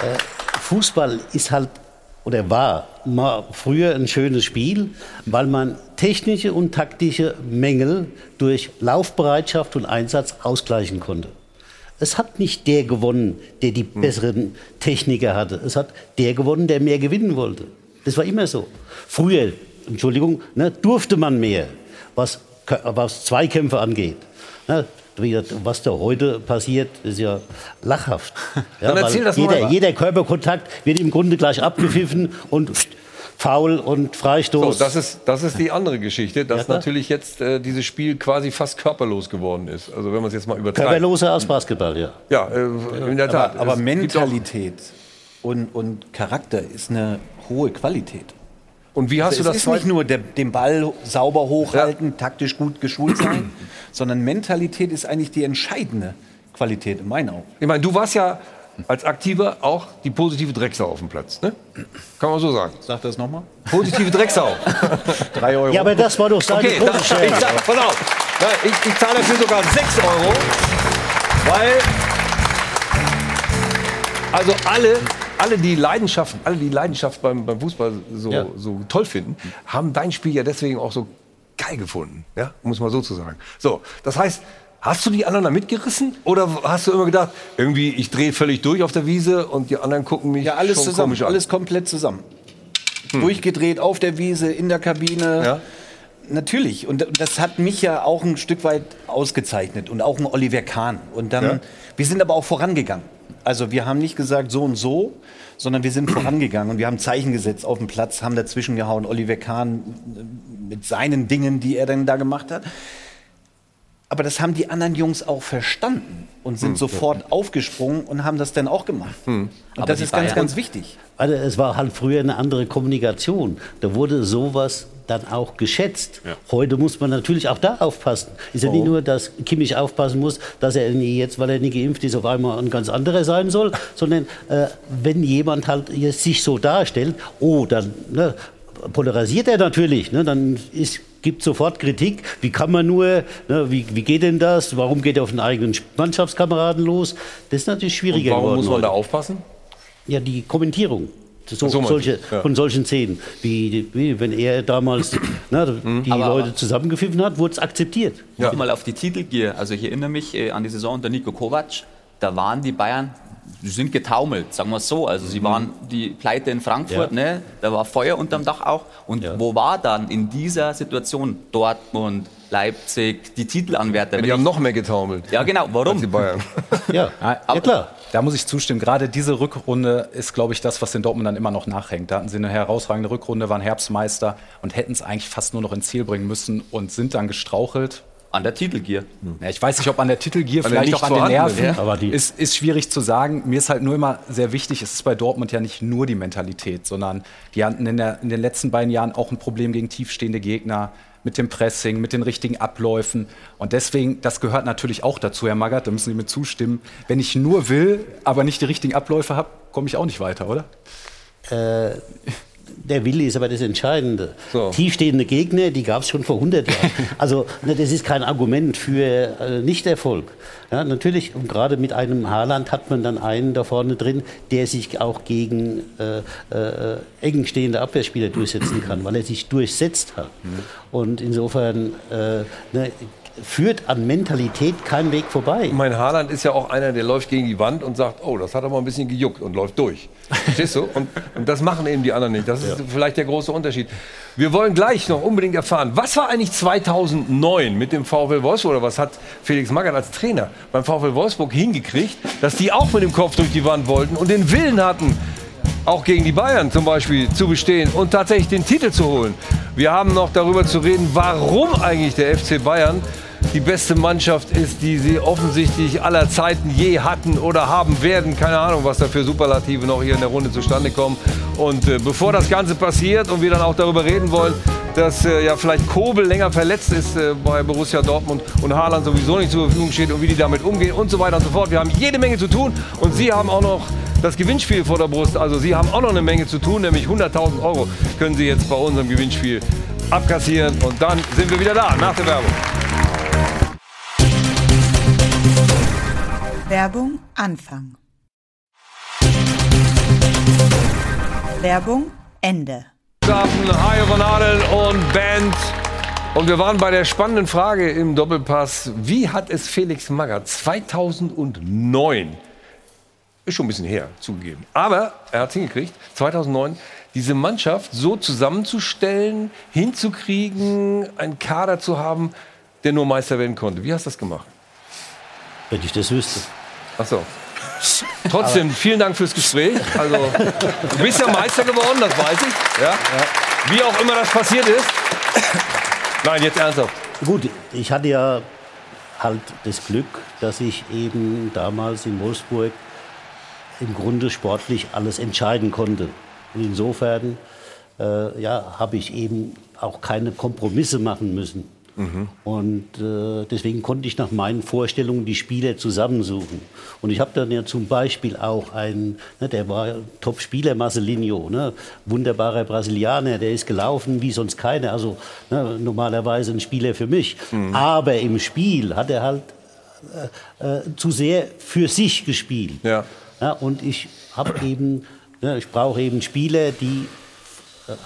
Äh, Fußball ist halt oder war mal früher ein schönes Spiel, weil man technische und taktische Mängel durch Laufbereitschaft und Einsatz ausgleichen konnte. Es hat nicht der gewonnen, der die hm. besseren Techniker hatte. Es hat der gewonnen, der mehr gewinnen wollte. Das war immer so. Früher, Entschuldigung, ne, durfte man mehr, was, was Zweikämpfe angeht. Ne, was da heute passiert, ist ja lachhaft. Ja, jeder, jeder Körperkontakt wird im Grunde gleich abgepfiffen und Foul und Freistoß. So, das ist, das ist die andere Geschichte, dass ja, natürlich jetzt äh, dieses Spiel quasi fast körperlos geworden ist. Also wenn man es jetzt mal übertreibt. Körperloser als Basketball, ja. Ja, äh, in der Tat. Aber, aber Mentalität und, und Charakter ist eine hohe Qualität. Und wie hast also du das? Es ist nicht nur der, den Ball sauber hochhalten, ja. taktisch gut geschult sein, sondern Mentalität ist eigentlich die entscheidende Qualität in meinen Augen. Ich meine, du warst ja als Aktiver auch die positive Drecksau auf dem Platz. Ne? Kann man so sagen. Sag das nochmal. Positive Drecksau. Drei Euro. Ja, aber das war doch seine okay, das, ich, Pass auf. Ich, ich zahle dafür sogar 6 Euro, weil also alle, alle die Leidenschaft, alle die Leidenschaft beim, beim Fußball so, ja. so toll finden, haben dein Spiel ja deswegen auch so geil gefunden, ja, um es mal so zu sagen. So, das heißt, Hast du die anderen da mitgerissen? Oder hast du immer gedacht, irgendwie, ich drehe völlig durch auf der Wiese und die anderen gucken mich Ja, alles schon zusammen, komisch an. alles komplett zusammen. Hm. Durchgedreht auf der Wiese, in der Kabine. Ja. Natürlich. Und das hat mich ja auch ein Stück weit ausgezeichnet. Und auch ein Oliver Kahn. Und dann, ja. wir sind aber auch vorangegangen. Also wir haben nicht gesagt so und so, sondern wir sind vorangegangen und wir haben Zeichen gesetzt auf dem Platz, haben dazwischen gehauen. Oliver Kahn mit seinen Dingen, die er dann da gemacht hat. Aber das haben die anderen Jungs auch verstanden und sind hm, sofort aufgesprungen und haben das dann auch gemacht. Hm. Und das ist ganz, ganz wichtig. Also es war halt früher eine andere Kommunikation. Da wurde sowas dann auch geschätzt. Ja. Heute muss man natürlich auch da aufpassen. Ist ja oh. nicht nur, dass Kimmich aufpassen muss, dass er jetzt, weil er nicht geimpft ist, auf einmal ein ganz anderer sein soll, sondern äh, wenn jemand halt sich so darstellt, oh, dann ne, polarisiert er natürlich. Ne, dann ist gibt sofort Kritik. Wie kann man nur, ne, wie, wie geht denn das? Warum geht er auf den eigenen Mannschaftskameraden los? Das ist natürlich schwieriger Und warum muss man heute. da aufpassen? Ja, die Kommentierung. So, so solche, ja. Von solchen Szenen. Wie, wie wenn er damals ne, mhm. die aber, Leute zusammengepfiffen hat, wurde es akzeptiert. Ja. Mal auf die Titelgier. Also ich erinnere mich äh, an die Saison unter Nico Kovac. Da waren die Bayern sie sind getaumelt, sagen wir es so. Also sie mhm. waren die Pleite in Frankfurt, ja. ne? da war Feuer unterm Dach auch. Und ja. wo war dann in dieser Situation Dortmund, Leipzig, die Titelanwärter? Ja, die haben noch mehr getaumelt. Ja, genau. Warum? die Bayern. ja. ja, klar. Da muss ich zustimmen. Gerade diese Rückrunde ist, glaube ich, das, was den Dortmund dann immer noch nachhängt. Da hatten sie eine herausragende Rückrunde, waren Herbstmeister und hätten es eigentlich fast nur noch ins Ziel bringen müssen und sind dann gestrauchelt An der Titelgier. Ja, ich weiß nicht, ob an der Titelgier, An vielleicht auch an den Nerven. ja. Aber die ist, ist schwierig zu sagen. Mir ist halt nur immer sehr wichtig, es ist bei Dortmund ja nicht nur die Mentalität, sondern die hatten in, der, in den letzten beiden Jahren auch ein Problem gegen tiefstehende Gegner mit dem Pressing, mit den richtigen Abläufen. Und deswegen, das gehört natürlich auch dazu, Herr Magath, da müssen Sie mir zustimmen. Wenn ich nur will, aber nicht die richtigen Abläufe habe, komme ich auch nicht weiter, oder? Äh, der Wille ist aber das Entscheidende. Tiefstehende Gegner, die gab es schon vor 100 Jahren. Also ne, das ist kein Argument für äh, Nichterfolg. Ja, natürlich, und gerade mit einem Haaland hat man dann einen da vorne drin, der sich auch gegen äh, äh, eng stehende Abwehrspieler durchsetzen kann, weil er sich durchsetzt hat. Und insofern äh, ne, führt an Mentalität kein Weg vorbei. Mein Haaland ist ja auch einer, der läuft gegen die Wand und sagt, oh, das hat aber ein bisschen gejuckt und läuft durch. Verstehst du? Und, und das machen eben die anderen nicht. Das ist vielleicht der große Unterschied. Wir wollen gleich noch unbedingt erfahren, was war eigentlich 2009 mit dem VfL Wolfsburg oder was hat Felix Magath als Trainer beim VfL Wolfsburg hingekriegt, dass die auch mit dem Kopf durch die Wand wollten und den Willen hatten, auch gegen die Bayern zum Beispiel zu bestehen und tatsächlich den Titel zu holen. Wir haben noch darüber zu reden, warum eigentlich der FC Bayern die beste Mannschaft ist, die sie offensichtlich aller Zeiten je hatten oder haben werden. Keine Ahnung, was da für Superlative noch hier in der Runde zustande kommen. Und äh, bevor das Ganze passiert und wir dann auch darüber reden wollen, dass äh, ja vielleicht Kobel länger verletzt ist äh, bei Borussia Dortmund und Haaland sowieso nicht zur Verfügung steht und wie die damit umgehen und so weiter und so fort. Wir haben jede Menge zu tun und Sie haben auch noch das Gewinnspiel vor der Brust. Also Sie haben auch noch eine Menge zu tun, nämlich 100.000 Euro können Sie jetzt bei unserem Gewinnspiel abkassieren. Und dann sind wir wieder da nach der Werbung. Werbung Anfang. Werbung Ende. Hi von Adel und Band. Und wir waren bei der spannenden Frage im Doppelpass. Wie hat es Felix Magath 2009, ist schon ein bisschen her, zugegeben, aber er hat es hingekriegt, 2009 diese Mannschaft so zusammenzustellen, hinzukriegen, einen Kader zu haben, der nur Meister werden konnte. Wie hast du das gemacht? Wenn ich das wüsste. Ach so. Trotzdem, vielen Dank fürs Gespräch. Also, du bist ja Meister geworden, das weiß ich. Ja? Wie auch immer das passiert ist. Nein, jetzt ernsthaft. Gut, ich hatte ja halt das Glück, dass ich eben damals in Wolfsburg im Grunde sportlich alles entscheiden konnte. Und insofern äh, ja, habe ich eben auch keine Kompromisse machen müssen. Und äh, deswegen konnte ich nach meinen Vorstellungen die Spieler zusammensuchen. Und ich habe dann ja zum Beispiel auch einen, ne, der war Top-Spieler, Marcelinho, ne, wunderbarer Brasilianer, der ist gelaufen wie sonst keiner, also ne, normalerweise ein Spieler für mich. Aber im Spiel hat er halt äh, äh, zu sehr für sich gespielt. Ja. Ja, und ich habe eben, ne, ich brauche eben Spieler, die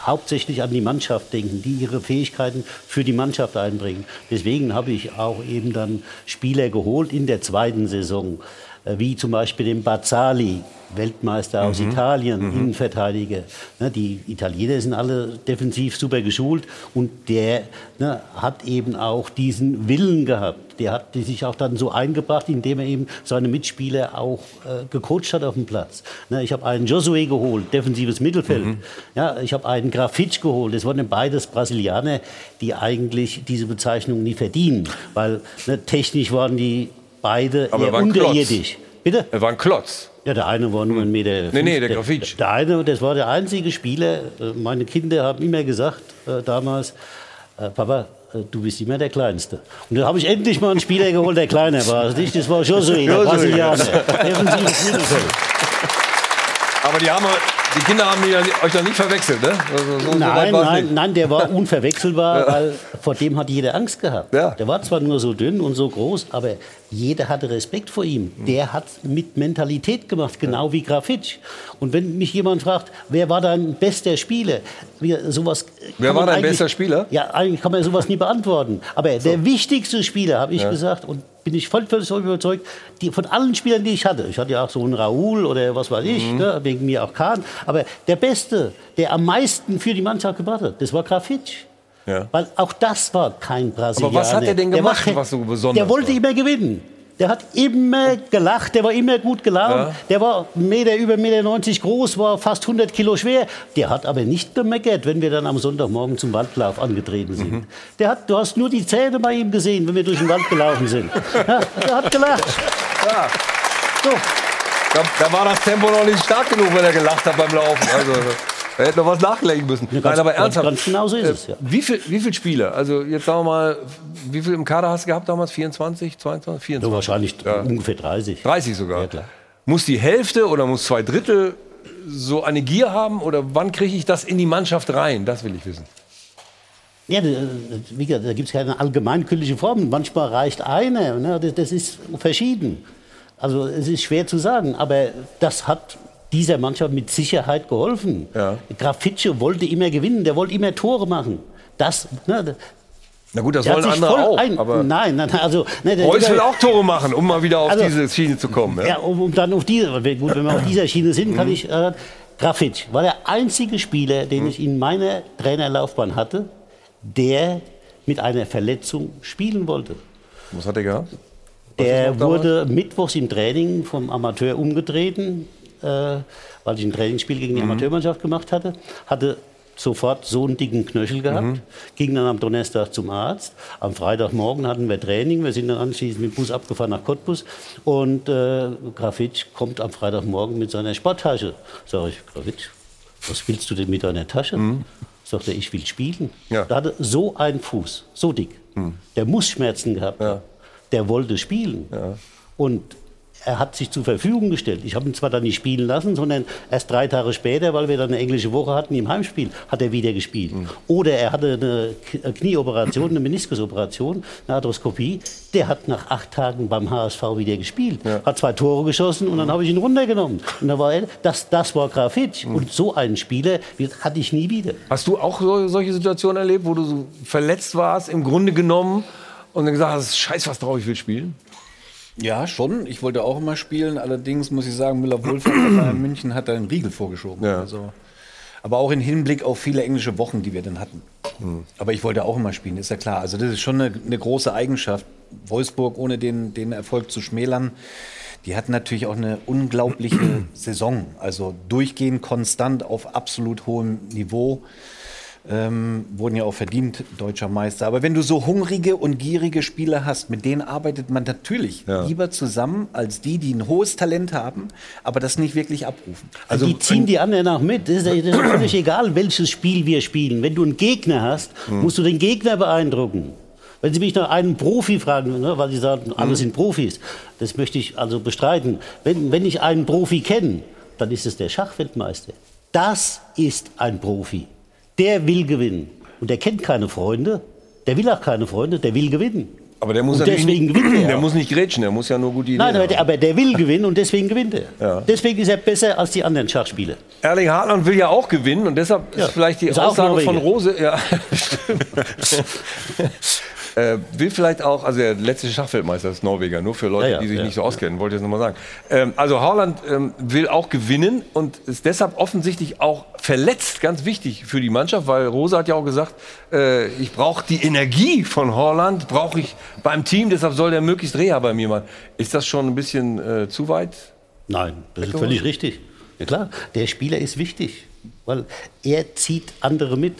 hauptsächlich an die Mannschaft denken, die ihre Fähigkeiten für die Mannschaft einbringen. Deswegen habe ich auch eben dann Spieler geholt in der zweiten Saison, äh, wie zum Beispiel den Bazzali, Weltmeister aus Mhm. Italien, Mhm. Innenverteidiger. Ne, die Italiener sind alle defensiv super geschult und der ne, hat eben auch diesen Willen gehabt. Der hat sich auch dann so eingebracht, indem er eben seine Mitspieler auch äh, gecoacht hat auf dem Platz. Ne, ich habe einen Josué geholt, defensives Mittelfeld. Mhm. Ja, ich habe einen Grafitsch geholt. Das waren beides Brasilianer, die eigentlich diese Bezeichnung nie verdienen, weil ne, technisch waren die beide Aber er unterirdisch. Bitte? Er war ein Klotz. Ja, der eine war nur ein Meter. Nee, nee, der. Grafitsch. Der eine, das war der einzige Spieler. äh, Meine Kinder haben immer gesagt äh, damals, äh, Papa, äh, du bist immer der Kleinste. Und dann habe ich endlich mal einen Spieler geholt, der kleiner war. Also nicht, das war Josué, der. Brasilianer. Defensives Mittelfeld. Aber die, haben, die Kinder haben ja euch doch nicht verwechselt, ne? So, so Nein, nein, nicht. nein, der war unverwechselbar, Ja. weil vor dem hat jeder Angst gehabt. Der war zwar nur so dünn und so groß, aber jeder hatte Respekt vor ihm. Mhm. Der hat mit Mentalität gemacht, genau wie Grafitsch. Und wenn mich jemand fragt, wer war dein bester Spieler? Wir, sowas Wer war dein bester Spieler? Ja, eigentlich kann man sowas nie beantworten. Aber der wichtigste Spieler, habe ich Ja. gesagt, und bin ich voll, überzeugt, die, von allen Spielern, die ich hatte, ich hatte ja auch so einen Raoul oder was weiß ich, Mhm. ne, wegen mir auch Kahn, aber der Beste, der am meisten für die Mannschaft gebracht hat, das war Grafitsch. Ja. Weil auch das war kein Brasilianer. Aber was hat er denn Der war gemacht, was so besonders Der wollte immer gewinnen. Der hat immer gelacht, der war immer gut gelaunt. Ja. Der war Meter über Meter 90 groß, war fast 100 Kilo schwer. Der hat aber nicht gemeckert, wenn wir dann am Sonntagmorgen zum Waldlauf angetreten sind. Mhm. Der hat, du hast nur die Zähne bei ihm gesehen, wenn wir durch den Wald gelaufen sind. Ja, der hat gelacht. Ja. Da, da war das Tempo noch nicht stark genug, wenn er gelacht hat beim Laufen. Also, er hätte noch was nachlegen müssen. ganz- Nein, aber ernsthaft. ganz genau so ist äh, es, ja. Wie viel, wie viele Spieler? Also jetzt sagen wir mal, wie viel im Kader hast du gehabt damals? 24, 22, 24? Ja, wahrscheinlich ungefähr 30. 30 sogar. Muss die Hälfte oder muss zwei Drittel so eine Gier haben? Oder wann kriege ich das in die Mannschaft rein? Das will ich wissen. Ja, da- wie gesagt, da gibt es keine allgemeingültige Form. Manchmal reicht eine. Ne? Das, das ist verschieden. Also es ist schwer zu sagen, aber das hat dieser Mannschaft mit Sicherheit geholfen. Ja. Graf Fitsche wollte immer gewinnen, der wollte immer Tore machen. Das, ne, Na gut, das der wollen andere auch. ein- aber nein, nein, also, ne, der- Reus will auch Tore machen, um mal wieder auf Also- diese Schiene zu kommen. Ja? Ja, um, um dann auf diese, gut, wenn wir auf dieser Schiene sind, kann Mhm. ich, äh, Grafitsch war der einzige Spieler, den ich in meiner Trainerlaufbahn hatte, der mit einer Verletzung spielen wollte. Was hat er gehabt? Der noch damals? wurde mittwochs im Training vom Amateur umgetreten, äh, weil ich ein Trainingsspiel gegen die Mhm. Amateurmannschaft gemacht hatte. Hatte sofort so einen dicken Knöchel gehabt, Mhm. ging dann am Donnerstag zum Arzt. Am Freitagmorgen hatten wir Training, wir sind dann anschließend mit dem Bus abgefahren nach Cottbus und äh, Grafitsch kommt am Freitagmorgen mit seiner Sporttasche. Sag ich, Grafitsch, was willst du denn mit deiner Tasche? Sagt er, ich will spielen. Ja. Der hatte so einen Fuß, so dick. Der muss Schmerzen gehabt haben. Der wollte spielen. Und er hat sich zur Verfügung gestellt. Ich habe ihn zwar dann nicht spielen lassen, sondern erst drei Tage später, weil wir dann eine englische Woche hatten im Heimspiel, hat er wieder gespielt. Oder er hatte eine K- Knieoperation, eine Meniskusoperation, eine Arthroskopie. Der hat nach acht Tagen beim HSV wieder gespielt. Hat zwei Tore geschossen und dann habe ich ihn runtergenommen. Und da war er, das, das war Grafitsch. Und so einen Spieler hatte ich nie wieder. Hast du auch so, solche Situationen erlebt, wo du so verletzt warst, im Grunde genommen, und dann gesagt hast, scheiß was drauf, ich will spielen? Ja, schon. Ich wollte auch immer spielen. Allerdings muss ich sagen, Müller-Wohlfahrt bei Bayern München hat da einen Riegel vorgeschoben. Also, aber auch im Hinblick auf viele englische Wochen, die wir dann hatten. Aber ich wollte auch immer spielen, ist ja klar. Also das ist schon eine, eine große Eigenschaft. Wolfsburg, ohne den, den Erfolg zu schmälern, die hatten natürlich auch eine unglaubliche Saison. Also durchgehend konstant auf absolut hohem Niveau. Ähm, wurden ja auch verdient deutscher Meister. Aber wenn du so hungrige und gierige Spieler hast, mit denen arbeitet man natürlich lieber zusammen als die, die ein hohes Talent haben, aber das nicht wirklich abrufen. Also die ziehen die anderen auch mit. Das ist, das ist völlig egal, welches Spiel wir spielen. Wenn du einen Gegner hast, Hm. musst du den Gegner beeindrucken. Wenn Sie mich nach einem Profi fragen, ne, weil Sie sagen, alle Hm. sind Profis, das möchte ich also bestreiten. Wenn, wenn ich einen Profi kenne, dann ist es der Schachweltmeister. Das ist ein Profi. Der will gewinnen. Und der kennt keine Freunde. Der will auch keine Freunde, der will gewinnen. Aber der muss und natürlich deswegen nicht, gewinnt er. der muss nicht grätschen, der muss ja nur gute Ideen Nein, aber der, aber der will gewinnen und deswegen gewinnt er. Deswegen ist er besser als die anderen Schachspieler. Erling Haaland will ja auch gewinnen und deshalb Ja, ist vielleicht die ist Aussage von. Rose, ja, stimmt. äh, will vielleicht auch, also der letzte Schachweltmeister ist Norweger, nur für Leute, Ja, ja, die sich ja, nicht so auskennen, wollte ich jetzt nochmal sagen. Ähm, also Haaland ähm, will auch gewinnen und ist deshalb offensichtlich auch verletzt, ganz wichtig für die Mannschaft, weil Rose hat ja auch gesagt, äh, ich brauche die Energie von Haaland, brauche ich beim Team, deshalb soll der möglichst Reha bei mir machen. Ist das schon ein bisschen äh, zu weit? Nein, das ist völlig richtig. Ja klar, der Spieler ist wichtig, weil er zieht andere mit.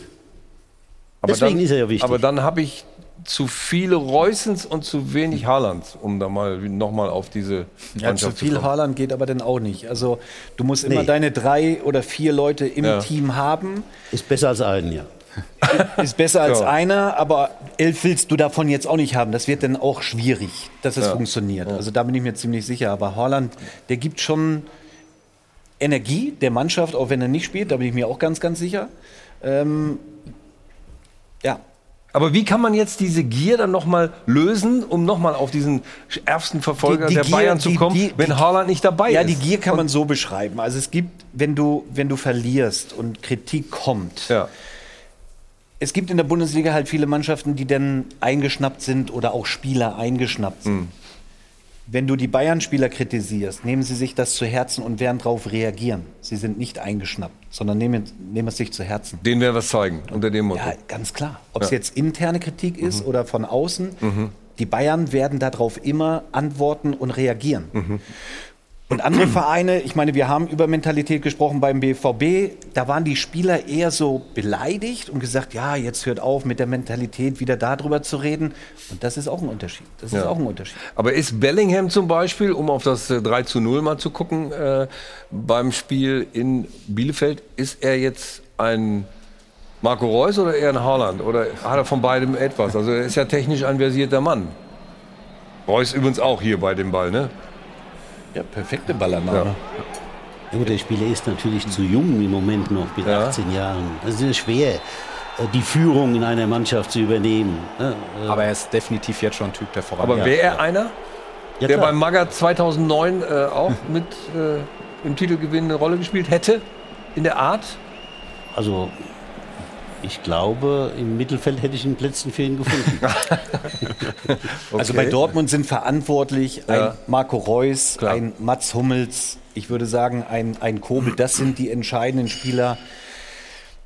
Deswegen dann, ist er ja wichtig. Aber dann habe ich zu viele Reusens und zu wenig Haalands, um da mal nochmal auf diese Ja, zu Mannschaft viel zu kommen. Haaland geht aber dann auch nicht. Also du musst immer Nee. deine drei oder vier Leute im Ja. Team haben. Ist besser als einen, ja. Ist besser als Ja. einer, aber elf willst du davon jetzt auch nicht haben. Das wird dann auch schwierig, dass es Ja. funktioniert. Also da bin ich mir ziemlich sicher. Aber Haaland, der gibt schon Energie der Mannschaft, auch wenn er nicht spielt. Da bin ich mir auch ganz, ganz sicher. Ähm, ja. Aber wie kann man jetzt diese Gier dann nochmal lösen, um nochmal auf diesen ärgsten Verfolger der Bayern zu die- kommen, die- wenn Haaland nicht dabei ja, ist? die Gier kann man so beschreiben. Also es gibt, wenn du, wenn du verlierst und Kritik kommt, es gibt in der Bundesliga halt viele Mannschaften, die dann eingeschnappt sind oder auch Spieler eingeschnappt sind. Wenn du die Bayern-Spieler kritisierst, nehmen sie sich das zu Herzen und werden darauf reagieren. Sie sind nicht eingeschnappt, sondern nehmen, nehmen es sich zu Herzen. Den werden wir es zeigen, unter dem Motto. Ja, ganz klar. Ob es Ja. jetzt interne Kritik ist oder von außen, Mhm. die Bayern werden darauf immer antworten und reagieren. Und andere Vereine, ich meine, wir haben über Mentalität gesprochen beim BVB, da waren die Spieler eher so beleidigt und gesagt, ja, jetzt hört auf mit der Mentalität wieder darüber zu reden. Und das ist auch ein Unterschied. Das ist Ja. auch ein Unterschied. Aber ist Bellingham zum Beispiel, um auf das äh, 3 zu 0 mal zu gucken, äh, beim Spiel in Bielefeld, ist er jetzt ein Marco Reus oder eher ein Haaland? Oder hat er von beidem etwas? Also er ist ja technisch ein versierter Mann. Reus übrigens auch hier bei dem Ball, ne? Ja, perfekte Ballannahme. Ja. Ja, gut, der Spieler ist natürlich zu jung im Moment noch, mit 18 Jahren. Es ist ja schwer, äh, die Führung in einer Mannschaft zu übernehmen. ne? Äh, Aber er ist definitiv jetzt schon ein Typ, der voran Aber wäre er einer, Ja, der klar. beim Magger 2009 äh, auch mit äh, im Titelgewinn eine Rolle gespielt hätte? In der Art? Also, ich glaube, im Mittelfeld hätte ich ein Plätzchen für ihn gefunden. Also bei Dortmund sind verantwortlich Ja. ein Marco Reus, ein Mats Hummels, ich würde sagen ein, ein Kobel. Das sind die entscheidenden Spieler,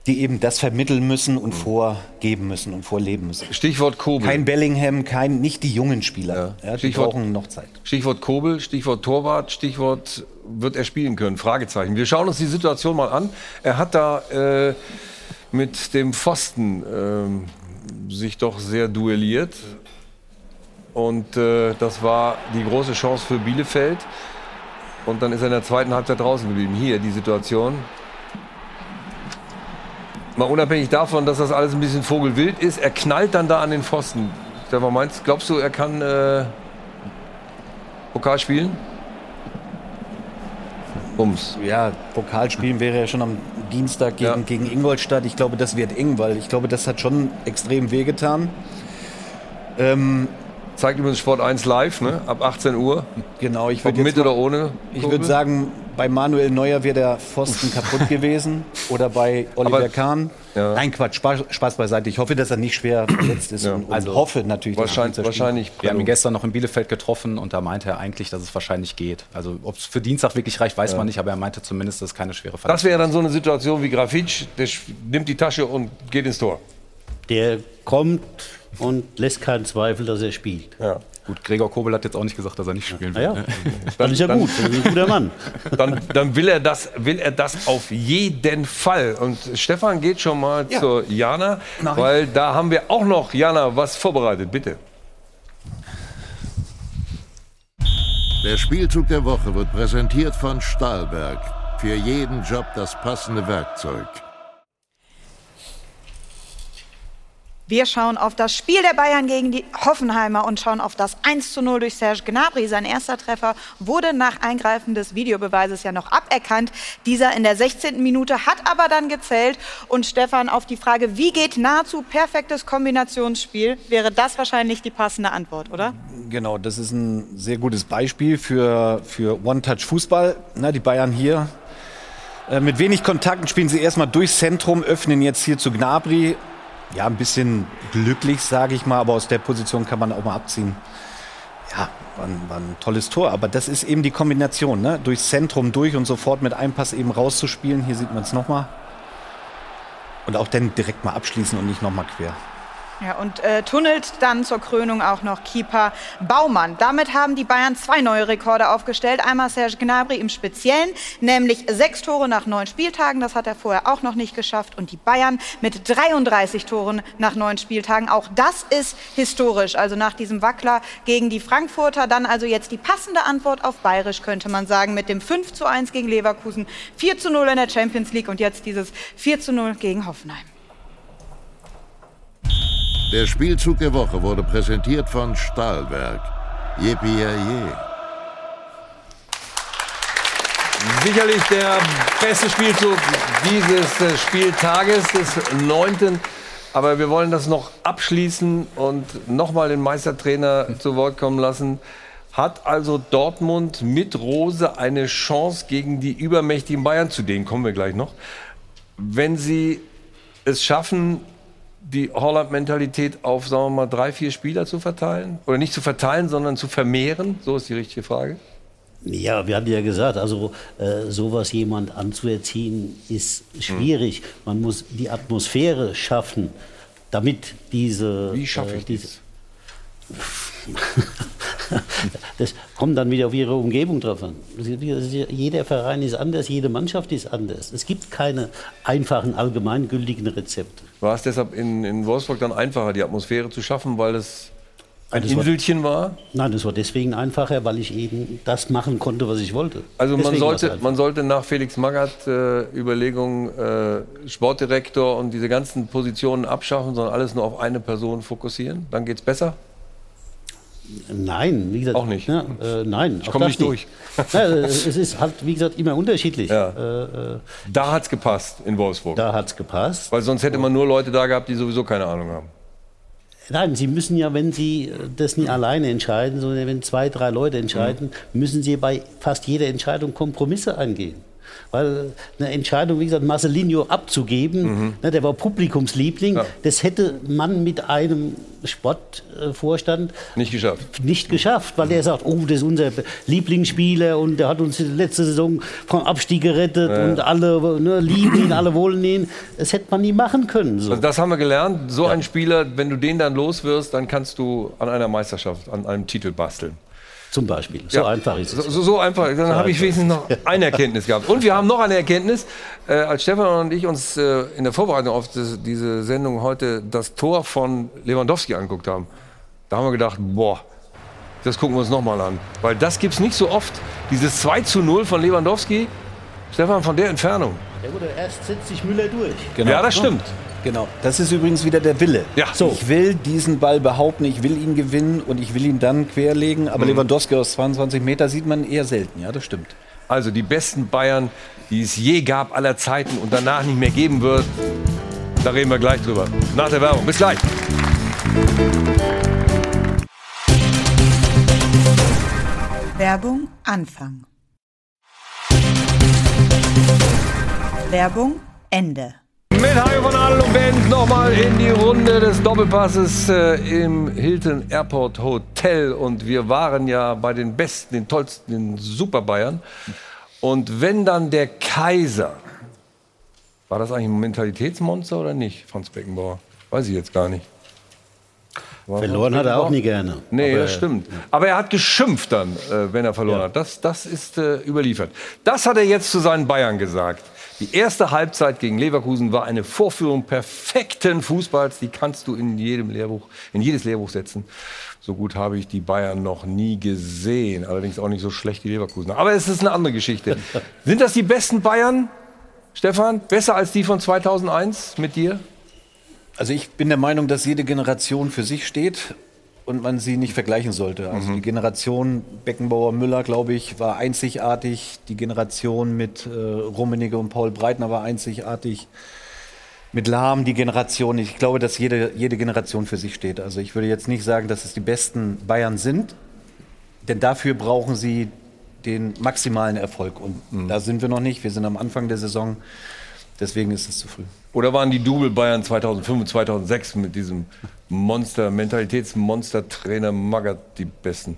die eben das vermitteln müssen und vorgeben müssen und vorleben müssen. Stichwort Kobel. Kein Bellingham, kein, nicht die jungen Spieler. Ja. die Stichwort- brauchen noch Zeit. Stichwort Kobel, Stichwort Torwart, Stichwort wird er spielen können? Fragezeichen. Wir schauen uns die Situation mal an. Er hat da äh, mit dem Pfosten ähm, sich doch sehr duelliert. Und äh, das war die große Chance für Bielefeld. Und dann ist er in der zweiten Halbzeit draußen geblieben. Hier die Situation. Mal unabhängig davon, dass das alles ein bisschen vogelwild ist, er knallt dann da an den Pfosten. Stefan, meinst, glaubst du, er kann äh, Pokal spielen? Bums. Ja, Pokalspielen wäre ja schon am Dienstag gegen, gegen Ingolstadt. Ich glaube, das wird eng, weil ich glaube, das hat schon extrem wehgetan. Ähm, Zeigt übrigens Sport 1 live, ne? ab 18 Uhr. Genau, ich würde mit jetzt oder mal- ohne. Ich Kurbel? würde sagen, bei Manuel Neuer wäre der Pfosten kaputt gewesen. Oder bei Oliver Aber- Kahn. Nein, Quatsch, Spaß, Spaß beiseite. Ich hoffe, dass er nicht schwer verletzt ist. Und, und hoffe natürlich, dass er Dienstag spielt. Wir haben ihn gestern noch in Bielefeld getroffen und da meinte er eigentlich, dass es wahrscheinlich geht. Also ob es für Dienstag wirklich reicht, weiß Ja. man nicht, aber er meinte zumindest, dass es keine schwere Das Verletzung wäre dann so eine Situation wie Grafitsch, der nimmt die Tasche und geht ins Tor. Der kommt und lässt keinen Zweifel, dass er spielt. Ja. Gut, Gregor Kobel hat jetzt auch nicht gesagt, dass er nicht spielen will. Ja, ne? Dann ist ja gut, dann ist ein guter Mann. Dann, dann will, er das, will er das auf jeden Fall. Und Stefan geht schon mal zur Jana, Mach ich. weil da haben wir auch noch, Jana, was vorbereitet. Bitte. Der Spielzug der Woche wird präsentiert von Stahlberg. Für jeden Job das passende Werkzeug. Wir schauen auf das Spiel der Bayern gegen die Hoffenheimer und schauen auf das 1 zu 0 durch Serge Gnabry. Sein erster Treffer wurde nach Eingreifen des Videobeweises ja noch aberkannt. Dieser in der 16. Minute hat aber dann gezählt. Und Stefan, auf die Frage, wie geht nahezu perfektes Kombinationsspiel, wäre das wahrscheinlich die passende Antwort, oder? Genau, das ist ein sehr gutes Beispiel für, für One-Touch-Fußball. Die Bayern hier äh, mit wenig Kontakten spielen sie erstmal durchs Zentrum, öffnen jetzt hier zu Gnabry. Ja, ein bisschen glücklich, sage ich mal, aber aus der Position kann man auch mal abziehen. Ja, war ein, war ein tolles Tor, aber das ist eben die Kombination, ne? durchs Zentrum durch und sofort mit einem Pass eben rauszuspielen. Hier sieht man es nochmal. Und auch dann direkt mal abschließen und nicht nochmal quer. Ja, und äh, tunnelt dann zur Krönung auch noch Keeper Baumann. Damit haben die Bayern zwei neue Rekorde aufgestellt. Einmal Serge Gnabry im Speziellen, nämlich sechs Tore nach neun Spieltagen. Das hat er vorher auch noch nicht geschafft. Und die Bayern mit 33 Toren nach neun Spieltagen. Auch das ist historisch. Also nach diesem Wackler gegen die Frankfurter. Dann also jetzt die passende Antwort auf Bayerisch, könnte man sagen, mit dem 5 zu 1 gegen Leverkusen, 4 zu 0 in der Champions League und jetzt dieses 4 zu 0 gegen Hoffenheim. Der Spielzug der Woche wurde präsentiert von Stahlberg. Yippie. Sicherlich der beste Spielzug dieses äh, Spieltages, des neunten. Aber wir wollen das noch abschließen und nochmal den Meistertrainer zu Wort kommen lassen. Hat also Dortmund mit Rose eine Chance gegen die übermächtigen Bayern, zu denen kommen wir gleich noch, wenn sie es schaffen, die Holland-Mentalität auf, sagen wir mal, drei, vier Spieler zu verteilen? Oder nicht zu verteilen, sondern zu vermehren? So ist die richtige Frage. Ja, wir hatten ja gesagt, also äh, sowas jemand anzuerziehen ist schwierig. Man muss die Atmosphäre schaffen, damit diese. Wie schaffe äh, ich diese, Das kommt dann wieder auf ihre Umgebung drauf an. Jeder Verein ist anders, jede Mannschaft ist anders. Es gibt keine einfachen, allgemeingültigen Rezepte. War es deshalb in, in Wolfsburg dann einfacher, die Atmosphäre zu schaffen, weil es ein Das war- Inselchen war? Nein, das war deswegen einfacher, weil ich eben das machen konnte, was ich wollte. Also man Deswegen sollte, man sollte nach Felix Magath äh, Überlegungen äh, Sportdirektor und diese ganzen Positionen abschaffen, sondern alles nur auf eine Person fokussieren. Dann geht's besser. Nein, wie gesagt. Auch nicht. Ja, äh, nein, Ich komme nicht durch. Ja, äh, es ist halt, wie gesagt, immer unterschiedlich. Ja. Äh, äh, Da hat's gepasst in Wolfsburg. Da hat's gepasst. Weil sonst hätte man nur Leute da gehabt, die sowieso keine Ahnung haben. Nein, Sie müssen ja, wenn Sie äh, das nicht alleine entscheiden, sondern wenn zwei, drei Leute entscheiden, Mhm. müssen Sie bei fast jeder Entscheidung Kompromisse eingehen. Weil eine Entscheidung, wie gesagt, Marcelinho abzugeben, ne, der war Publikumsliebling, das hätte man mit einem Sportvorstand Nicht geschafft. nicht geschafft, weil der sagt, oh, das ist unser Lieblingsspieler und der hat uns letzte Saison vom Abstieg gerettet Ja. und alle ne, lieben ihn, alle wollen ihn. Das hätte man nie machen können. So. Also das haben wir gelernt. So ein Spieler, wenn du den dann los wirst, dann kannst du an einer Meisterschaft, an einem Titel basteln. Zum Beispiel. So einfach ist es. So, so, so einfach. Dann So habe ich wenigstens noch eine Erkenntnis gehabt. Und wir haben noch eine Erkenntnis. Äh, als Stefan und ich uns äh, in der Vorbereitung auf das, diese Sendung heute das Tor von Lewandowski angeguckt haben, da haben wir gedacht, boah, das gucken wir uns nochmal an. Weil das gibt es nicht so oft. Dieses 2 zu 0 von Lewandowski, Stefan, von der Entfernung. Ja, gut, erst setzt sich Müller durch. Ja, das stimmt. Genau. Das ist übrigens wieder der Wille. Ja. So. Ich will diesen Ball behaupten, ich will ihn gewinnen und ich will ihn dann querlegen. Aber Mhm. Lewandowski aus 22 Meter sieht man eher selten. Ja, das stimmt. Also die besten Bayern, die es je gab aller Zeiten und danach nicht mehr geben wird. Da reden wir gleich drüber. Nach der Werbung. Bis gleich. Werbung Anfang. Werbung Ende. Mit Hajo von Adel und Band nochmal in die Runde des Doppelpasses äh, im Hilton Airport Hotel. Und wir waren ja bei den besten, den tollsten, den Super Bayern. Und wenn dann der Kaiser, war das eigentlich ein Mentalitätsmonster oder nicht, Franz Beckenbauer? Weiß ich jetzt gar nicht. War Verloren hat er auch nie gerne. Nee, Aber- das stimmt. Aber er hat geschimpft dann, äh, wenn er verloren hat. Das, das ist äh, überliefert. Das hat er jetzt zu seinen Bayern gesagt. Die erste Halbzeit gegen Leverkusen war eine Vorführung perfekten Fußballs. Die kannst du in jedem Lehrbuch, in jedes Lehrbuch setzen. So gut habe ich die Bayern noch nie gesehen. Allerdings auch nicht so schlecht wie Leverkusen. Aber es ist eine andere Geschichte. Sind das die besten Bayern, Stefan? Besser als die von 2001 mit dir? Also ich bin der Meinung, dass jede Generation für sich steht und man sie nicht vergleichen sollte. Also die Generation Beckenbauer Müller, glaube ich, war einzigartig. Die Generation mit äh, Rummenigge und Paul Breitner war einzigartig. Mit Lahm die Generation. Ich glaube, dass jede, jede Generation für sich steht. Also ich würde jetzt nicht sagen, dass es die besten Bayern sind, denn dafür brauchen sie den maximalen Erfolg. Und da sind wir noch nicht. Wir sind am Anfang der Saison. Deswegen ist es zu früh. Oder waren die Double Bayern 2005 und 2006 mit diesem Monster, Mentalitätsmonster-Trainer Magath die besten?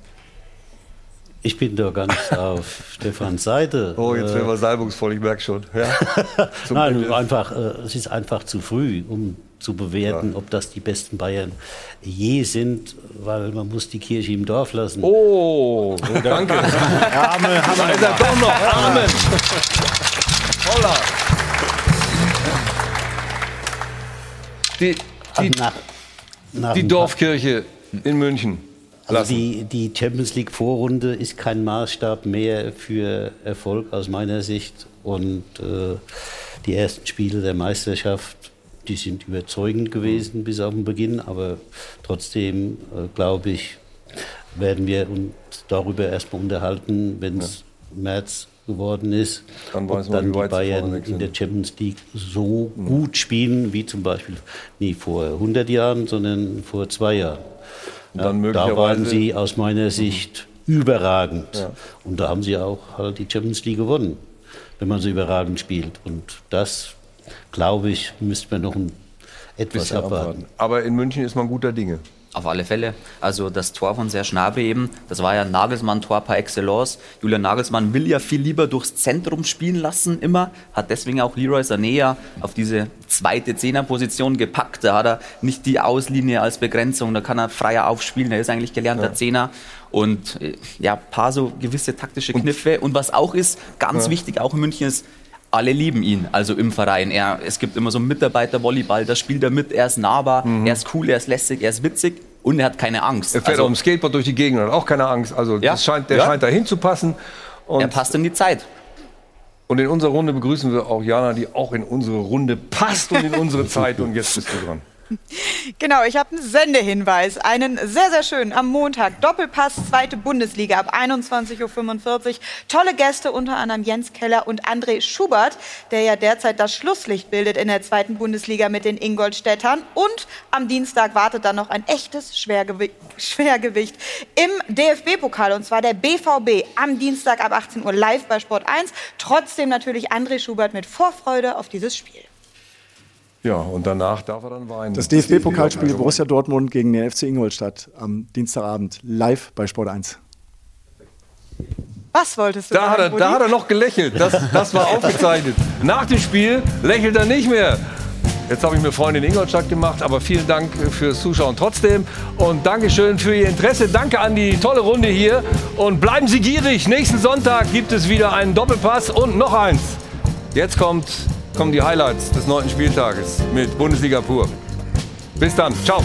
Ich bin da ganz auf Stefans Seite. Oh, jetzt Äh, werden wir salbungsvoll, ich merke schon. Ja. Nein, einfach, äh, es ist einfach zu früh, um zu bewerten, ob das die besten Bayern je sind, weil man muss die Kirche im Dorf lassen. Oh, danke. Arme, da ist er doch noch. Amen. Die, die, nach die ein Dorfkirche in München. Also die, die Champions League Vorrunde ist kein Maßstab mehr für Erfolg aus meiner Sicht. Und äh, die ersten Spiele der Meisterschaft, die sind überzeugend gewesen bis auf den Beginn. Aber trotzdem, äh, glaube ich, werden wir uns darüber erstmal unterhalten, wenn es März geworden ist, Dann ob man, dann wie die Bayern in der Champions League so gut spielen, wie zum Beispiel nie vor 100 Jahren, sondern vor zwei Jahren. Ja, da waren sie aus meiner Sicht überragend. Ja. Und da haben sie auch halt die Champions League gewonnen, wenn man so überragend spielt. Und das, glaube ich, müsste man noch ein etwas abwarten. abwarten. Aber in München ist man guter Dinge. Auf alle Fälle. Also das Tor von Serge Gnabry eben, das war ja ein Nagelsmann-Tor par excellence. Julian Nagelsmann will ja viel lieber durchs Zentrum spielen lassen immer, hat deswegen auch Leroy Sané ja auf diese zweite Zehnerposition gepackt. Da hat er nicht die Auslinie als Begrenzung, da kann er freier aufspielen, er ist eigentlich gelernter ja. Zehner. Und äh, ja, paar so gewisse taktische Kniffe. Und was auch ist, ganz ja. wichtig, auch in München ist, alle lieben ihn, also im Verein. Er, es gibt immer so Mitarbeiter-Volleyball, da spielt er mit, er ist nahbar, mhm. er ist cool, er ist lässig, er ist witzig und er hat keine Angst. Er fährt also, auf dem Skateboard durch die Gegend und hat auch keine Angst. Also ja, scheint, der ja. scheint dahin zu passen. Und er passt in die Zeit. Und in unserer Runde begrüßen wir auch Jana, die auch in unsere Runde passt und in unsere Zeit. Und jetzt bist du dran. Genau, ich habe einen Sendehinweis, einen sehr, sehr schönen am Montag. Doppelpass, zweite Bundesliga ab 21.45 Uhr. Tolle Gäste, unter anderem Jens Keller und André Schubert, der ja derzeit das Schlusslicht bildet in der zweiten Bundesliga mit den Ingolstädtern. Und am Dienstag wartet dann noch ein echtes Schwergewicht, Schwergewicht im DFB-Pokal, und zwar der BVB am Dienstag ab 18 Uhr live bei Sport 1. Trotzdem natürlich André Schubert mit Vorfreude auf dieses Spiel. Ja, und danach darf er dann weinen. Das DFB-Pokalspiel Borussia Dortmund gegen den FC Ingolstadt am Dienstagabend live bei Sport 1. Was wolltest du da sagen, hat er, Da hat er noch gelächelt. Das, das war aufgezeichnet. Nach dem Spiel lächelt er nicht mehr. Jetzt habe ich mir Freunde in Ingolstadt gemacht, aber vielen Dank fürs Zuschauen trotzdem. Und Dankeschön für Ihr Interesse. Danke an die tolle Runde hier. Und bleiben Sie gierig. Nächsten Sonntag gibt es wieder einen Doppelpass und noch eins. Jetzt kommt kommen die Highlights des neunten Spieltages mit Bundesliga pur. Bis dann. Ciao.